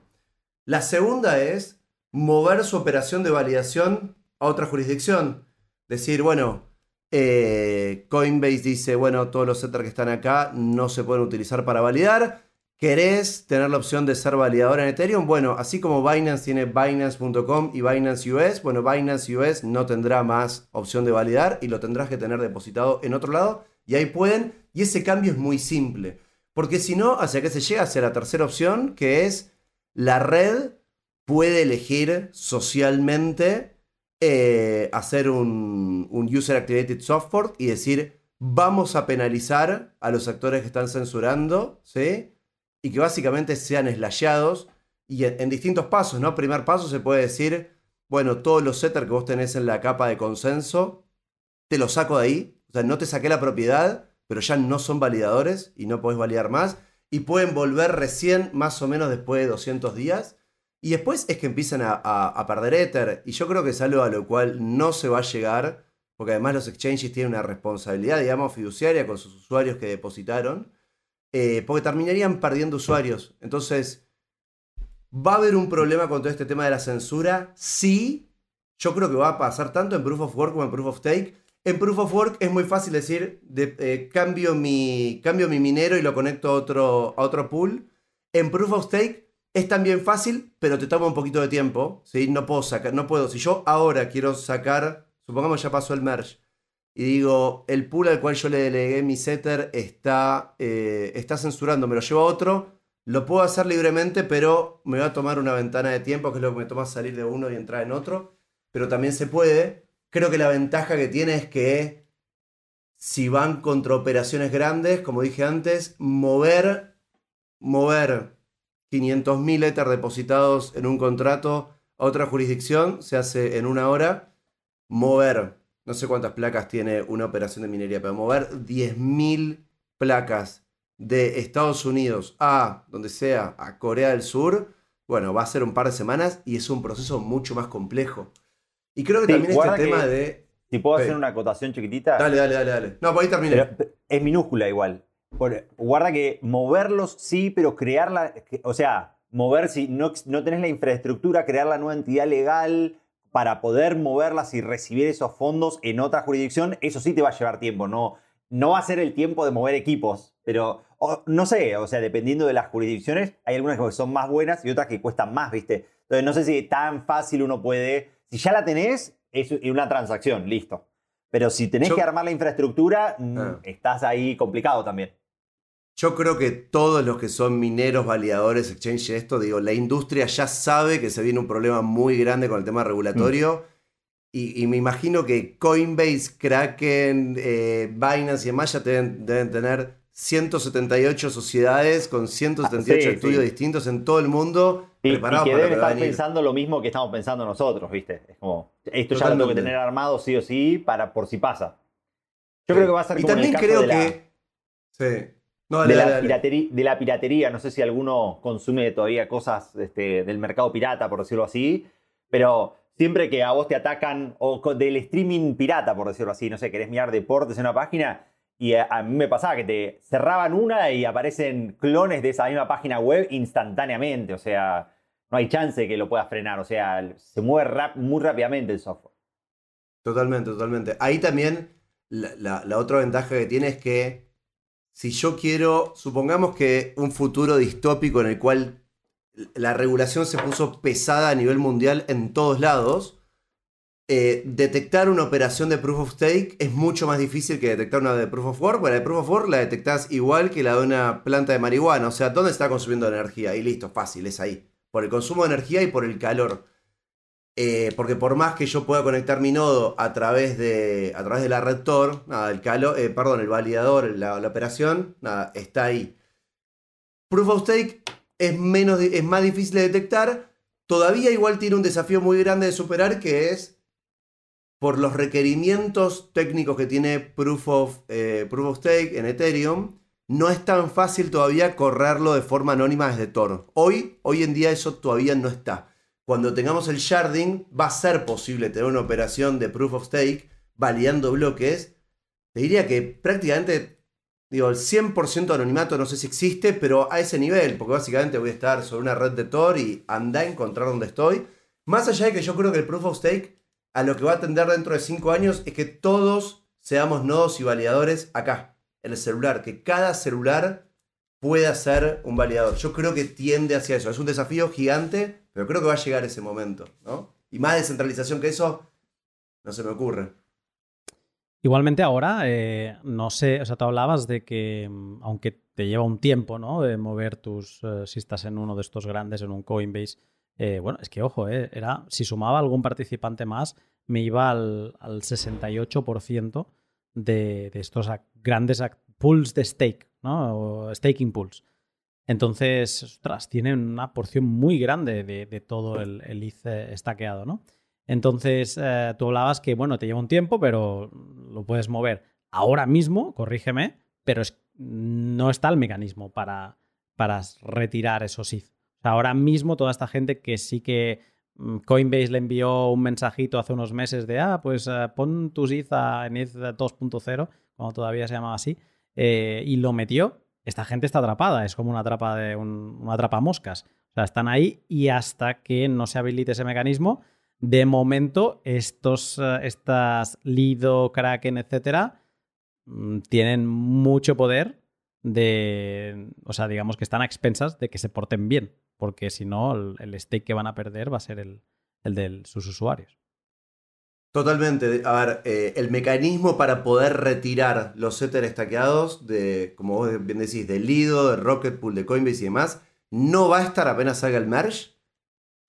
La segunda es mover su operación de validación a otra jurisdicción. Decir, bueno, eh, Coinbase dice, bueno, todos los Ether que están acá no se pueden utilizar para validar. ¿Querés tener la opción de ser validador en Ethereum? Bueno, así como Binance tiene Binance.com y Binance US, bueno, Binance US no tendrá más opción de validar y lo tendrás que tener depositado en otro lado. Y ahí pueden, y ese cambio es muy simple. Porque si no, ¿hacia qué se llega? Hacia la tercera opción, que es la red puede elegir socialmente eh, hacer un, User Activated Software y decir, vamos a penalizar a los actores que están censurando, ¿sí? Y que básicamente sean slashados y en, distintos pasos, ¿no? Primer paso se puede decir, bueno, todos los setters que vos tenés en la capa de consenso, te los saco de ahí, o sea, no te saqué la propiedad, pero ya no son validadores y no podés validar más, y pueden volver recién más o menos después de 200 días y después es que empiezan a, perder Ether. Y yo creo que es algo a lo cual no se va a llegar, porque además los exchanges tienen una responsabilidad, digamos, fiduciaria con sus usuarios que depositaron, eh, porque terminarían perdiendo usuarios. Entonces, ¿va a haber un problema con todo este tema de la censura? Sí, yo creo que va a pasar tanto en Proof of Work como en Proof of Stake. En Proof of Work es muy fácil decir, de, eh, cambio, mi, cambio mi minero y lo conecto a otro, a otro pool. En Proof of Stake es también fácil, pero te toma un poquito de tiempo. ¿sí? No puedo sacar, no puedo. Si yo ahora quiero sacar, supongamos ya pasó el merge, y digo, el pool al cual yo le delegué mi setter está, eh, está censurando, me lo llevo a otro, lo puedo hacer libremente, pero me va a tomar una ventana de tiempo, que es lo que me toma salir de uno y entrar en otro. Pero también se puede. Creo que la ventaja que tiene es que si van contra operaciones grandes, como dije antes, mover, mover 500.000 Ether depositados en un contrato a otra jurisdicción se hace en una hora. Mover, no sé cuántas placas tiene una operación de minería, pero mover 10.000 placas de Estados Unidos a donde sea, a Corea del Sur, bueno, va a ser un par de semanas y es un proceso mucho más complejo. Y creo que también este tema de. Si puedo hacer una acotación chiquitita. Dale, dale, dale, dale. No, por ahí terminé. es minúscula igual. Guarda que moverlos sí, pero crearla. O sea, mover si no, no tenés la infraestructura, crear la nueva entidad legal para poder moverlas y recibir esos fondos en otra jurisdicción, eso sí te va a llevar tiempo. No, no va a ser el tiempo de mover equipos, pero no sé, o sea, dependiendo de las jurisdicciones, hay algunas que son más buenas y otras que cuestan más, ¿viste? Entonces no sé si tan fácil uno puede, si ya la tenés, es una transacción, listo. Pero si tenés que armar la infraestructura, mm, ah. estás ahí complicado también. Yo creo que todos los que son mineros, validadores, exchange, esto, digo, la industria ya sabe que se viene un problema muy grande con el tema regulatorio. Mm. Y, me imagino que Coinbase, Kraken, eh, Binance y demás ya deben, tener 178 sociedades con 178 estudios distintos en todo el mundo. Y, preparados y que deben estar pensando lo mismo que estamos pensando nosotros, ¿viste? Es como, esto ya lo tengo que tener armado sí o sí para por si pasa. Yo creo que va a ser como y también creo que... Sí. De, la Piratería, de, la piratería, no sé si alguno consume todavía cosas este, del mercado pirata, por decirlo así, pero siempre que a vos te atacan, o del streaming pirata, por decirlo así, no sé, querés mirar deportes en una página, y a, mí me pasaba que te cerraban una y aparecen clones de esa misma página web instantáneamente, o sea, no hay chance que lo puedas frenar, o sea, se mueve muy rápidamente el software. Totalmente, totalmente. Ahí también la, la otra ventaja que tiene es que si yo quiero, supongamos que un futuro distópico en el cual la regulación se puso pesada a nivel mundial en todos lados. Eh, detectar una operación de proof of stake es mucho más difícil que detectar una de proof of work. Bueno, la de proof of work la detectás igual que la de una planta de marihuana. O sea, ¿dónde está consumiendo energía? Y listo, fácil, es ahí. Por el consumo de energía y por el calor. Eh, porque por más que yo pueda conectar mi nodo a través de, a través de la nada, el calor, eh, perdón, el validador, la, la operación, nada, está ahí. Proof of Stake es, menos, es más difícil de detectar. Todavía igual tiene un desafío muy grande de superar que es por los requerimientos técnicos que tiene Proof of, eh, Proof of Stake en Ethereum, no es tan fácil todavía correrlo de forma anónima desde Tor. Hoy, hoy en día eso todavía no está. Cuando tengamos el sharding, va a ser posible tener una operación de Proof of Stake validando bloques. Te diría que prácticamente Digo, el 100% de anonimato no sé si existe, pero a ese nivel, porque básicamente voy a estar sobre una red de Tor y anda a encontrar dónde estoy. Más allá de que yo creo que el Proof of Stake a lo que va a atender dentro de 5 años es que todos seamos nodos y validadores acá, en el celular, que cada celular pueda ser un validador. Yo creo que tiende hacia eso. Es un desafío gigante, pero creo que va a llegar ese momento, ¿no? Y más descentralización que eso, no se me ocurre. Igualmente ahora, eh, no sé, o sea, tú hablabas de que mm, aunque te lleva un tiempo, ¿no? De mover tus, eh, si estás en uno de estos grandes, en un Coinbase, eh, bueno, es que ojo, era, si sumaba algún participante más, me iba al, 68% de, de, estos grandes pools de stake, ¿no? O staking pools. Entonces, ostras, tienen una porción muy grande de, todo el, el ETH estaqueado, ¿no? Entonces, eh, tú hablabas que, bueno, te lleva un tiempo, pero lo puedes mover ahora mismo, corrígeme, pero no está el mecanismo para, retirar esos ETH. ahora mismo toda esta gente que sí que mm, Coinbase le envió un mensajito hace unos meses de, ah, pues eh, pon tus ETH en ETH 2.0, como todavía se llamaba así, eh, y lo metió, esta gente está atrapada, es como una trapa de una trapa moscas. O sea, están ahí y hasta que no se habilite ese mecanismo, de momento, estos, eh, estas Lido, Kraken, etcétera, mm, tienen mucho poder de. O sea, digamos que están a expensas de que se porten bien. Porque si no, el, stake que van a perder va a ser el, de sus usuarios. Totalmente. A ver, eh, el mecanismo para poder retirar los Ether estaqueados de, como vos bien decís, de Lido, de Rocket Pool, de Coinbase y demás, no va a estar apenas salga el merge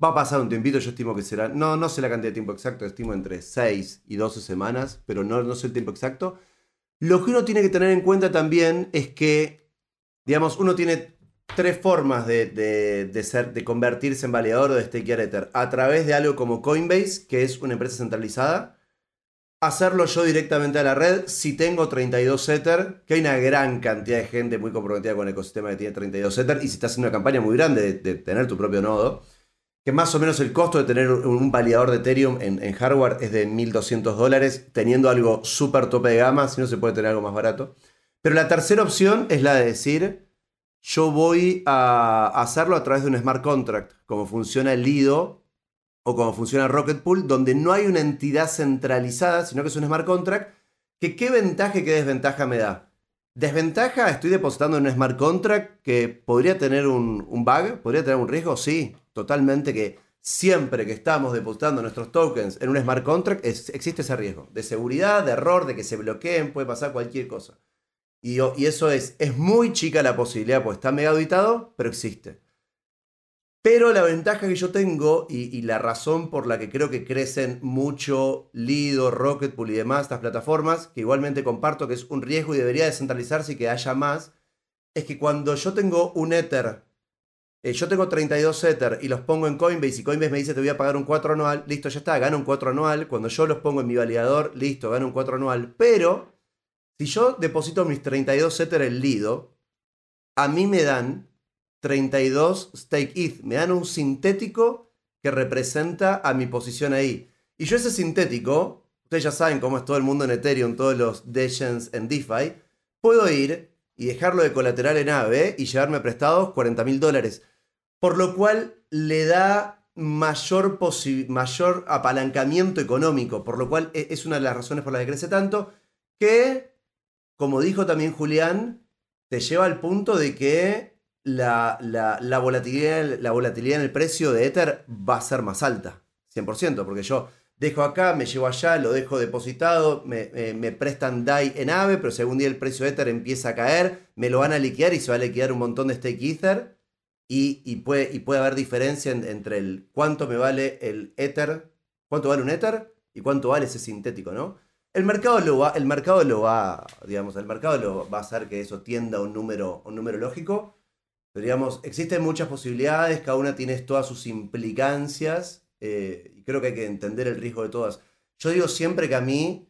Va a pasar un tiempito, yo estimo que será, no, no sé la cantidad de tiempo exacto, estimo entre 6 y 12 semanas, pero no, no sé el tiempo exacto. Lo que uno tiene que tener en cuenta también es que, digamos, uno tiene tres formas de, ser, de convertirse en validador o de stakear Ether. A través de algo como Coinbase, que es una empresa centralizada, hacerlo yo directamente a la red si tengo 32 Ether, que hay una gran cantidad de gente muy comprometida con el ecosistema que tiene 32 Ether, y si estás haciendo una campaña muy grande de, tener tu propio nodo, que más o menos el costo de tener un, validador de Ethereum en, hardware es de 1.200 dólares, teniendo algo súper tope de gama, si no se puede tener algo más barato. Pero la tercera opción es la de decir, yo voy a hacerlo a través de un smart contract, como funciona el Lido o como funciona Rocket Pool, donde no hay una entidad centralizada, sino que es un smart contract, que qué ventaja y qué desventaja me da. Desventaja, estoy depositando en un smart contract que podría tener un, bug, podría tener un riesgo, sí, totalmente que siempre que estamos depositando nuestros tokens en un smart contract existe ese riesgo de seguridad, de error, de que se bloqueen, puede pasar cualquier cosa. Y, y eso es, es muy chica la posibilidad, pues está mega auditado, pero existe. Pero la ventaja que yo tengo y, la razón por la que creo que crecen mucho Lido, Rocketpool y demás, estas plataformas, que igualmente comparto que es un riesgo y debería descentralizarse y que haya más, es que cuando yo tengo un Ether, eh, yo tengo 32 Ether y los pongo en Coinbase y Coinbase me dice te voy a pagar un 4 anual, listo, ya está, gano un 4 anual. Cuando yo los pongo en mi validador, listo, gano un 4 anual. Pero si yo deposito mis 32 Ether en Lido, a mí me dan 32 stake ETH. Me dan un sintético que representa a mi posición ahí. Y yo ese sintético, ustedes ya saben cómo es todo el mundo en Ethereum, todos los Degens en DeFi, puedo ir y dejarlo de colateral en AVE y llevarme prestados 40 mil dólares. Por lo cual le da mayor, mayor apalancamiento económico, por lo cual e-, es una de las razones por las que crece tanto, que, como dijo también Julián, te lleva al punto de que la, la, volatilidad, la volatilidad en el precio de Ether va a ser más alta, 100%, porque yo dejo acá, me llevo allá, lo dejo depositado, me, me, prestan DAI en AVE, pero si algún día el precio de Ether empieza a caer, me lo van a liquidar y se va a liquidar un montón de stake Ether y, y, puede, y puede haber diferencia entre el cuánto me vale el Ether, cuánto vale un Ether y cuánto vale ese sintético, ¿no? El mercado lo va, el mercado lo va, digamos, el mercado lo va a hacer que eso tienda a un número, un número lógico digamos, existen muchas posibilidades, cada una tiene todas sus implicancias eh, y creo que hay que entender el riesgo de todas. Yo digo siempre que a mí,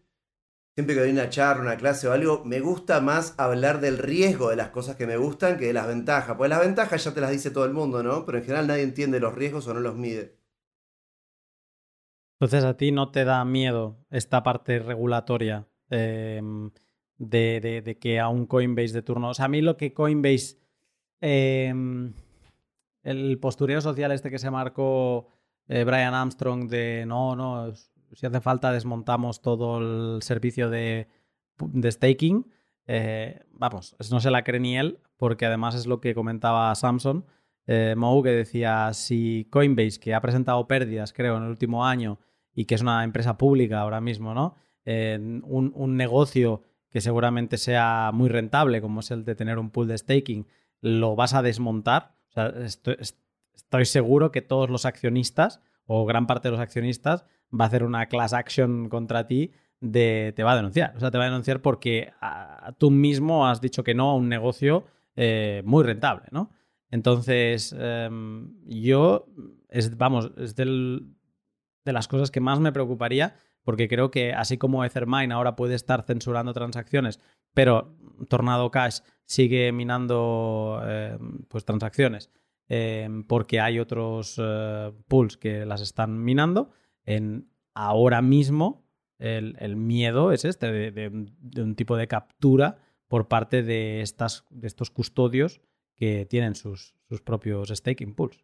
siempre que doy una charla, una clase o algo, me gusta más hablar del riesgo de las cosas que me gustan que de las ventajas. Pues las ventajas ya te las dice todo el mundo, ¿no? Pero en general nadie entiende los riesgos o no los mide. Entonces a ti no te da miedo esta parte regulatoria em, de, de, que a un Coinbase de turno. O sea, a mí lo que Coinbase Em, el postureo social este que se marcó eh, Brian Armstrong de no, no, si hace falta desmontamos todo el servicio de, staking. Eh, vamos, no se la cree ni él, porque además es lo que comentaba Samson, eh, Mou, que decía, si Coinbase, que ha presentado pérdidas, creo, en el último año, y que es una empresa pública ahora mismo, ¿no? un, negocio que seguramente sea muy rentable, como es el de tener un pool de staking, lo vas a desmontar. O sea, estoy, seguro que todos los accionistas o gran parte de los accionistas va a hacer una class action contra ti de te va a denunciar. O sea, te va a denunciar porque tú mismo has dicho que no a un negocio eh, muy rentable, ¿no? Entonces, em, yo, vamos, es de las cosas que más me preocuparía porque creo que así como Ethermine ahora puede estar censurando transacciones, pero Tornado Cash sigue minando eh, pues transacciones eh, porque hay otros eh, pools que las están minando. En, ahora mismo el, miedo es este, de, un tipo de captura por parte de, estas, de estos custodios que tienen sus, sus propios staking pools.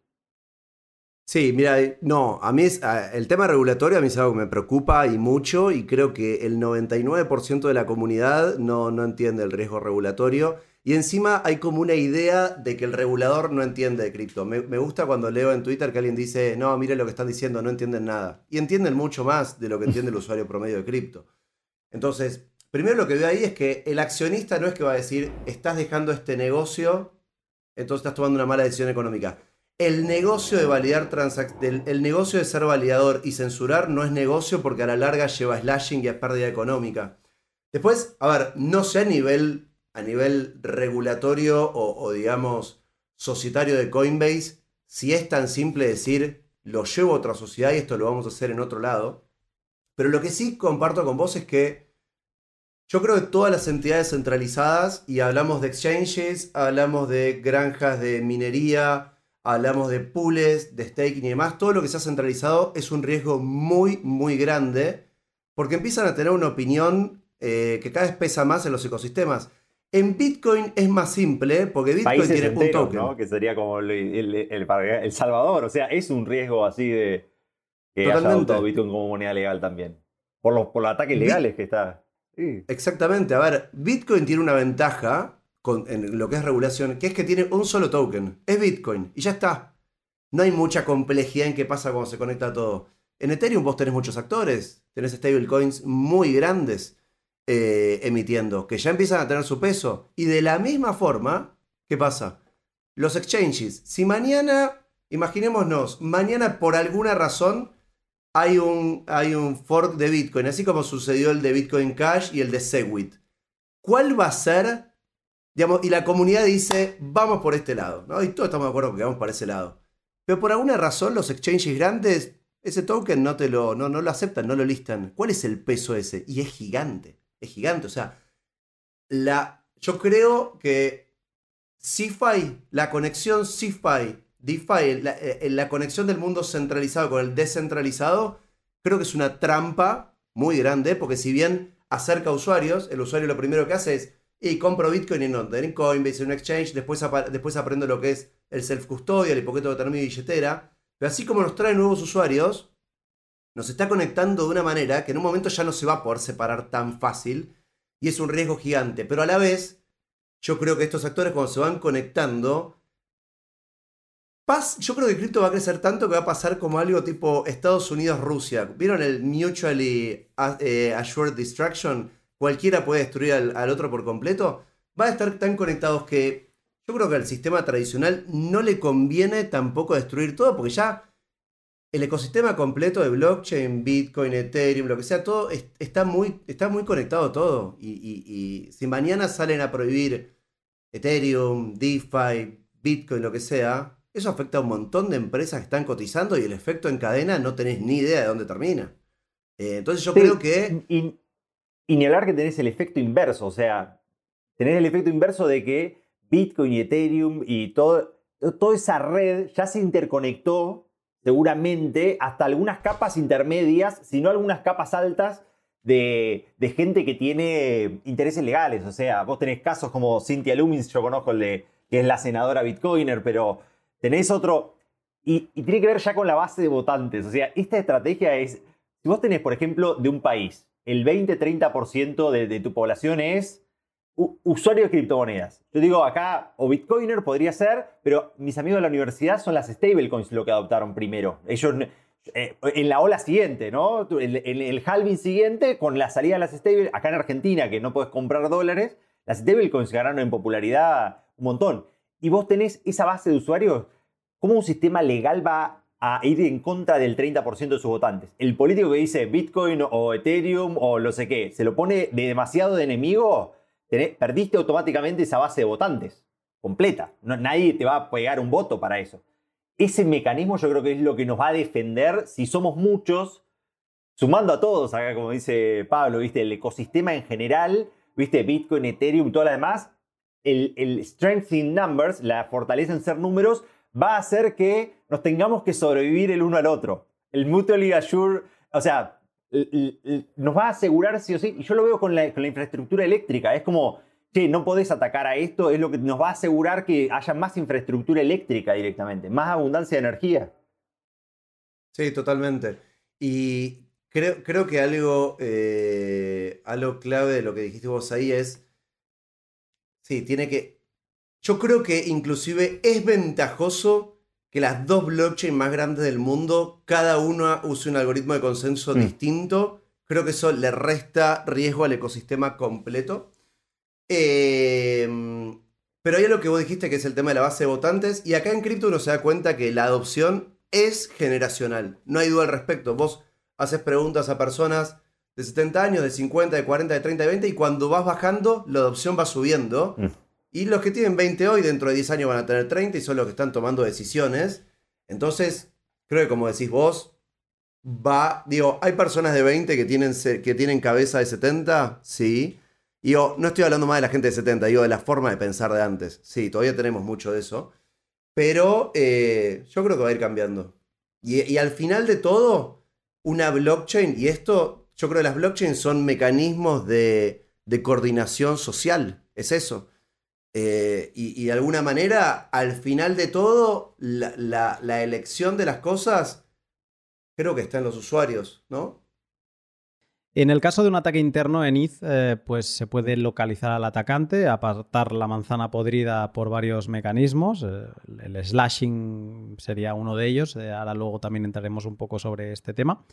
Sí, mira, no, a mí es, el tema regulatorio a mí es algo que me preocupa y mucho y creo que el 99% de la comunidad no, no entiende el riesgo regulatorio y encima hay como una idea de que el regulador no entiende de cripto. Me, gusta cuando leo en Twitter que alguien dice, no, mire lo que están diciendo, no entienden nada. Y entienden mucho más de lo que entiende el [LAUGHS] usuario promedio de cripto. Entonces, primero lo que veo ahí es que el accionista no es que va a decir, estás dejando este negocio, entonces estás tomando una mala decisión económica. El negocio de validar el negocio de ser validador y censurar no es negocio porque a la larga lleva slashing y es pérdida económica. Después, a ver, no sé a nivel a nivel regulatorio o, digamos societario de Coinbase, si es tan simple decir lo llevo a otra sociedad y esto lo vamos a hacer en otro lado. Pero lo que sí comparto con vos es que yo creo que todas las entidades centralizadas, y hablamos de exchanges, hablamos de granjas de minería, hablamos de pools, de staking y demás, todo lo que se ha centralizado es un riesgo muy, muy grande, porque empiezan a tener una opinión eh, que cada vez pesa más en los ecosistemas. En Bitcoin es más simple, porque Bitcoin tiene un token. Que sería como el, Salvador. O sea, es un riesgo así de que haya Bitcoin como moneda legal también. Por los, por los ataques legales que está. Exactamente. A ver, Bitcoin tiene una ventaja en lo que es regulación, que es que tiene un solo token. Es Bitcoin. Y ya está. No hay mucha complejidad en qué pasa cuando se conecta todo. En Ethereum vos tenés muchos actores. Tenés stablecoins muy grandes eh, emitiendo, que ya empiezan a tener su peso. Y de la misma forma, ¿qué pasa? Los exchanges. Si mañana, imaginémonos, mañana por alguna razón hay un, hay un fork de Bitcoin, así como sucedió el de Bitcoin Cash y el de Segwit. ¿Cuál va a ser? Y la comunidad dice, vamos por este lado, ¿no? Y todos estamos de acuerdo que vamos por ese lado. Pero por alguna razón los exchanges grandes, ese token no te lo, no, no lo aceptan, no lo listan. ¿Cuál es el peso ese? Y es gigante, es gigante. O sea, la, yo creo que CeFi, la conexión CeFi DeFi, la, eh, la, conexión del mundo centralizado con el descentralizado, creo que es una trampa muy grande, porque si bien acerca a usuarios, el usuario lo primero que hace es, y compro Bitcoin y no, en Coinbase, en un exchange, después, después aprendo lo que es el self-custodial el poquito de tener mi billetera, pero así como nos trae nuevos usuarios, nos está conectando de una manera que en un momento ya no se va a poder separar tan fácil, y es un riesgo gigante, pero a la vez, yo creo que estos actores cuando se van conectando, yo creo que cripto va a crecer tanto que va a pasar como algo tipo Estados Unidos-Rusia. ¿Vieron el Mutually eh, Assured Destruction? Cualquiera puede destruir al, otro por completo. Va a estar tan conectados que yo creo que al sistema tradicional no le conviene tampoco destruir todo, porque ya el ecosistema completo de blockchain, Bitcoin, Ethereum, lo que sea, todo está, muy, está muy conectado todo. y si mañana salen a prohibir Ethereum, DeFi, Bitcoin, lo que sea, eso afecta a un montón de empresas que están cotizando y el efecto en cadena no tenés ni idea de dónde termina. Eh, entonces yo creo que... Y, ni hablar que tenés el efecto inverso, o sea, tenés el efecto inverso de que Bitcoin y Ethereum y todo, toda esa red ya se interconectó seguramente hasta algunas capas intermedias, si no algunas capas altas de, de, gente que tiene intereses legales. O sea, vos tenés casos como Cynthia Lumins, yo conozco el de que es la senadora Bitcoiner, pero tenés otro... Y, tiene que ver ya con la base de votantes. O sea, esta estrategia es, si vos tenés, por ejemplo, de un país, el 20-30% de, tu población es usuario de criptomonedas. Yo digo acá, o Bitcoiner podría ser, pero mis amigos de la universidad son las stablecoins lo que adoptaron primero. Ellos eh, en la ola siguiente, ¿no? En, el halving siguiente, con la salida de las stablecoins, acá en Argentina, que no puedes comprar dólares, las stablecoins ganaron en popularidad un montón y vos tenés esa base de usuarios, ¿cómo un sistema legal va a ir en contra del 30% de sus votantes? El político que dice Bitcoin o Ethereum o lo sé qué, se lo pone de demasiado de enemigo, perdiste automáticamente esa base de votantes completa. nadie te va a pegar un voto para eso. Ese mecanismo yo creo que es lo que nos va a defender si somos muchos, sumando a todos, acá como dice Pablo, ¿viste? el ecosistema en general, ¿viste? Bitcoin, Ethereum, todo lo demás, el, strength in numbers, la fortaleza en ser números, va a hacer que nos tengamos que sobrevivir el uno al otro. El mutually assure, o sea, nos va a asegurar sí o sí, y yo lo veo con la, con la infraestructura eléctrica, es como, che, no podés atacar a esto, es lo que nos va a asegurar que haya más infraestructura eléctrica directamente, más abundancia de energía. Sí, totalmente. Y creo, creo que algo, eh, algo clave de lo que dijiste vos ahí es Sí, tiene que... Yo creo que inclusive es ventajoso que las dos blockchains más grandes del mundo, cada una use un algoritmo de consenso mm. distinto. Creo que eso le resta riesgo al ecosistema completo. Em, pero hay algo que vos dijiste que es el tema de la base de votantes. Y acá en cripto uno se da cuenta que la adopción es generacional. No hay duda al respecto. Vos haces preguntas a personas de 70 años, de 50, de 40, de 30, de 20, y cuando vas bajando, la adopción va subiendo. Mm. Y los que tienen 20 hoy, dentro de 10 años van a tener 30 y son los que están tomando decisiones. Entonces, creo que como decís vos, va, digo, hay personas de 20 que tienen, que tienen cabeza de 70, sí. Y yo no estoy hablando más de la gente de 70, digo de la forma de pensar de antes. Sí, todavía tenemos mucho de eso. Pero eh, yo creo que va a ir cambiando. Y, al final de todo, una blockchain, y esto, yo creo que las blockchains son mecanismos de, coordinación social, es eso. Eh, y, de alguna manera, al final de todo, la elección de las cosas creo que está en los usuarios, ¿no? En el caso de un ataque interno en ETH, eh, pues se puede localizar al atacante, apartar la manzana podrida por varios mecanismos. Eh, el slashing sería uno de ellos. Ahora luego también entraremos un poco sobre este tema.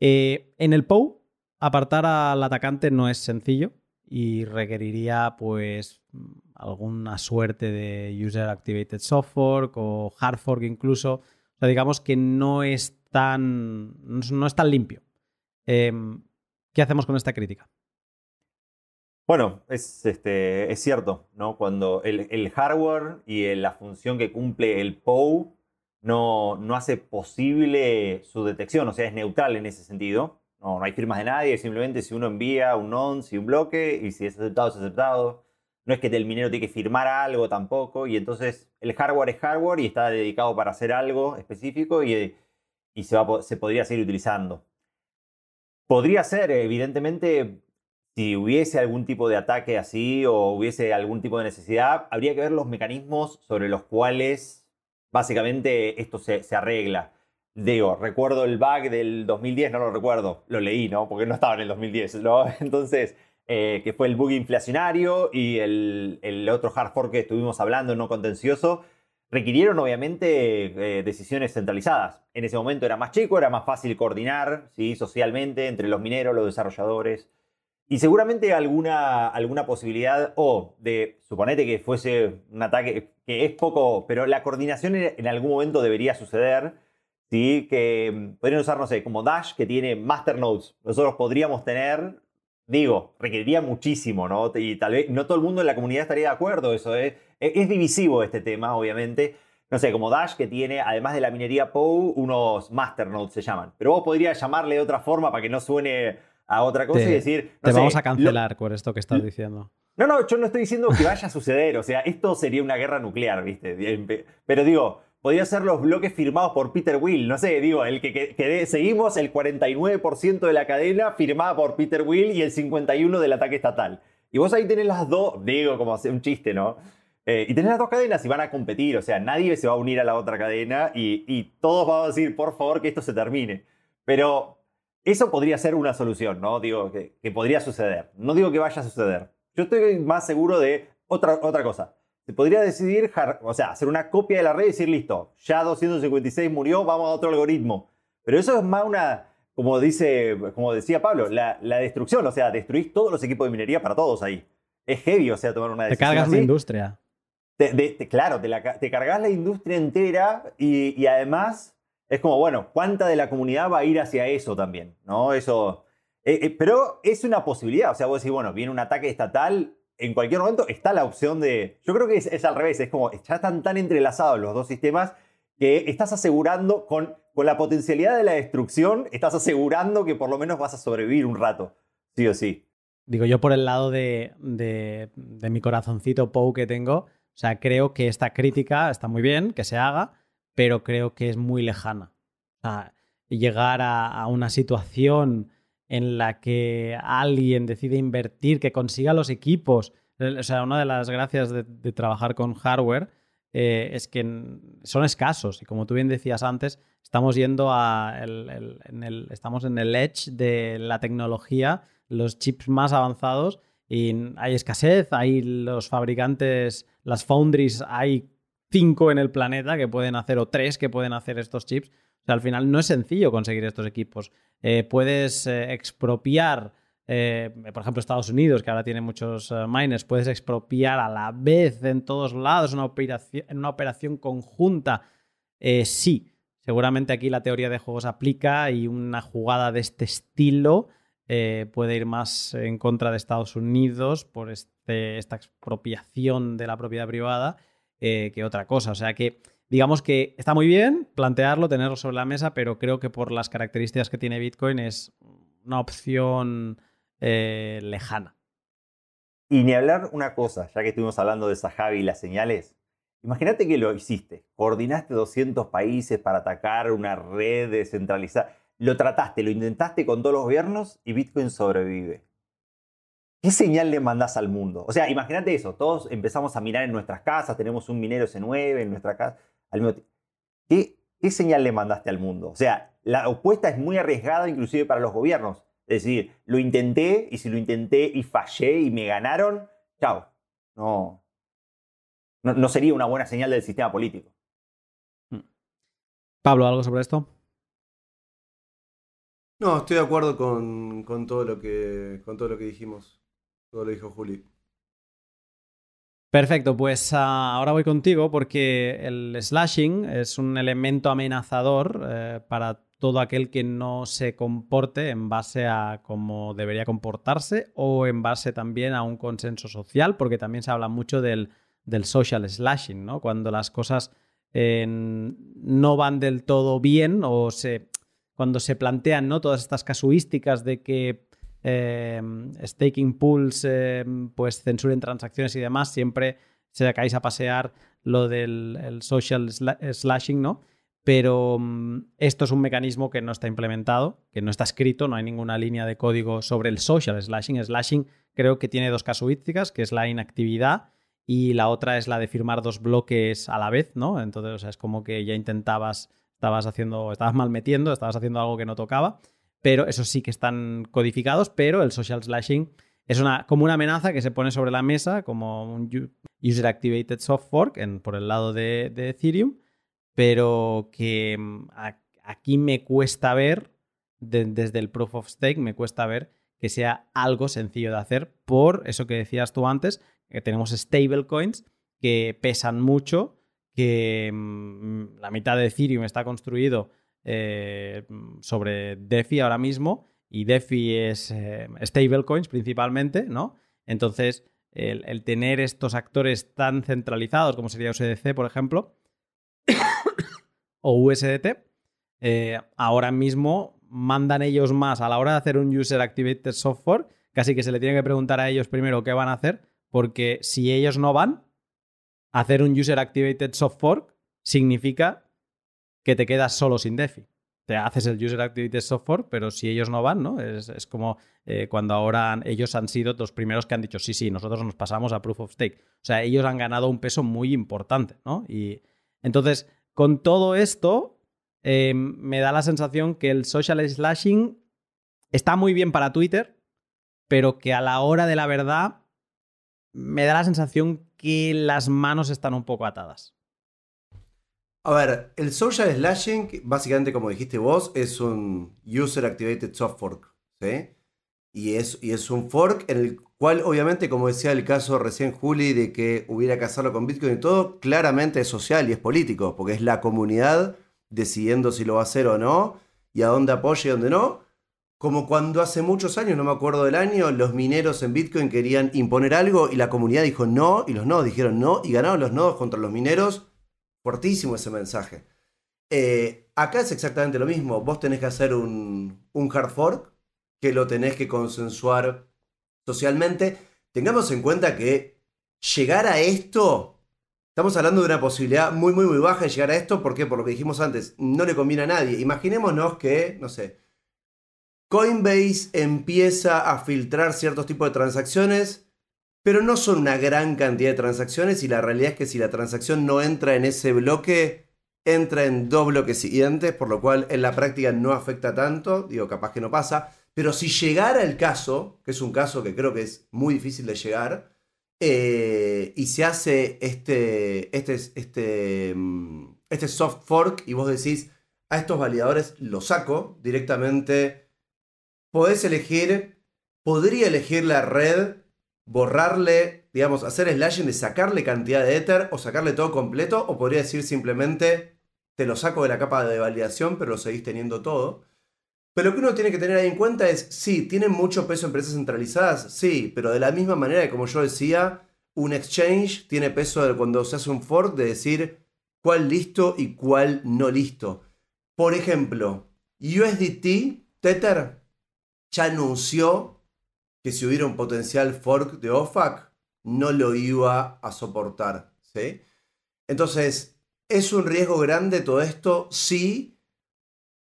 en el POW, apartar al atacante no es sencillo y requeriría pues alguna suerte de user activated software o hard fork incluso. O sea, digamos que no es tan, no es tan limpio. Em, ¿Qué hacemos con esta crítica? Bueno, es, este, es cierto, ¿no? Cuando el, hardware y la función que cumple el POW no, no, hace posible su detección, o sea, es neutral en ese sentido. No, no hay firmas de nadie, simplemente si uno envía un nonce y un bloque, y si es aceptado, es aceptado. No es que el minero tiene que firmar algo tampoco, y entonces el hardware es hardware y está dedicado para hacer algo específico y y se, va, se podría seguir utilizando. Podría ser, evidentemente, si hubiese algún tipo de ataque así o hubiese algún tipo de necesidad, habría que ver los mecanismos sobre los cuales básicamente esto se, arregla. Digo, recuerdo el bug del 2010, no lo recuerdo, lo leí, ¿no? Porque no estaba en el 2010, ¿no? [LAUGHS] Entonces, eh, que fue el bug inflacionario y el, el, otro hard fork que estuvimos hablando, no contencioso, requirieron obviamente eh, decisiones centralizadas. En ese momento era más chico, era más fácil coordinar ¿sí? socialmente entre los mineros, los desarrolladores. Y seguramente alguna, alguna posibilidad, o de, suponete que fuese un ataque que es poco, pero la coordinación en algún momento debería suceder, ¿sí? que mm, podrían usar, no sé, como Dash, que tiene masternodes. Nosotros podríamos tener, digo, requeriría muchísimo, ¿no? Y tal vez no todo el mundo en la comunidad estaría de acuerdo, eso es e-, es divisivo este tema, obviamente. No sé, como Dash, que tiene, además de la minería POW, unos masternodes se llaman. Pero vos podrías llamarle de otra forma para que no suene a otra cosa y decir. te vamos a cancelar por esto que estás diciendo. No, no, yo no estoy diciendo que vaya a suceder. O sea, esto sería una guerra nuclear, ¿viste? Pero digo, podría ser los bloques firmados por Peter Will. No sé, digo, el que, seguimos el 49% de la cadena firmada por Peter Will y el 51% del ataque estatal. Y vos ahí tenés las dos, digo, como un chiste, ¿no? Eh, y tenés las dos cadenas y van a competir, o sea, nadie se va a unir a la otra cadena y, todos van a decir, por favor, que esto se termine. Pero eso podría ser una solución, ¿no? Digo, que, podría suceder. No digo que vaya a suceder. Yo estoy más seguro de otra, otra cosa. Se podría decidir, o sea, hacer una copia de la red y decir, listo, ya 256 murió, vamos a otro algoritmo. Pero eso es más una, como, dice, como decía Pablo, la, destrucción, o sea, destruís todos los equipos de minería para todos ahí. Es heavy, o sea, tomar una decisión. Te cargas la industria claro, te, cargas la industria entera y, además es como, bueno, ¿cuánta de la comunidad va a ir hacia eso también? ¿No? Eso. Eh, eh, pero es una posibilidad. O sea, vos decís, bueno, viene un ataque estatal. En cualquier momento está la opción de. Yo creo que es, al revés. Es como, ya están tan entrelazados los dos sistemas que estás asegurando, con, con la potencialidad de la destrucción, estás asegurando que por lo menos vas a sobrevivir un rato. Sí o sí. Digo, yo por el lado de, de, de mi corazoncito Pou que tengo, o sea, creo que esta crítica está muy bien, que se haga, pero creo que es muy lejana. O sea, llegar a, una situación en la que alguien decide invertir, que consiga los equipos. O sea, una de las gracias de, trabajar con hardware eh, es que son escasos. Y como tú bien decías antes, estamos yendo a estamos en el edge de la tecnología, los chips más avanzados, y hay escasez, hay los fabricantes las foundries hay cinco en el planeta que pueden hacer o tres que pueden hacer estos chips. O sea, al final no es sencillo conseguir estos equipos. Eh, puedes eh, expropiar, eh, por ejemplo, Estados Unidos, que ahora tiene muchos miners, puedes expropiar a la vez en todos lados una en una operación conjunta. sí, seguramente aquí la teoría de juegos aplica y una jugada de este estilo puede ir más en contra de Estados Unidos por este esta expropiación de la propiedad privada que otra cosa. O sea que digamos que está muy bien plantearlo, tenerlo sobre la mesa, pero creo que por las características que tiene Bitcoin es una opción eh, lejana. Y ni hablar una cosa, ya que estuvimos hablando de Sahabi y las señales. Imagínate que lo hiciste, coordinaste 200 países para atacar una red descentralizada, lo trataste, lo intentaste con todos los gobiernos y Bitcoin sobrevive. ¿Qué señal le mandás al mundo? O sea, imagínate eso, todos empezamos a mirar en nuestras casas, tenemos un minero S9 en nuestra casa, al ¿Qué, ¿Qué señal le mandaste al mundo? O sea, la opuesta es muy arriesgada inclusive para los gobiernos. Es decir, lo intenté y si lo intenté y fallé y me ganaron, chao. No, no, sería una buena señal del sistema político. Mm. Pablo, ¿algo sobre esto? No, estoy de acuerdo con, todo, lo que, con todo lo que dijimos. Todo lo dijo Juli. Perfecto, pues ah, ahora voy contigo porque el slashing es un elemento amenazador eh, para todo aquel que no se comporte en base a cómo debería comportarse o en base también a un consenso social, porque también se habla mucho del, social slashing, ¿no? Cuando las cosas eh, no van del todo bien o se, cuando se plantean ¿no? todas estas casuísticas de que eh, staking pools eh, pues censuren transacciones y demás, siempre se sacáis a pasear lo del social slashing, ¿no? pero mm, esto es un mecanismo que no está implementado, que no está escrito, no hay ninguna línea de código sobre el social slashing. Slashing creo que tiene dos casuísticas, que es la inactividad y la otra es la de firmar dos bloques a la vez, ¿no? Entonces, es como que ya intentabas, estabas haciendo, estabas mal metiendo, estabas haciendo algo que no tocaba, pero eso sí que están codificados, pero el social slashing es una, como una amenaza que se pone sobre la mesa, como un user activated soft fork por el lado de Ethereum pero que mm, aquí me cuesta ver, desde el proof of stake, me cuesta ver que sea algo sencillo de hacer por eso que decías tú antes, que tenemos stablecoins que pesan mucho, que mm, la mitad de Ethereum está construido eh, sobre DeFi ahora mismo y DeFi es eh, stablecoins principalmente, ¿no? Entonces, el, el, tener estos actores tan centralizados como sería USDC, por ejemplo, [COUGHS] o USDT, eh, ahora mismo mandan ellos más a la hora de hacer un User Activated Software, casi que se le tiene que preguntar a ellos primero qué van a hacer, porque si ellos no van, hacer un User Activated Software significa que te quedas solo sin DeFi. Te haces el User Activated Software, pero si ellos no van, ¿no? Es, como eh, cuando ahora ellos han sido los primeros que han dicho, sí, sí, nosotros nos pasamos a Proof of Stake. O sea, ellos han ganado un peso muy importante, ¿no? Y entonces, con todo esto, em, me da la sensación que el social slashing está muy bien para Twitter, pero que a la hora de la verdad me da la sensación que las manos están un poco atadas. A ver, el social slashing, básicamente como dijiste vos, es un user activated soft fork, ¿sí? Y es, y es un fork en el cual obviamente, como decía el caso recién Juli, de que hubiera que hacerlo con Bitcoin y todo, claramente es social y es político, porque es la comunidad decidiendo si lo va a hacer o no, y a dónde apoya y dónde no. Como cuando hace muchos años, no me acuerdo del año, los mineros en Bitcoin querían imponer algo y la comunidad dijo no, y los nodos dijeron no, y ganaron los nodos contra los mineros. Fuertísimo ese mensaje. Eh, acá es exactamente lo mismo. Vos tenés que hacer un, un hard fork que lo tenés que consensuar socialmente, tengamos en cuenta que llegar a esto, estamos hablando de una posibilidad muy, muy, muy baja de llegar a esto, ¿por qué? Por lo que dijimos antes, no le conviene a nadie. Imaginémonos que, no sé, Coinbase empieza a filtrar ciertos tipos de transacciones, pero no son una gran cantidad de transacciones y la realidad es que si la transacción no entra en ese bloque, entra en dos bloques siguientes, por lo cual en la práctica no afecta tanto, digo, capaz que no pasa. Pero si llegara el caso, que es un caso que creo que es muy difícil de llegar, eh, y se hace este, este, este, mm, este soft fork y vos decís, a estos validadores los saco directamente, podés elegir, podría elegir la red, borrarle, digamos, hacer slashing de sacarle cantidad de Ether o sacarle todo completo, o podría decir simplemente, te lo saco de la capa de validación, pero lo seguís teniendo todo. Pero lo que uno tiene que tener ahí en cuenta es, sí, ¿tienen mucho peso empresas centralizadas? Sí, pero de la misma manera que como yo decía, un exchange tiene peso cuando se hace un fork de decir, cuál listo y cuál no listo. Por ejemplo, USDT, Tether, ya anunció que si hubiera un potencial fork de OFAC, no lo iba a soportar. ¿sí? Entonces, ¿es un riesgo grande todo esto? Sí,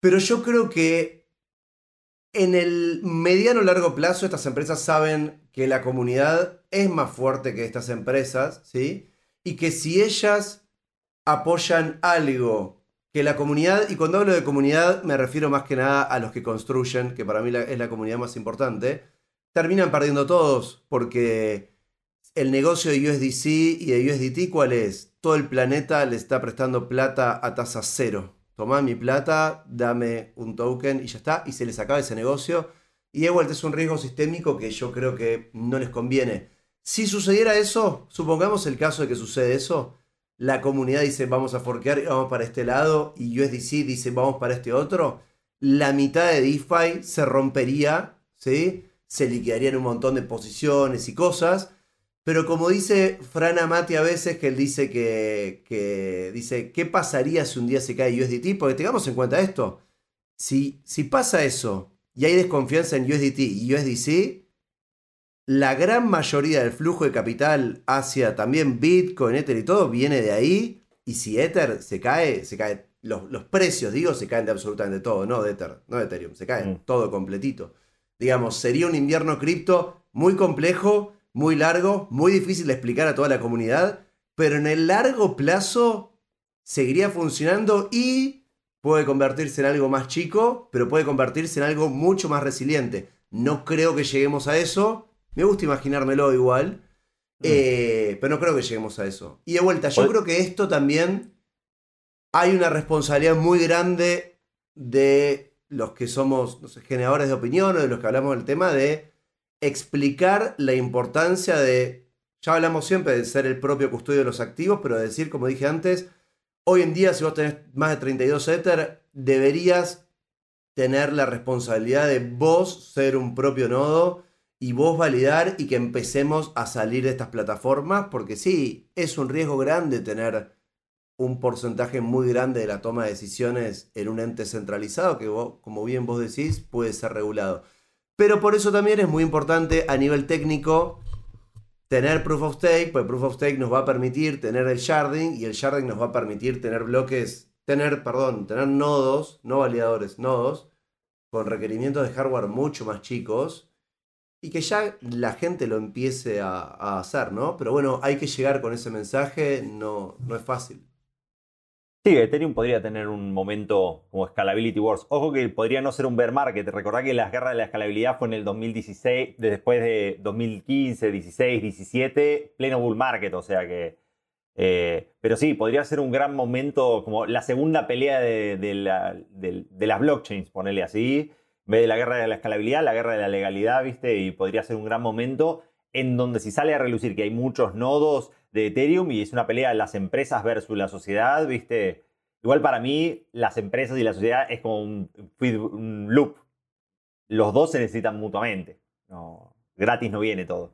pero yo creo que en el mediano largo plazo estas empresas saben que la comunidad es más fuerte que estas empresas, ¿sí? Y que si ellas apoyan algo que la comunidad, y cuando hablo de comunidad me refiero más que nada a los que construyen, que para mí es la comunidad más importante, terminan perdiendo todos, porque el negocio de USDC y de USDT, ¿cuál es? Todo el planeta le está prestando plata a tasa cero. Tomá mi plata, dame un token y ya está, y se les acaba ese negocio. Y de vuelta es un riesgo sistémico que yo creo que no les conviene. Si sucediera eso, supongamos el caso de que sucede eso, la comunidad dice vamos a forquear y vamos para este lado y USDC dice vamos para este otro, la mitad de DeFi se rompería, ¿sí? Se liquidarían un montón de posiciones y cosas. Pero como dice Fran Amati a veces, que él dice que, que, dice, ¿qué pasaría si un día se cae USDT? Porque tengamos en cuenta esto. Si, si pasa eso y hay desconfianza en USDT y USDC, la gran mayoría del flujo de capital hacia también Bitcoin, Ether y todo viene de ahí. Y si Ether se cae, se cae. Los, precios, digo, se caen de absolutamente todo, no de Ether, no de Ethereum, se caen mm. todo completito. Digamos, sería un invierno cripto muy complejo, muy largo, muy difícil de explicar a toda la comunidad, pero en el largo plazo seguiría funcionando y puede convertirse en algo más chico, pero puede convertirse en algo mucho más resiliente. No creo que lleguemos a eso, me gusta imaginármelo igual, mm. eh, pero no creo que lleguemos a eso. Y de vuelta, yo creo que esto también hay una responsabilidad muy grande de los que somos generadores de opinión o de los que hablamos del tema de explicar la importancia de, ya hablamos siempre de ser el propio custodio de los activos, pero de decir, como dije antes, hoy en día si vos tenés más de 32 Ether, deberías tener la responsabilidad de vos ser un propio nodo y vos validar y que empecemos a salir de estas plataformas, porque sí, es un riesgo grande tener un porcentaje muy grande de la toma de decisiones en un ente centralizado que como bien vos decís, puede ser regulado. Pero por eso también es muy importante a nivel técnico tener proof of stake, pues proof of stake nos va a permitir tener el sharding y el sharding nos va a permitir tener bloques, tener, perdón, tener nodos, no validadores, nodos, con requerimientos de hardware mucho más chicos y que ya la gente lo empiece a, hacer, ¿no? Pero bueno, hay que llegar con ese mensaje, no, no es fácil. Sí, Ethereum podría tener un momento como Scalability Wars. Ojo que podría no ser un bear market. Recordá que la guerra de la escalabilidad fue en el 2016, después de 2015, 16, 17, pleno bull market. O sea que. Eh, pero sí, podría ser un gran momento, como la segunda pelea de, de las blockchains, ponerle así en vez de la guerra de la escalabilidad, la guerra de la legalidad, ¿viste? Y podría ser un gran momento en donde si sale a relucir que hay muchos nodos de Ethereum y es una pelea de las empresas versus la sociedad, ¿viste? Igual para mí, las empresas y la sociedad es como un, loop. Los dos se necesitan mutuamente. No, gratis no viene todo.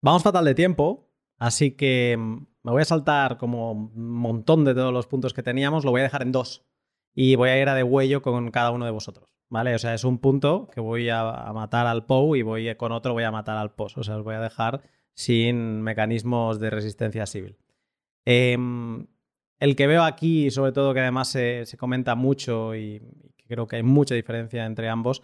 Vamos fatal de tiempo, así que mm, me voy a saltar como un montón de todos los puntos que teníamos, lo voy a dejar en dos y voy a ir a de huello con cada uno de vosotros. ¿Vale? O sea, es un punto que voy a, matar al POU y voy con otro voy a matar al POS. O sea, os voy a dejar sin mecanismos de resistencia civil. Em, el que veo aquí, sobre todo que además se, comenta mucho y, creo que hay mucha diferencia entre ambos,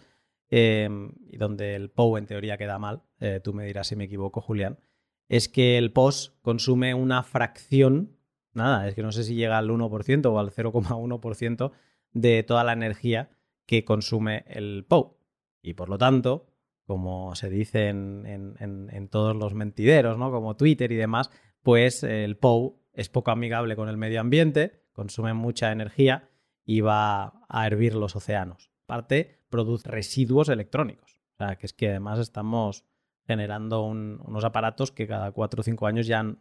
em, y donde el POU en teoría queda mal, eh, tú me dirás si me equivoco, Julián, es que el POS consume una fracción nada, es que no sé si llega al 1% o al 0,1% de toda la energía que consume el POU. Y por lo tanto, como se dice en, todos los mentideros, ¿no? como Twitter y demás, pues el POU es poco amigable con el medio ambiente, consume mucha energía y va a hervir los océanos. Aparte, produce residuos electrónicos. O sea, que es que además estamos generando unos aparatos que cada 4 o 5 años ya,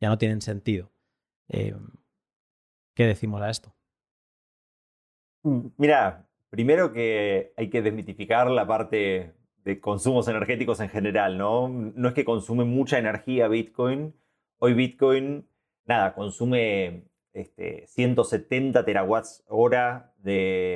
ya no tienen sentido. Eh, ¿Qué decimos a esto? Mm, mira, primero que hay que desmitificar la parte de consumos energéticos en general, ¿no? No es que consume mucha energía Bitcoin. Hoy Bitcoin nada, consume este, 170 terawatts hora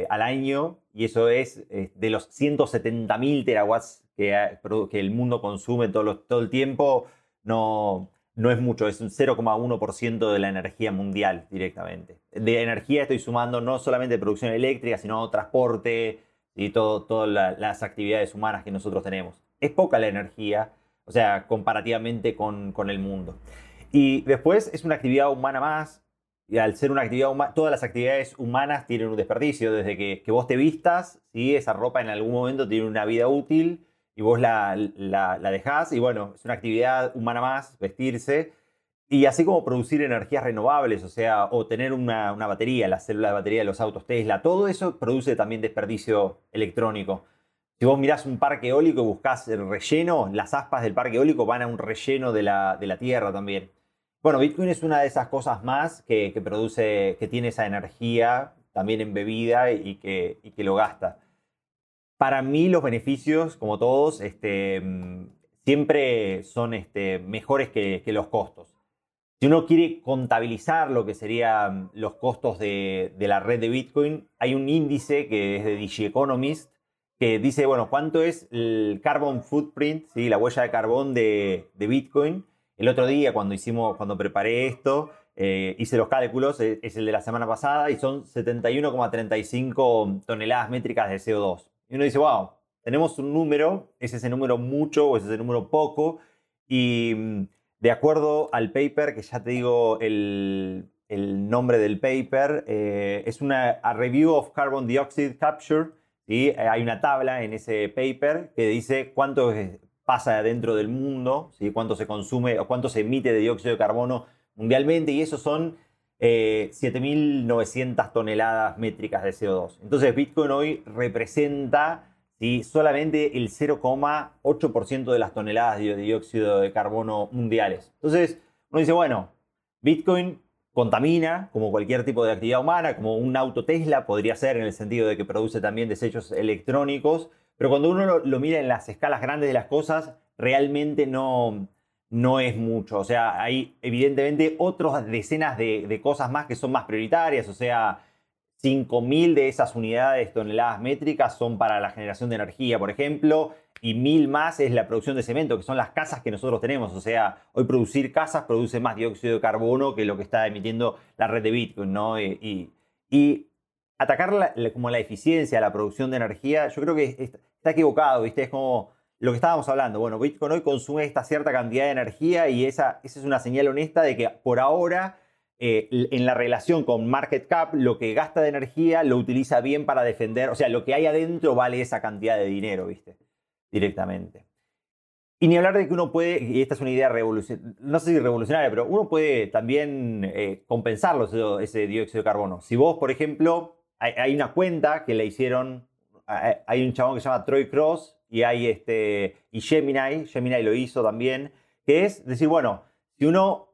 al año y eso es eh, de los 170.000 terawatts que, el mundo consume todo, todo el tiempo, no, no es mucho, es un 0,1% de la energía mundial directamente. De energía estoy sumando no solamente producción eléctrica, sino transporte y todo, todas las actividades humanas que nosotros tenemos. Es poca la energía, o sea, comparativamente con, con el mundo. Y después es una actividad humana más, y al ser una actividad humana, todas las actividades humanas tienen un desperdicio, desde que, vos te vistas, ¿sí? esa ropa en algún momento tiene una vida útil y vos la, la, la dejás, y bueno, es una actividad humana más, vestirse, y así como producir energías renovables, o sea, o tener una, una batería, la célula de batería de los autos Tesla, todo eso produce también desperdicio electrónico. Si vos mirás un parque eólico y buscás el relleno, las aspas del parque eólico van a un relleno de la, de la Tierra también. Bueno, Bitcoin es una de esas cosas más que, produce, que tiene esa energía también embebida y que, y que lo gasta. Para mí los beneficios, como todos, este, siempre son este, mejores que, los costos. Si uno quiere contabilizar lo que serían los costos de, la red de Bitcoin, hay un índice que es de DigiEconomist que dice, bueno, cuánto es el carbon footprint, ¿sí? la huella de carbón de, de Bitcoin el otro día, cuando hicimos, cuando preparé esto, eh, hice los cálculos, eh, es el de la semana pasada, y son 71,35 toneladas métricas de CO2. Y uno dice, wow, tenemos un número, ¿es ese número mucho o es ese número poco? Y mm, de acuerdo al paper, que ya te digo el, nombre del paper, eh, es una a Review of Carbon Dioxide Capture, y hay una tabla en ese paper que dice cuánto pasa dentro del mundo, ¿sí? cuánto se consume o cuánto se emite de dióxido de carbono mundialmente, y eso son 7.900 eh, toneladas métricas de CO2. Entonces Bitcoin hoy representa ¿sí? solamente el 0,8% de las toneladas de dióxido de carbono mundiales. Entonces uno dice, bueno, Bitcoin contamina como cualquier tipo de actividad humana, como un auto Tesla podría ser en el sentido de que produce también desechos electrónicos, pero cuando uno lo, mira en las escalas grandes de las cosas, realmente no, no es mucho. O sea, hay evidentemente otras decenas de, cosas más que son más prioritarias. O sea, 5.000 de esas unidades toneladas métricas son para la generación de energía, por ejemplo, y 1.000 más es la producción de cemento, que son las casas que nosotros tenemos. O sea, hoy producir casas produce más dióxido de carbono que lo que está emitiendo la red de Bitcoin, ¿no? Y, y atacar como la eficiencia, la producción de energía, yo creo que está equivocado, ¿viste? Es como lo que estábamos hablando. Bueno, Bitcoin hoy consume esta cierta cantidad de energía y esa, esa es una señal honesta de que por ahora, eh, en la relación con market cap, lo que gasta de energía lo utiliza bien para defender, o sea, lo que hay adentro vale esa cantidad de dinero, ¿viste? Directamente. Y ni hablar de que uno puede, y esta es una idea revolucionaria, no sé si revolucionaria, pero uno puede también eh, compensarlo ese dióxido de carbono. Si vos, por ejemplo, hay, una cuenta que le hicieron, hay un chabón que se llama Troy Cross y hay este, y Gemini, Gemini lo hizo también, que es decir, bueno, si uno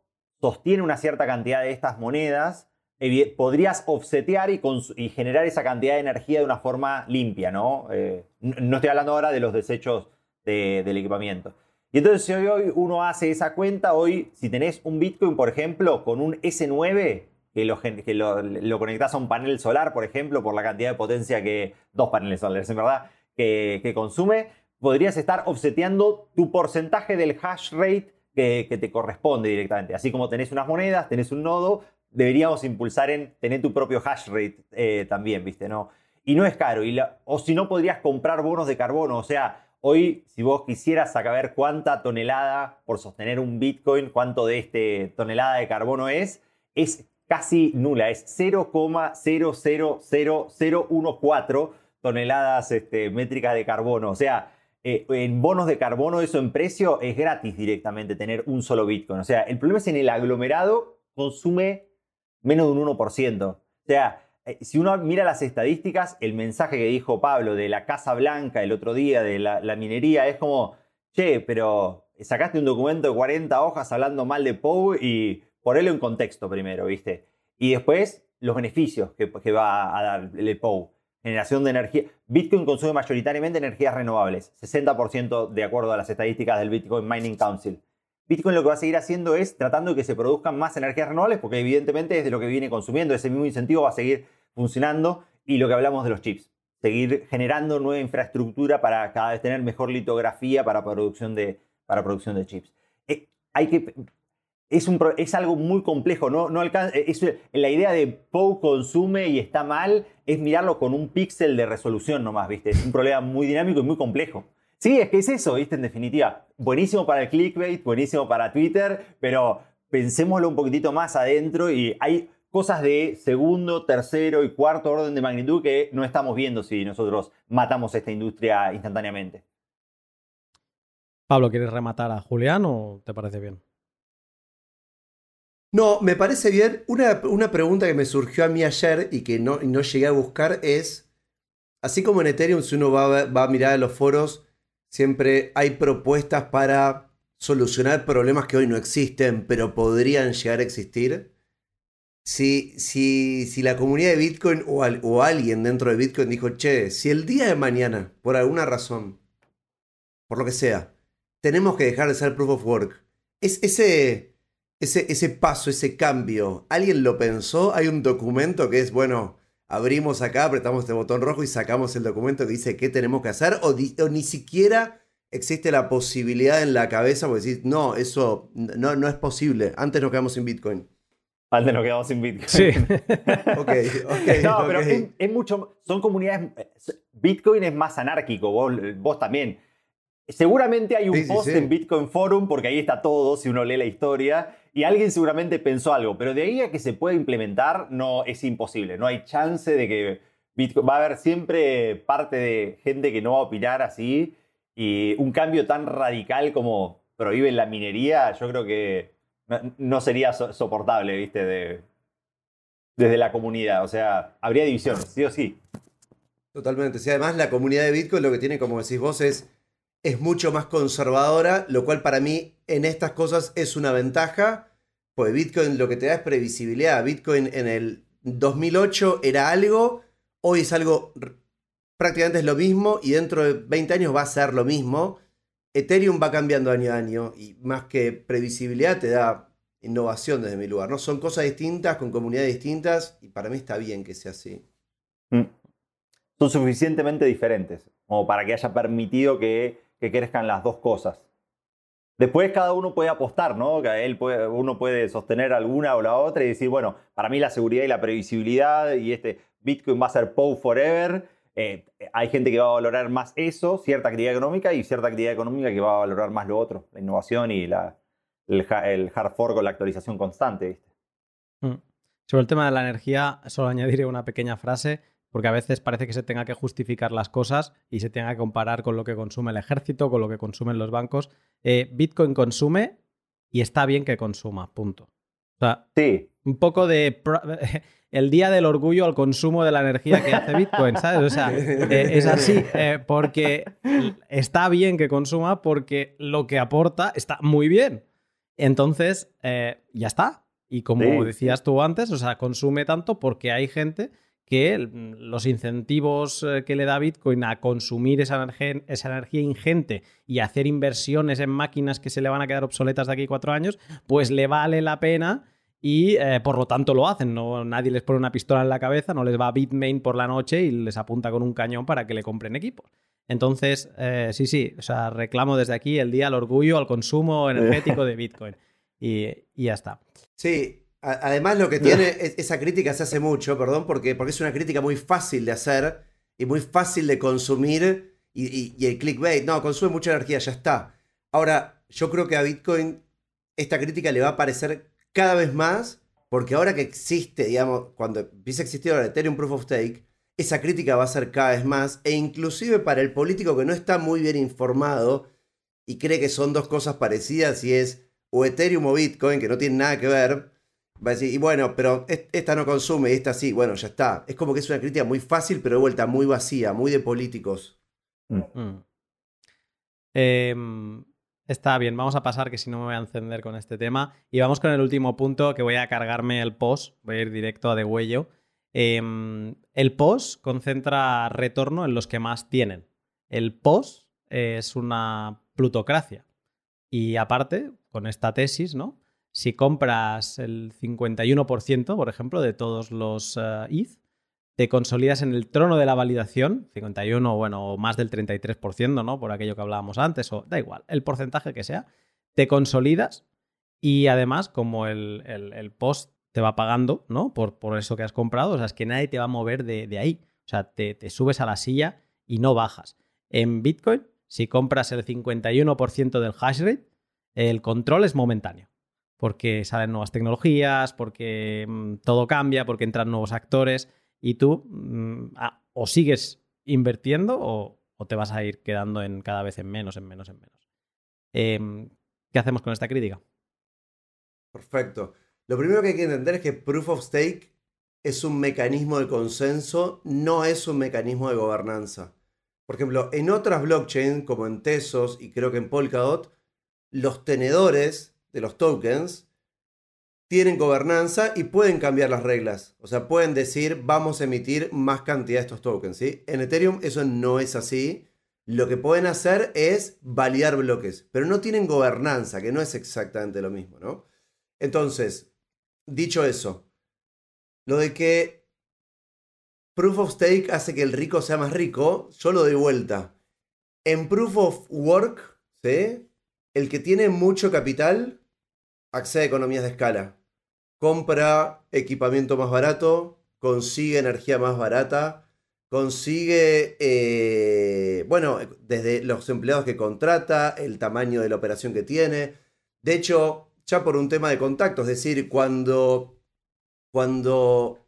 sostiene una cierta cantidad de estas monedas, podrías offsetear y, generar esa cantidad de energía de una forma limpia, ¿no? Eh, no estoy hablando ahora de los desechos del equipamiento. Y entonces si hoy uno hace esa cuenta, hoy si tenés un Bitcoin, por ejemplo, con un S9, que lo, que lo, conectas a un panel solar, por ejemplo, por la cantidad de potencia que, dos paneles solares en verdad, que, consume, podrías estar offseteando tu porcentaje del hash rate que, te corresponde directamente. Así como tenés unas monedas, tenés un nodo, deberíamos impulsar en tener tu propio hash rate eh, también, ¿viste? ¿No? Y no es caro. Y o si no, podrías comprar bonos de carbono. O sea, hoy, si vos quisieras saber cuánta tonelada por sostener un Bitcoin, cuánto de este tonelada de carbono es, es casi nula, es 0,000014 toneladas este, métricas de carbono. O sea, eh, en bonos de carbono eso en precio es gratis directamente tener un solo Bitcoin. O sea, el problema es en el aglomerado consume menos de un 1%. O sea, eh, si uno mira las estadísticas, el mensaje que dijo Pablo de la Casa Blanca el otro día de la, minería es como, che, pero sacaste un documento de 40 hojas hablando mal de Pou y ponerlo en contexto primero, ¿viste? Y después los beneficios que, va a dar el POU. Generación de energía. Bitcoin consume mayoritariamente energías renovables, 60% de acuerdo a las estadísticas del Bitcoin Mining Council. Bitcoin lo que va a seguir haciendo es tratando de que se produzcan más energías renovables, porque evidentemente es de lo que viene consumiendo, ese mismo incentivo va a seguir funcionando. Y lo que hablamos de los chips, seguir generando nueva infraestructura para cada vez tener mejor litografía para producción de, para producción de chips. Eh, hay que, es, un, es, algo muy complejo, no, no alcanza, es, la idea de POW consume y está mal es mirarlo con un píxel de resolución nomás, ¿viste? Es un problema muy dinámico y muy complejo. Sí, es que es eso, ¿viste? En definitiva, buenísimo para el clickbait, buenísimo para Twitter, pero pensémoslo un poquitito más adentro y hay cosas de segundo, tercero y cuarto orden de magnitud que no estamos viendo si nosotros matamos esta industria instantáneamente. Pablo, ¿quieres rematar a Julián o te parece bien? No, me parece bien. Una, una pregunta que me surgió a mí ayer y que no, no llegué a buscar es, así como en Ethereum, si uno va, va a mirar a los foros, Siempre hay propuestas para solucionar problemas que hoy no existen, pero podrían llegar a existir. Si, si, si la comunidad de Bitcoin o, o, alguien dentro de Bitcoin dijo, che, si el día de mañana, por alguna razón, por lo que sea, tenemos que dejar de ser proof of work, es ese, ese, ese paso, ese cambio, ¿alguien lo pensó? Hay un documento que es, bueno, abrimos acá, apretamos este botón rojo y sacamos el documento que dice qué tenemos que hacer, o, ni siquiera existe la posibilidad en la cabeza, porque decir, no, eso no, no es posible, antes nos quedamos sin Bitcoin. Antes nos quedamos sin Bitcoin. Sí. [LAUGHS] ok, ok. [LAUGHS] No, pero es, mucho, son comunidades, Bitcoin es más anárquico, vos, vos también. Seguramente hay un post en Bitcoin Forum, porque ahí está todo, si uno lee la historia, y alguien seguramente pensó algo, pero de ahí a que se pueda implementar, no es imposible. No hay chance de que Bitcoin. Va a haber siempre parte de gente que no va a opinar así. Y un cambio tan radical como prohíben la minería, yo creo que no, sería soportable, ¿viste? De, desde la comunidad. O sea, habría divisiones, sí o sí. Totalmente. Sí, además la comunidad de Bitcoin lo que tiene, como decís vos, es es mucho más conservadora, lo cual para mí en estas cosas es una ventaja, pues Bitcoin lo que te da es previsibilidad. Bitcoin en el 2008 era algo, hoy es algo prácticamente es lo mismo y dentro de 20 años va a ser lo mismo. Ethereum va cambiando año a año y más que previsibilidad te da innovación desde mi lugar. ¿no? Son cosas distintas, con comunidades distintas y para mí está bien que sea así. Mm. Son suficientemente diferentes como para que haya permitido que que crezcan las dos cosas. Después cada uno puede apostar, ¿no? Él puede, uno puede sostener alguna o la otra y decir, bueno, para mí la seguridad y la previsibilidad y este Bitcoin va a ser POW forever. Eh, hay gente que va a valorar más eso, cierta actividad económica, y cierta actividad económica que va a valorar más lo otro, la innovación y la, el, hard fork o la actualización constante. ¿viste? Mm. Sobre el tema de la energía, solo añadiré una pequeña frase porque a veces parece que se tenga que justificar las cosas y se tenga que comparar con lo que consume el ejército, con lo que consumen los bancos. Eh, Bitcoin consume y está bien que consuma, punto. O sea, sí. un poco de [LAUGHS] el día del orgullo al consumo de la energía que hace Bitcoin, ¿sabes? O sea, eh, es así, eh, porque está bien que consuma porque lo que aporta está muy bien. Entonces, ya está. Y como decías tú antes, o sea, consume tanto porque hay gente que los incentivos eh, que le da Bitcoin a consumir esa energía, ingente y hacer inversiones en máquinas que se le van a quedar obsoletas de aquí a cuatro años, pues le vale la pena y eh, por lo tanto lo hacen. No, nadie les pone una pistola en la cabeza, no les va a Bitmain por la noche y les apunta con un cañón para que le compren equipos. Entonces, eh, sí, sí, o sea, reclamo desde aquí el día al orgullo, al consumo [LAUGHS] energético de Bitcoin. Y, y ya está. Sí, Además, lo que tiene esa crítica se hace mucho, perdón, porque, porque es una crítica muy fácil de hacer y muy fácil de consumir. Y, el clickbait, no, consume mucha energía, ya está. Ahora, yo creo que a Bitcoin esta crítica le va a aparecer cada vez más, porque ahora que existe, digamos, cuando empieza a existir ahora Ethereum Proof of Stake, esa crítica va a ser cada vez más, e inclusive para el político que no está muy bien informado y cree que son dos cosas parecidas y es o Ethereum o Bitcoin, que no tienen nada que ver, Va a decir, y bueno, pero esta no consume, esta sí, bueno, ya está. Es como que es una crítica muy fácil, pero de vuelta muy vacía, muy de políticos. Mm. Mm. Em, está bien, vamos a pasar, que si no me voy a encender con este tema. Y vamos con el último punto, que voy a cargarme el post, voy a ir directo a de huello. Em, el post concentra retorno en los que más tienen. El post es una plutocracia. Y aparte, con esta tesis, ¿no? Si compras el 51%, por ejemplo, de todos los ETH, te consolidas en el trono de la validación, 51, bueno, o más del 33%, ¿no? Por aquello que hablábamos antes, o da igual, el porcentaje que sea, te consolidas y además, como el, el, post te va pagando, ¿no? Por, por, eso que has comprado, o sea, es que nadie te va a mover de, de ahí. O sea, te, te, subes a la silla y no bajas. En Bitcoin, si compras el 51% del hash rate, el control es momentáneo. Porque salen nuevas tecnologías, porque mm, todo cambia, porque entran nuevos actores y tú mm, ah, o sigues invirtiendo o, te vas a ir quedando en cada vez en menos, en menos, en menos. Eh, ¿Qué hacemos con esta crítica? Perfecto. Lo primero que hay que entender es que Proof of Stake es un mecanismo de consenso, no es un mecanismo de gobernanza. Por ejemplo, en otras blockchains, como en Tesos y creo que en Polkadot, los tenedores de los tokens tienen gobernanza y pueden cambiar las reglas. O sea, pueden decir, vamos a emitir más cantidad de estos tokens. ¿sí? En Ethereum eso no es así. Lo que pueden hacer es validar bloques, pero no tienen gobernanza, que no es exactamente lo mismo, ¿no? Entonces, dicho eso, lo de que Proof of Stake hace que el rico sea más rico, yo lo doy vuelta. En Proof of Work, ¿sí? el que tiene mucho capital accede a economías de escala. Compra equipamiento más barato, consigue energía más barata, consigue, eh, bueno, desde los empleados que contrata, el tamaño de la operación que tiene. De hecho, ya por un tema de contacto, es decir, cuando, cuando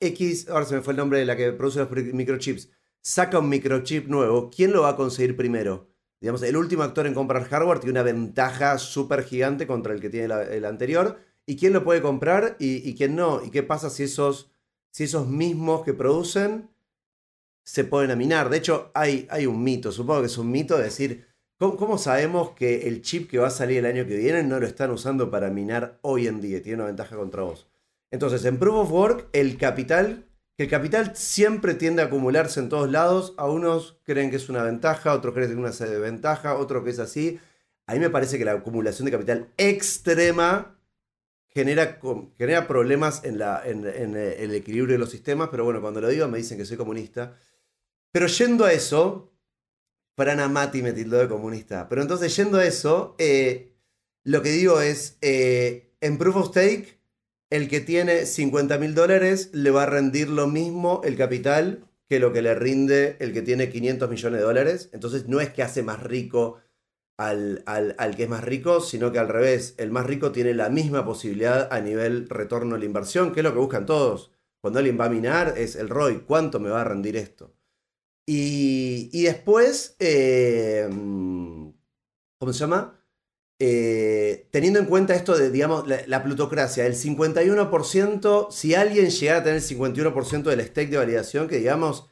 X, ahora se me fue el nombre de la que produce los microchips, saca un microchip nuevo, ¿quién lo va a conseguir primero? Digamos, el último actor en comprar hardware tiene una ventaja súper gigante contra el que tiene el anterior. ¿Y quién lo puede comprar y, quién no? ¿Y qué pasa si esos, si esos mismos que producen se pueden aminar. De hecho, hay, hay un mito, supongo que es un mito de decir, ¿cómo, sabemos que el chip que va a salir el año que viene no lo están usando para minar hoy en día? Tiene una ventaja contra vos. Entonces, en Proof of Work, el capital, que el capital siempre tiende a acumularse en todos lados. A unos creen que es una ventaja, otros creen que es una desventaja, otros que es así. A mí me parece que la acumulación de capital extrema genera, genera problemas en, la, en, en, el equilibrio de los sistemas, pero bueno, cuando lo digo me dicen que soy comunista. Pero yendo a eso, Fran Amati me tildó de comunista. Pero entonces, yendo a eso, eh, lo que digo es, eh, en Proof of Stake, el que tiene 50 mil dólares le va a rendir lo mismo el capital que lo que le rinde el que tiene 500 millones de dólares. Entonces, no es que hace más rico al, al, al, que es más rico, sino que al revés, el más rico tiene la misma posibilidad a nivel retorno a la inversión, que es lo que buscan todos. Cuando alguien va a minar, es el ROI, ¿cuánto me va a rendir esto? Y, después, eh, ¿cómo se llama? Eh, teniendo en cuenta esto de, digamos, la, plutocracia, el 51%, si alguien llegara a tener el 51% del stake de validación, que digamos,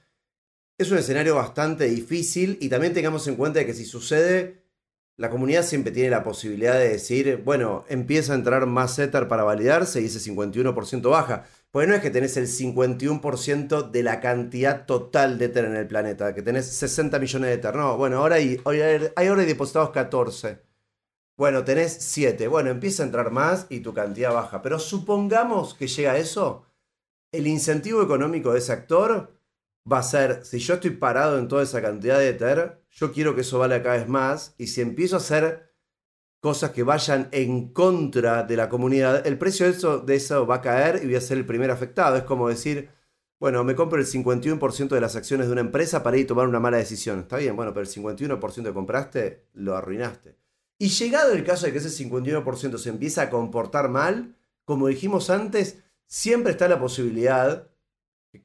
es un escenario bastante difícil y también tengamos en cuenta que si sucede, la comunidad siempre tiene la posibilidad de decir, bueno, empieza a entrar más Ether para validarse y ese 51% baja. Pues no es que tenés el 51% de la cantidad total de Ether en el planeta, que tenés 60 millones de Ether. No, bueno, ahora hay, hay ahora depositados 14. Bueno, tenés 7. Bueno, empieza a entrar más y tu cantidad baja. Pero supongamos que llega eso. El incentivo económico de ese actor va a ser, si yo estoy parado en toda esa cantidad de Ether, yo quiero que eso valga cada vez más. Y si empiezo a hacer cosas que vayan en contra de la comunidad, el precio de eso, de eso va a caer y voy a ser el primer afectado. Es como decir, bueno, me compro el 51% de las acciones de una empresa para ir a tomar una mala decisión. Está bien, bueno, pero el 51% que compraste lo arruinaste. Y llegado el caso de que ese 51% se empieza a comportar mal, como dijimos antes, siempre está la posibilidad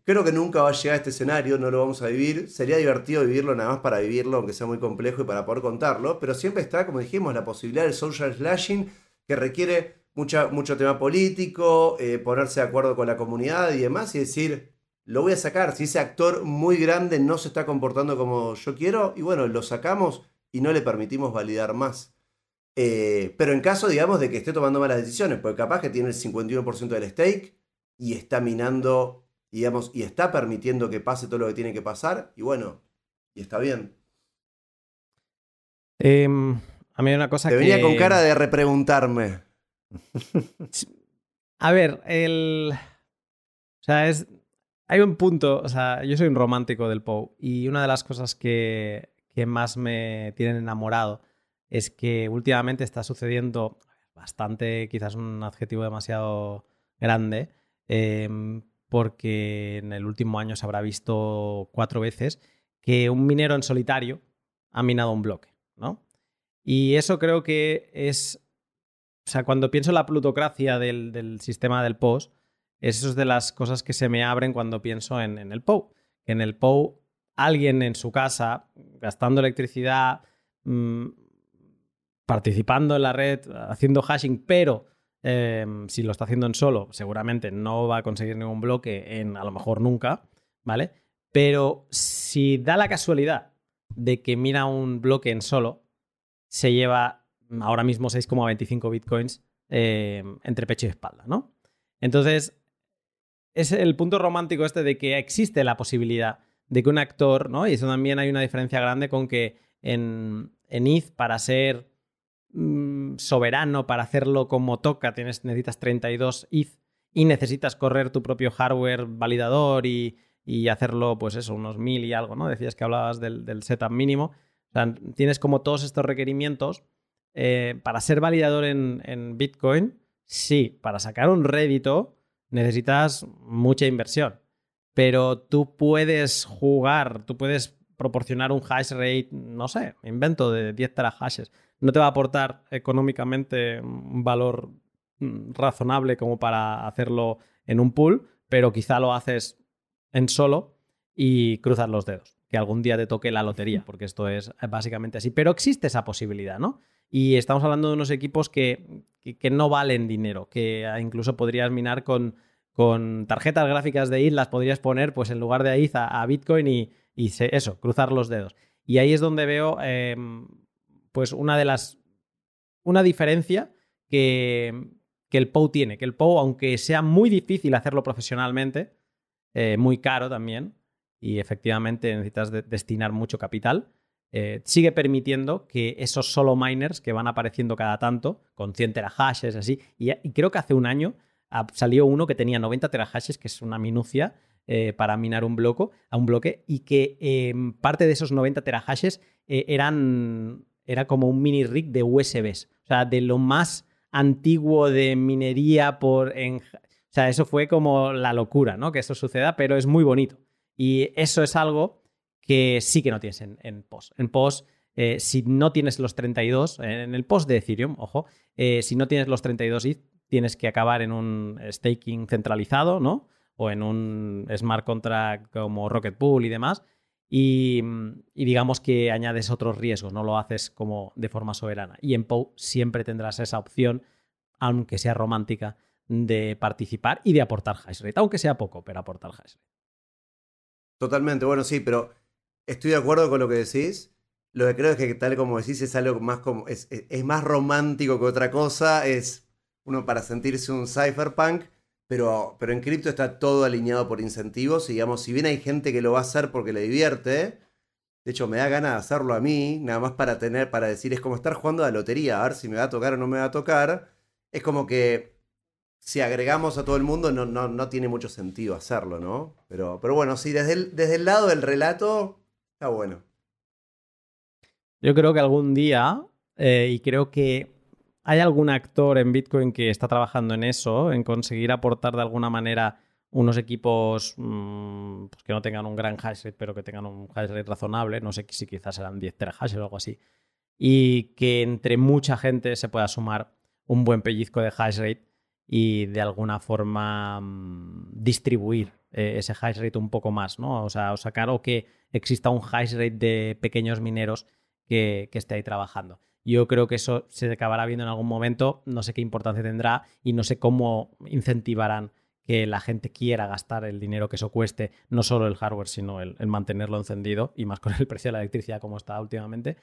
Creo que nunca va a llegar a este escenario, no lo vamos a vivir. Sería divertido vivirlo nada más para vivirlo, aunque sea muy complejo y para poder contarlo. Pero siempre está, como dijimos, la posibilidad del social slashing, que requiere mucha, mucho tema político, eh, ponerse de acuerdo con la comunidad y demás, y decir, lo voy a sacar. Si ese actor muy grande no se está comportando como yo quiero, y bueno, lo sacamos y no le permitimos validar más. Eh, pero en caso, digamos, de que esté tomando malas decisiones, porque capaz que tiene el 51% del stake y está minando digamos, y está permitiendo que pase todo lo que tiene que pasar, y bueno, y está bien. Em, A mí hay una cosa Te que... venía con cara de repreguntarme. [LAUGHS] A ver, el... O sea, es... Hay un punto, o sea, yo soy un romántico del POU y una de las cosas que, que más me tienen enamorado es que últimamente está sucediendo bastante, quizás un adjetivo demasiado grande, em, porque en el último año se habrá visto cuatro veces que un minero en solitario ha minado un bloque, ¿no? Y eso creo que es, o sea, cuando pienso en la plutocracia del, del sistema del POS, eso es de las cosas que se me abren cuando pienso en, en el POU. En el POU, alguien en su casa, gastando electricidad, mmm, participando en la red, haciendo hashing, pero eh, si lo está haciendo en solo, seguramente no va a conseguir ningún bloque en a lo mejor nunca, ¿vale? Pero si da la casualidad de que mira un bloque en solo, se lleva ahora mismo 6,25 bitcoins eh, entre pecho y espalda, ¿no? Entonces, es el punto romántico este de que existe la posibilidad de que un actor, ¿no? Y eso también hay una diferencia grande con que en, en ETH, para ser mmm, soberano, para hacerlo como toca, tienes, necesitas 32 ETH y necesitas correr tu propio hardware validador y, y hacerlo, pues eso, unos mil y algo, ¿no? Decías que hablabas del, del setup mínimo. Tienes como todos estos requerimientos. Eh, para ser validador en, en, Bitcoin, sí, para sacar un rédito necesitas mucha inversión. Pero tú puedes jugar, tú puedes proporcionar un hash rate, no sé, invento de 10 terahashes. No te va a aportar económicamente un valor mm, razonable como para hacerlo en un pool, pero quizá lo haces en solo y cruzas los dedos. Que algún día te toque la lotería, porque esto es básicamente así. Pero existe esa posibilidad, ¿no? Y estamos hablando de unos equipos que, que, no valen dinero, que incluso podrías minar con, con tarjetas gráficas de ETH, las podrías poner pues en lugar de ETH a, Bitcoin y, eso, cruzar los dedos. Y ahí es donde veo eh, pues una de las... una diferencia que, que el POU tiene, que el POU, aunque sea muy difícil hacerlo profesionalmente, eh, muy caro también, y efectivamente necesitas de destinar mucho capital, eh, sigue permitiendo que esos solo miners que van apareciendo cada tanto, con 100 terahashes, así, y, creo que hace un año salió uno que tenía 90 terahashes, que es una minucia, eh, para minar un, bloco, a un bloque y que parte de esos 90 terahashes eran era como un mini rig de USBs, o sea, de lo más antiguo de minería por en, o sea, eso fue como la locura, ¿no? Que eso suceda, pero es muy bonito. Y eso es algo que sí que no tienes en, en POS. En POS, eh, si no tienes los 32, en el POS de Ethereum, ojo, eh, si no tienes los 32 ETH, tienes que acabar en un staking centralizado, ¿no? o en un smart contract como Rocket Pool y demás. Y, y, digamos que añades otros riesgos, no lo haces como de forma soberana. Y en POU siempre tendrás esa opción, aunque sea romántica, de participar y de aportar hash rate, aunque sea poco, pero aportar hash rate. Totalmente, bueno, sí, pero estoy de acuerdo con lo que decís. Lo que creo es que tal como decís es algo más como es más romántico que otra cosa, es uno para sentirse un cypherpunk pero, pero en cripto está todo alineado por incentivos. Y digamos, si bien hay gente que lo va a hacer porque le divierte, de hecho me da ganas de hacerlo a mí, nada más para tener, para decir, es como estar jugando a la lotería, a ver si me va a tocar o no me va a tocar. Es como que si agregamos a todo el mundo no, no, no tiene mucho sentido hacerlo, ¿no? Pero, pero bueno, sí, desde el, desde el lado del relato, está bueno. Yo creo que algún día, eh, y creo que ¿Hay algún actor en Bitcoin que está trabajando en eso, en conseguir aportar de alguna manera unos equipos mmm, pues que no tengan un gran hash rate, pero que tengan un hash rate razonable? No sé si quizás serán 10 terahashes o algo así. Y que entre mucha gente se pueda sumar un buen pellizco de hash rate y de alguna forma mmm, distribuir eh, ese hash rate un poco más, ¿no? O sea, o que exista un hash rate de pequeños mineros que, que esté ahí trabajando. Yo creo que eso se acabará viendo en algún momento, no sé qué importancia tendrá y no sé cómo incentivarán que la gente quiera gastar el dinero que eso cueste, no solo el hardware, sino el, mantenerlo encendido y más con el [LAUGHS] precio de la electricidad como está últimamente.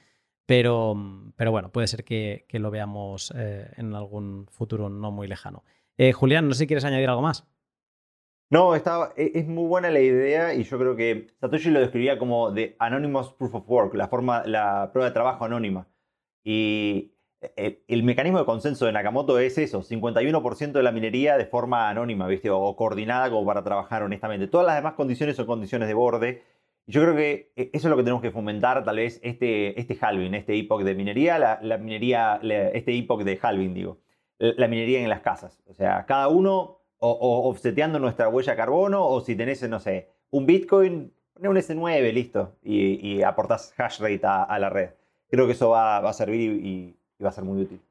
Pero, pero bueno, puede ser que, que lo veamos eh, en algún futuro no muy lejano. Eh, Julián, no sé si quieres añadir algo más. No, está, es muy buena la idea y yo creo que Satoshi lo describía como de Anonymous Proof of Work, la, forma, la prueba de trabajo anónima. Y el, mecanismo de consenso de Nakamoto es eso, 51% de la minería de forma anónima, ¿viste? O, coordinada como para trabajar honestamente. Todas las demás condiciones son condiciones de borde. Yo creo que eh, eso es lo que tenemos que fomentar, tal vez, este, este halving, este epoch de minería, la, minería, este epoch de halving, digo, la minería en las casas. O sea, cada uno o, offseteando nuestra huella de carbono, o si tenés, no sé, un Bitcoin, poné un S9, listo, y, y aportás hash rate a, la red. Creo que eso va, a servir y va a ser muy útil.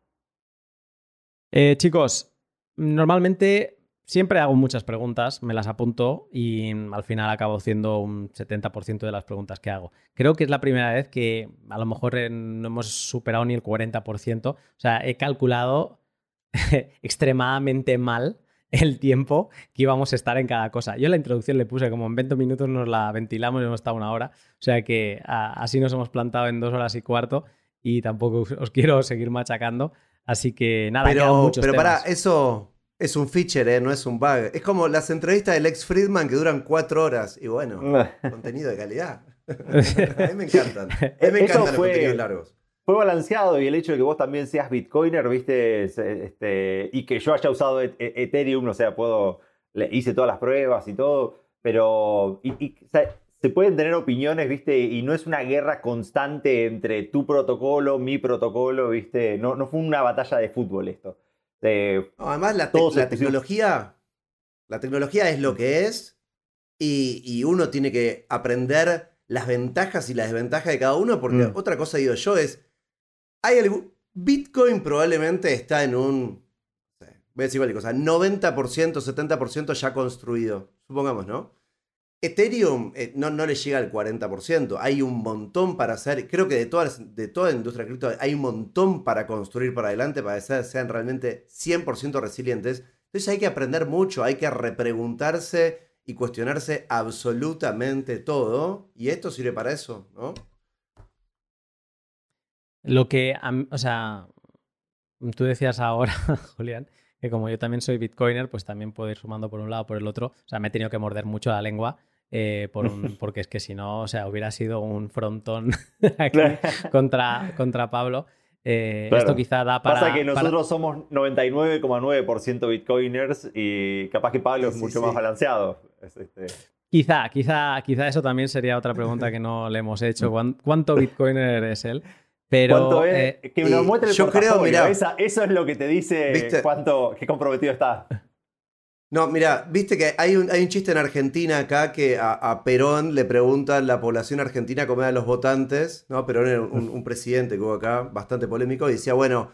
Eh, chicos, normalmente siempre hago muchas preguntas, me las apunto y al final acabo haciendo un 70% de las preguntas que hago. Creo que es la primera vez que a lo mejor no hemos superado ni el 40%. O sea, he calculado [LAUGHS] extremadamente mal el tiempo que íbamos a estar en cada cosa. Yo en la introducción le puse como en 20 minutos nos la ventilamos y hemos estado una hora. O sea que así nos hemos plantado en dos horas y cuarto y tampoco os quiero seguir machacando. Así que nada, pero, muchos Pero para, eso es un feature, ¿eh? no es un bug. Es como las entrevistas del ex Friedman que duran cuatro horas. Y bueno, [LAUGHS] contenido de calidad. [LAUGHS] a mí me encantan. A mí me encantan los contenidos largos. Fue balanceado y el hecho de que vos también seas Bitcoiner, viste, este, y que yo haya usado e-, e-, Ethereum, o sea, puedo, le hice todas las pruebas y todo, pero y, se pueden tener opiniones, ¿viste? Y no es una guerra constante entre tu protocolo, mi protocolo, ¿viste? No, no fue una batalla de fútbol esto. además, la, tecnología. La tecnología es lo que es. Y, uno tiene que aprender las ventajas y las desventajas de cada uno. Porque mm. otra cosa digo yo es. Hay. Bitcoin probablemente está en un. Voy a decir cualquier cosa. 90%, 70% ya construido. Supongamos, ¿no? Ethereum eh, no, no, le llega al 40%. Hay un montón para hacer. Creo que de, todas, de toda la industria cripto hay un montón para construir para adelante para que sean realmente 100% resilientes. Entonces hay que aprender mucho, hay que repreguntarse y cuestionarse absolutamente todo. Y esto sirve para eso, ¿no? Lo que, o sea, tú decías ahora, [LAUGHS] Julián, que como yo también soy bitcoiner, pues también puedo ir sumando por un lado o por el otro. O sea, me he tenido que morder mucho la lengua eh, por [LAUGHS] porque es que si no, o sea, hubiera sido un frontón [LAUGHS] contra, contra Pablo. Eh, esto quizá da para. Pasa que nosotros somos 99,9% bitcoiners y capaz que Pablo es mucho más balanceado. Este quizá, quizá, quizá eso también sería otra pregunta que no le hemos hecho. ¿Cuánto bitcoiner es él? Pero. Es? Eh, que nos muestre el yo creo, mira, eso es lo que te dice cuánto, qué comprometido está. No, mira, viste que hay un, hay un chiste en Argentina acá que a, Perón le preguntan la población argentina cómo eran los votantes, ¿no? Perón era un, presidente que hubo acá, bastante polémico, y decía, bueno,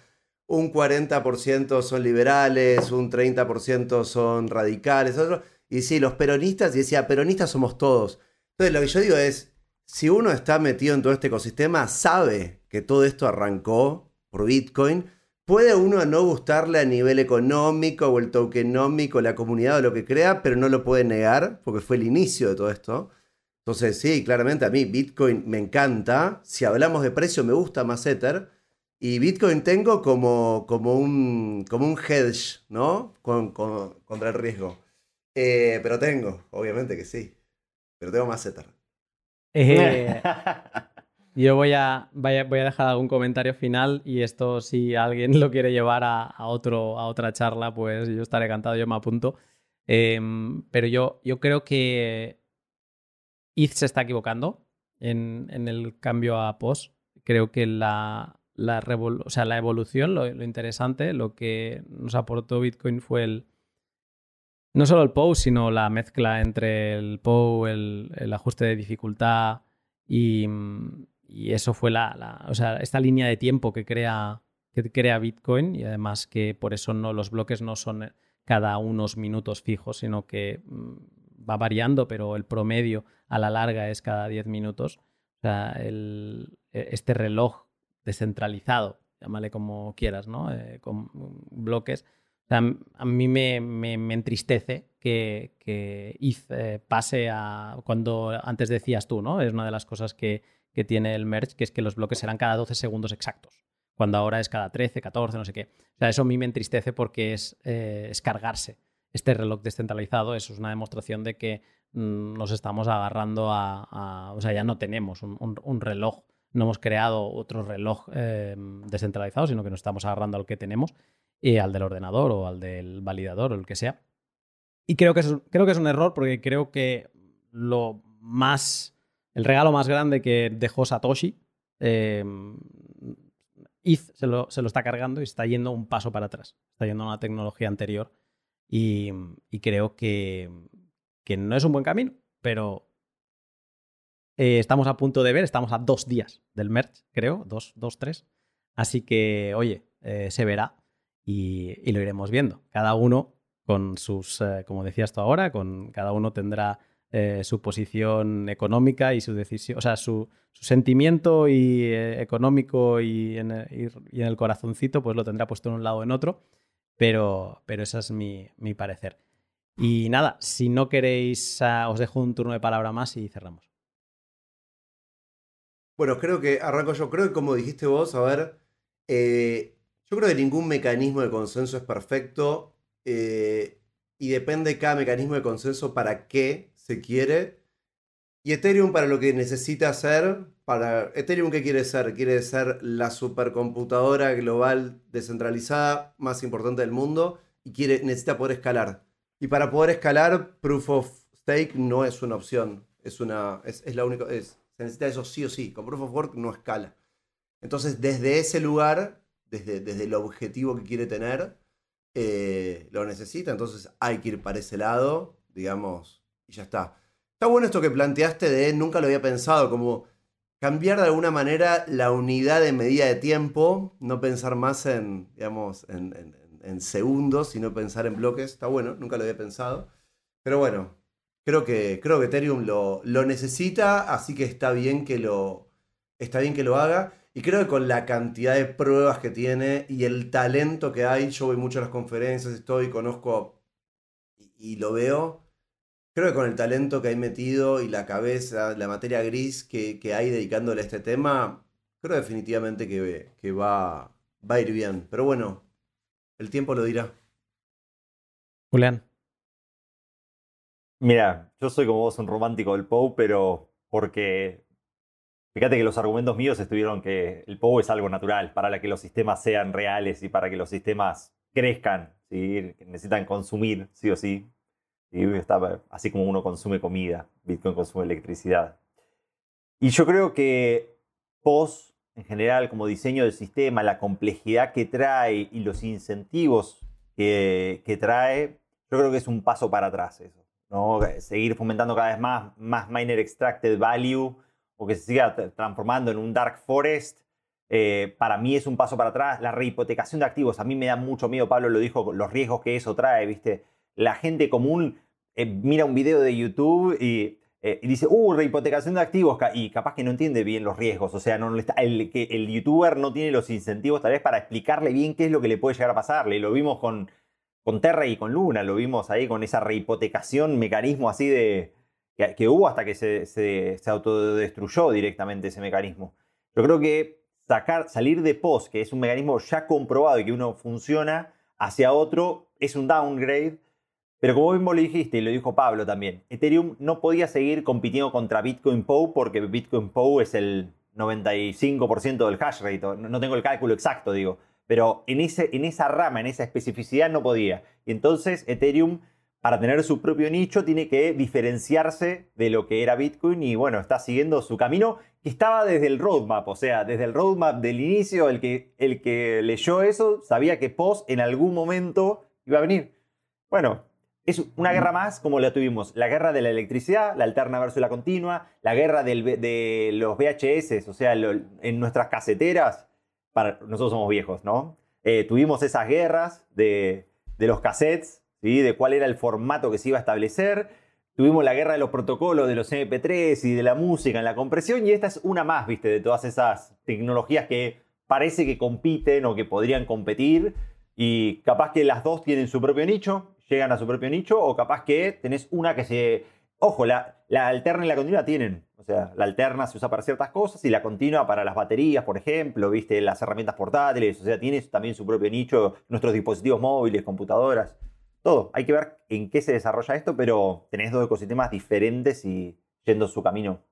un 40% son liberales, un 30% son radicales, otro, y sí, los peronistas, y decía, peronistas somos todos. Entonces, lo que yo digo es, si uno está metido en todo este ecosistema, sabe que todo esto arrancó por Bitcoin, Puede uno no gustarle a nivel económico o el tokenómico, la comunidad o lo que crea, pero no lo puede negar porque fue el inicio de todo esto. Entonces, sí, claramente a mí Bitcoin me encanta. Si hablamos de precio, me gusta más Ether. Y Bitcoin tengo como, como, un, como un hedge, ¿no? contra el riesgo. Eh, pero tengo, obviamente que sí. Pero tengo más Ether. Eh, [LAUGHS] Yo voy a, voy a dejar algún comentario final y esto si alguien [LAUGHS] lo quiere llevar a, otro, a otra charla, pues yo estaré encantado, yo me apunto. Em, pero yo, yo creo que ETH se está equivocando en, el cambio a POS. Creo que la, la, o sea, la evolución, lo, interesante, lo que nos aportó Bitcoin fue el, no solo el POS, sino la mezcla entre el POW, el ajuste de dificultad y, y eso fue la, o sea, esta línea de tiempo que crea, que crea Bitcoin y además que por eso no, los bloques no son cada unos minutos fijos, sino que mm, va variando, pero el promedio a la larga es cada 10 minutos. O sea, el, e, este reloj descentralizado, llámale como quieras, ¿no? Eh, con bloques. A mí me, me, entristece que, que ETH eh, pase a cuando antes decías tú, ¿no? Es una de las cosas que, que tiene el merge, que es que los bloques serán cada 12 segundos exactos, cuando ahora es cada 13, 14, no sé qué. O sea, eso a mí me entristece porque es, eh, cargarse este reloj descentralizado. Eso es una demostración de que mm, nos estamos agarrando a, O sea, ya no tenemos un, reloj no hemos creado otro reloj eh, descentralizado, sino que nos estamos agarrando al que tenemos, y al del ordenador o al del validador o el que sea. Y creo que creo que es un error porque creo que lo más, el regalo más grande que dejó Satoshi, eh, ETH se lo, se lo, está cargando y está yendo un paso para atrás, está yendo a una tecnología anterior y, creo que, que no es un buen camino, pero eh, estamos a punto de ver, estamos a dos días del merch, creo, dos, dos tres. Así que, oye, eh, se verá y, y, lo iremos viendo. Cada uno con sus, eh, como decías tú ahora, con cada uno tendrá eh, su posición económica y su decisión, o sea, su, sentimiento y, eh, económico y en, el, corazoncito, pues lo tendrá puesto en un lado o en otro, pero, pero ese es mi, mi parecer. Y nada, si no queréis, uh, os dejo un turno de palabra más y cerramos. Bueno, creo que arranco yo. Creo que como dijiste vos, a ver, eh, yo creo que ningún mecanismo de consenso es perfecto y depende cada mecanismo de consenso para qué se quiere. Y Ethereum para lo que necesita hacer, para Ethereum qué quiere ser? Quiere ser la supercomputadora global descentralizada más importante del mundo y quiere, necesita poder escalar. Y para poder escalar, Proof of Stake no es una opción. Es, una, es, es la única. Es, se necesita eso sí o sí. Con Proof of Work no escala. Entonces, desde ese lugar, desde, desde el objetivo que quiere tener, eh, lo necesita. Entonces hay que ir para ese lado, digamos, y ya está. Está bueno esto que planteaste de nunca lo había pensado, como cambiar de alguna manera la unidad de medida de tiempo, no pensar más en, digamos, en, en, en segundos, sino pensar en bloques. Está bueno, nunca lo había pensado. Pero bueno, creo que, creo que Ethereum lo, lo necesita, así que está bien que lo, está bien que lo haga. Y creo que con la cantidad de pruebas que tiene y el talento que hay, yo voy mucho a las conferencias, estoy, conozco y, y lo veo. Creo que con el talento que hay metido y la cabeza, la materia gris que, que hay dedicándole a este tema, creo definitivamente que, que va, va a ir bien. Pero bueno, el tiempo lo dirá. Julián. Mira, yo soy como vos un romántico del POU, pero porque fíjate que los argumentos míos estuvieron que el POU es algo natural para que los sistemas sean reales y para que los sistemas crezcan, ¿sí? necesitan consumir, sí o sí. Y está, así como uno consume comida, Bitcoin consume electricidad. Y yo creo que POS, en general, como diseño del sistema, la complejidad que trae y los incentivos que, que trae, yo creo que es un paso para atrás eso. ¿no? Seguir fomentando cada vez más, más miner extracted value o que se siga transformando en un dark forest, eh, para mí es un paso para atrás. La rehipotecación de activos, a mí me da mucho miedo, Pablo lo dijo, los riesgos que eso trae, ¿viste? La gente común eh, mira un video de YouTube y, eh, dice, uh, rehipotecación de activos, y capaz que no entiende bien los riesgos, o sea, no, el, que el youtuber no tiene los incentivos tal vez para explicarle bien qué es lo que le puede llegar a pasarle. Lo vimos con, con Terra y con Luna, lo vimos ahí con esa rehipotecación, mecanismo así de que, que hubo hasta que se, se, se, autodestruyó directamente ese mecanismo. Yo creo que sacar, salir de POS, que es un mecanismo ya comprobado y que uno funciona, hacia otro es un downgrade. Pero como mismo lo dijiste y lo dijo Pablo también, Ethereum no podía seguir compitiendo contra Bitcoin POW porque Bitcoin POW es el 95% del hash rate. No tengo el cálculo exacto, digo pero en, ese, en esa rama, en esa especificidad no podía. Y entonces Ethereum, para tener su propio nicho, tiene que diferenciarse de lo que era Bitcoin y bueno, está siguiendo su camino que estaba desde el roadmap, o sea, desde el roadmap del inicio, el que, el que leyó eso sabía que POS en algún momento iba a venir. Bueno, es una guerra más como la tuvimos. La guerra de la electricidad, la alterna versus la continua, la guerra de los VHS, o sea, en nuestras caseteras, para, nosotros somos viejos, ¿no? Eh, tuvimos esas guerras de, de los cassettes, ¿sí? de cuál era el formato que se iba a establecer. Tuvimos la guerra de los protocolos de los MP3 y de la música en la compresión. Y esta es una más, ¿viste? De todas esas tecnologías que parece que compiten o que podrían competir. Y capaz que las dos tienen su propio nicho, llegan a su propio nicho, o capaz que tenés una que se Ojo, la, la, alterna y la continua tienen. O sea, la alterna se usa para ciertas cosas y la continua para las baterías, por ejemplo, viste, las herramientas portátiles. O sea, tiene también su propio nicho, nuestros dispositivos móviles, computadoras. Todo. Hay que ver en qué se desarrolla esto, pero tenés dos ecosistemas diferentes y yendo su camino.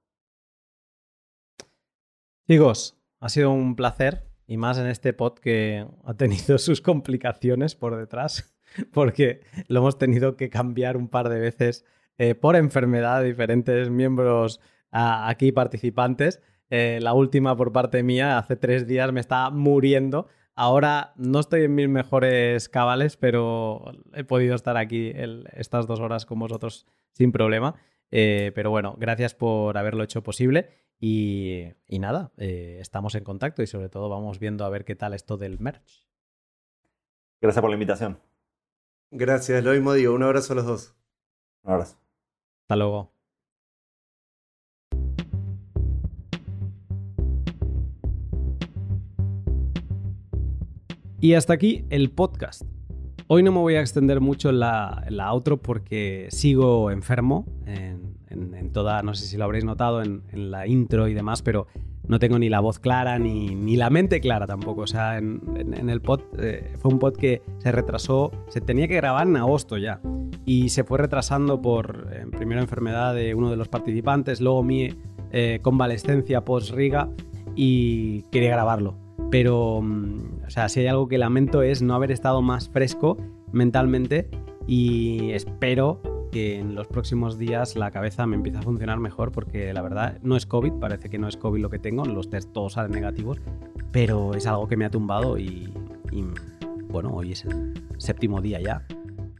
Chicos, ha sido un placer y más en este pod que ha tenido sus complicaciones por detrás, [LAUGHS] porque lo hemos tenido que cambiar un par de veces eh, por enfermedad de diferentes miembros aquí participantes. Eh, la última por parte mía, hace tres días me estaba muriendo. Ahora no estoy en mis mejores cabales, pero he podido estar aquí estas dos horas con vosotros sin problema. Eh, pero bueno, gracias por haberlo hecho posible. Y, nada, eh, estamos en contacto y sobre todo vamos viendo a ver qué tal esto del merch. Gracias por la invitación. Gracias, lo mismo digo. Un abrazo a los dos. Un abrazo. Hasta luego. Y hasta aquí el podcast. Hoy no me voy a extender mucho en la, la outro porque sigo enfermo en, toda, no sé si lo habréis notado en, la intro y demás, pero no tengo ni la voz clara ni, ni la mente clara tampoco. O sea, en, el pod eh, fue un pod que se retrasó, se tenía que grabar en agosto ya y se fue retrasando por eh, primero enfermedad de uno de los participantes, luego mi eh, convalescencia post-Riga y quería grabarlo pero, mm, o sea, si hay algo que lamento es no haber estado más fresco mentalmente y espero que en los próximos días la cabeza me empiece a funcionar mejor porque la verdad no es COVID, parece que no es COVID lo que tengo, los test todos salen negativos, pero es algo que me ha tumbado y, bueno, hoy es el séptimo día ya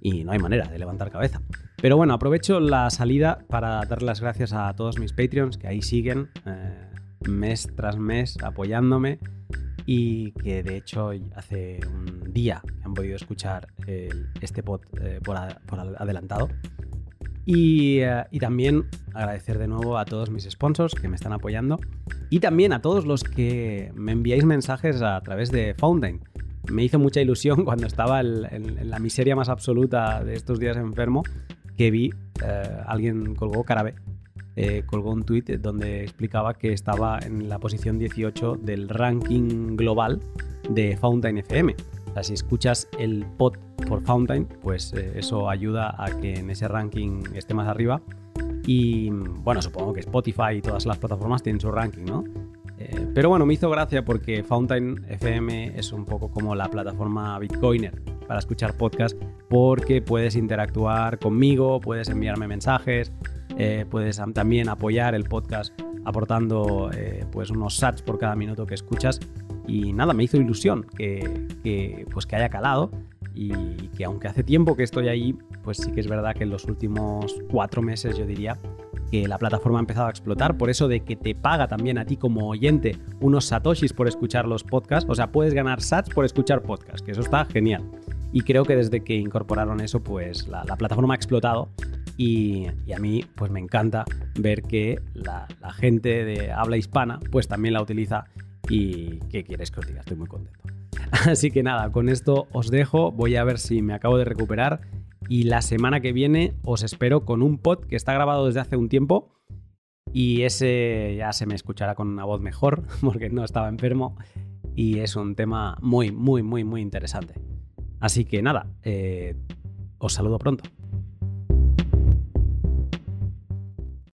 y no hay manera de levantar cabeza. Pero bueno, aprovecho la salida para dar las gracias a todos mis Patreons que ahí siguen eh, mes tras mes apoyándome y que de hecho hace un día han podido escuchar este pod eh, por, adelantado. Y, eh, y, también agradecer de nuevo a todos mis sponsors que me están apoyando y también a todos los que me enviáis mensajes a través de Fountain. Me hizo mucha ilusión [LAUGHS] cuando estaba en, la miseria más absoluta de estos días enfermo que vi eh, alguien colgó Carabe eh, colgó un tweet donde explicaba que estaba en la posición 18 del ranking global de Fountain FM. O sea, si escuchas el pod por Fountain, pues eh, eso ayuda a que en ese ranking esté más arriba. Y bueno, supongo que Spotify y todas las plataformas tienen su ranking, ¿no? Eh, pero bueno, me hizo gracia porque Fountain FM es un poco como la plataforma Bitcoiner para escuchar podcast porque puedes interactuar conmigo, puedes enviarme mensajes, eh, puedes también apoyar el podcast aportando eh, pues unos sats por cada minuto que escuchas. Y nada, me hizo ilusión que, pues que haya calado y que aunque hace tiempo que estoy ahí, pues sí que es verdad que en los últimos cuatro meses yo diría que la plataforma ha empezado a explotar, por eso de que te paga también a ti como oyente unos satoshis por escuchar los podcasts, o sea, puedes ganar sats por escuchar podcasts, que eso está genial. Y creo que desde que incorporaron eso, pues la, la plataforma ha explotado y, a mí pues me encanta ver que la, gente de habla hispana pues también la utiliza y ¿qué quieres que os diga? Estoy muy contento. [LAUGHS] Así que nada, con esto os dejo, voy a ver si me acabo de recuperar y la semana que viene os espero con un pod que está grabado desde hace un tiempo y ese ya se me escuchará con una voz mejor [LAUGHS] porque no estaba enfermo y es un tema muy, muy, muy, muy interesante. Así que nada, eh, os saludo pronto.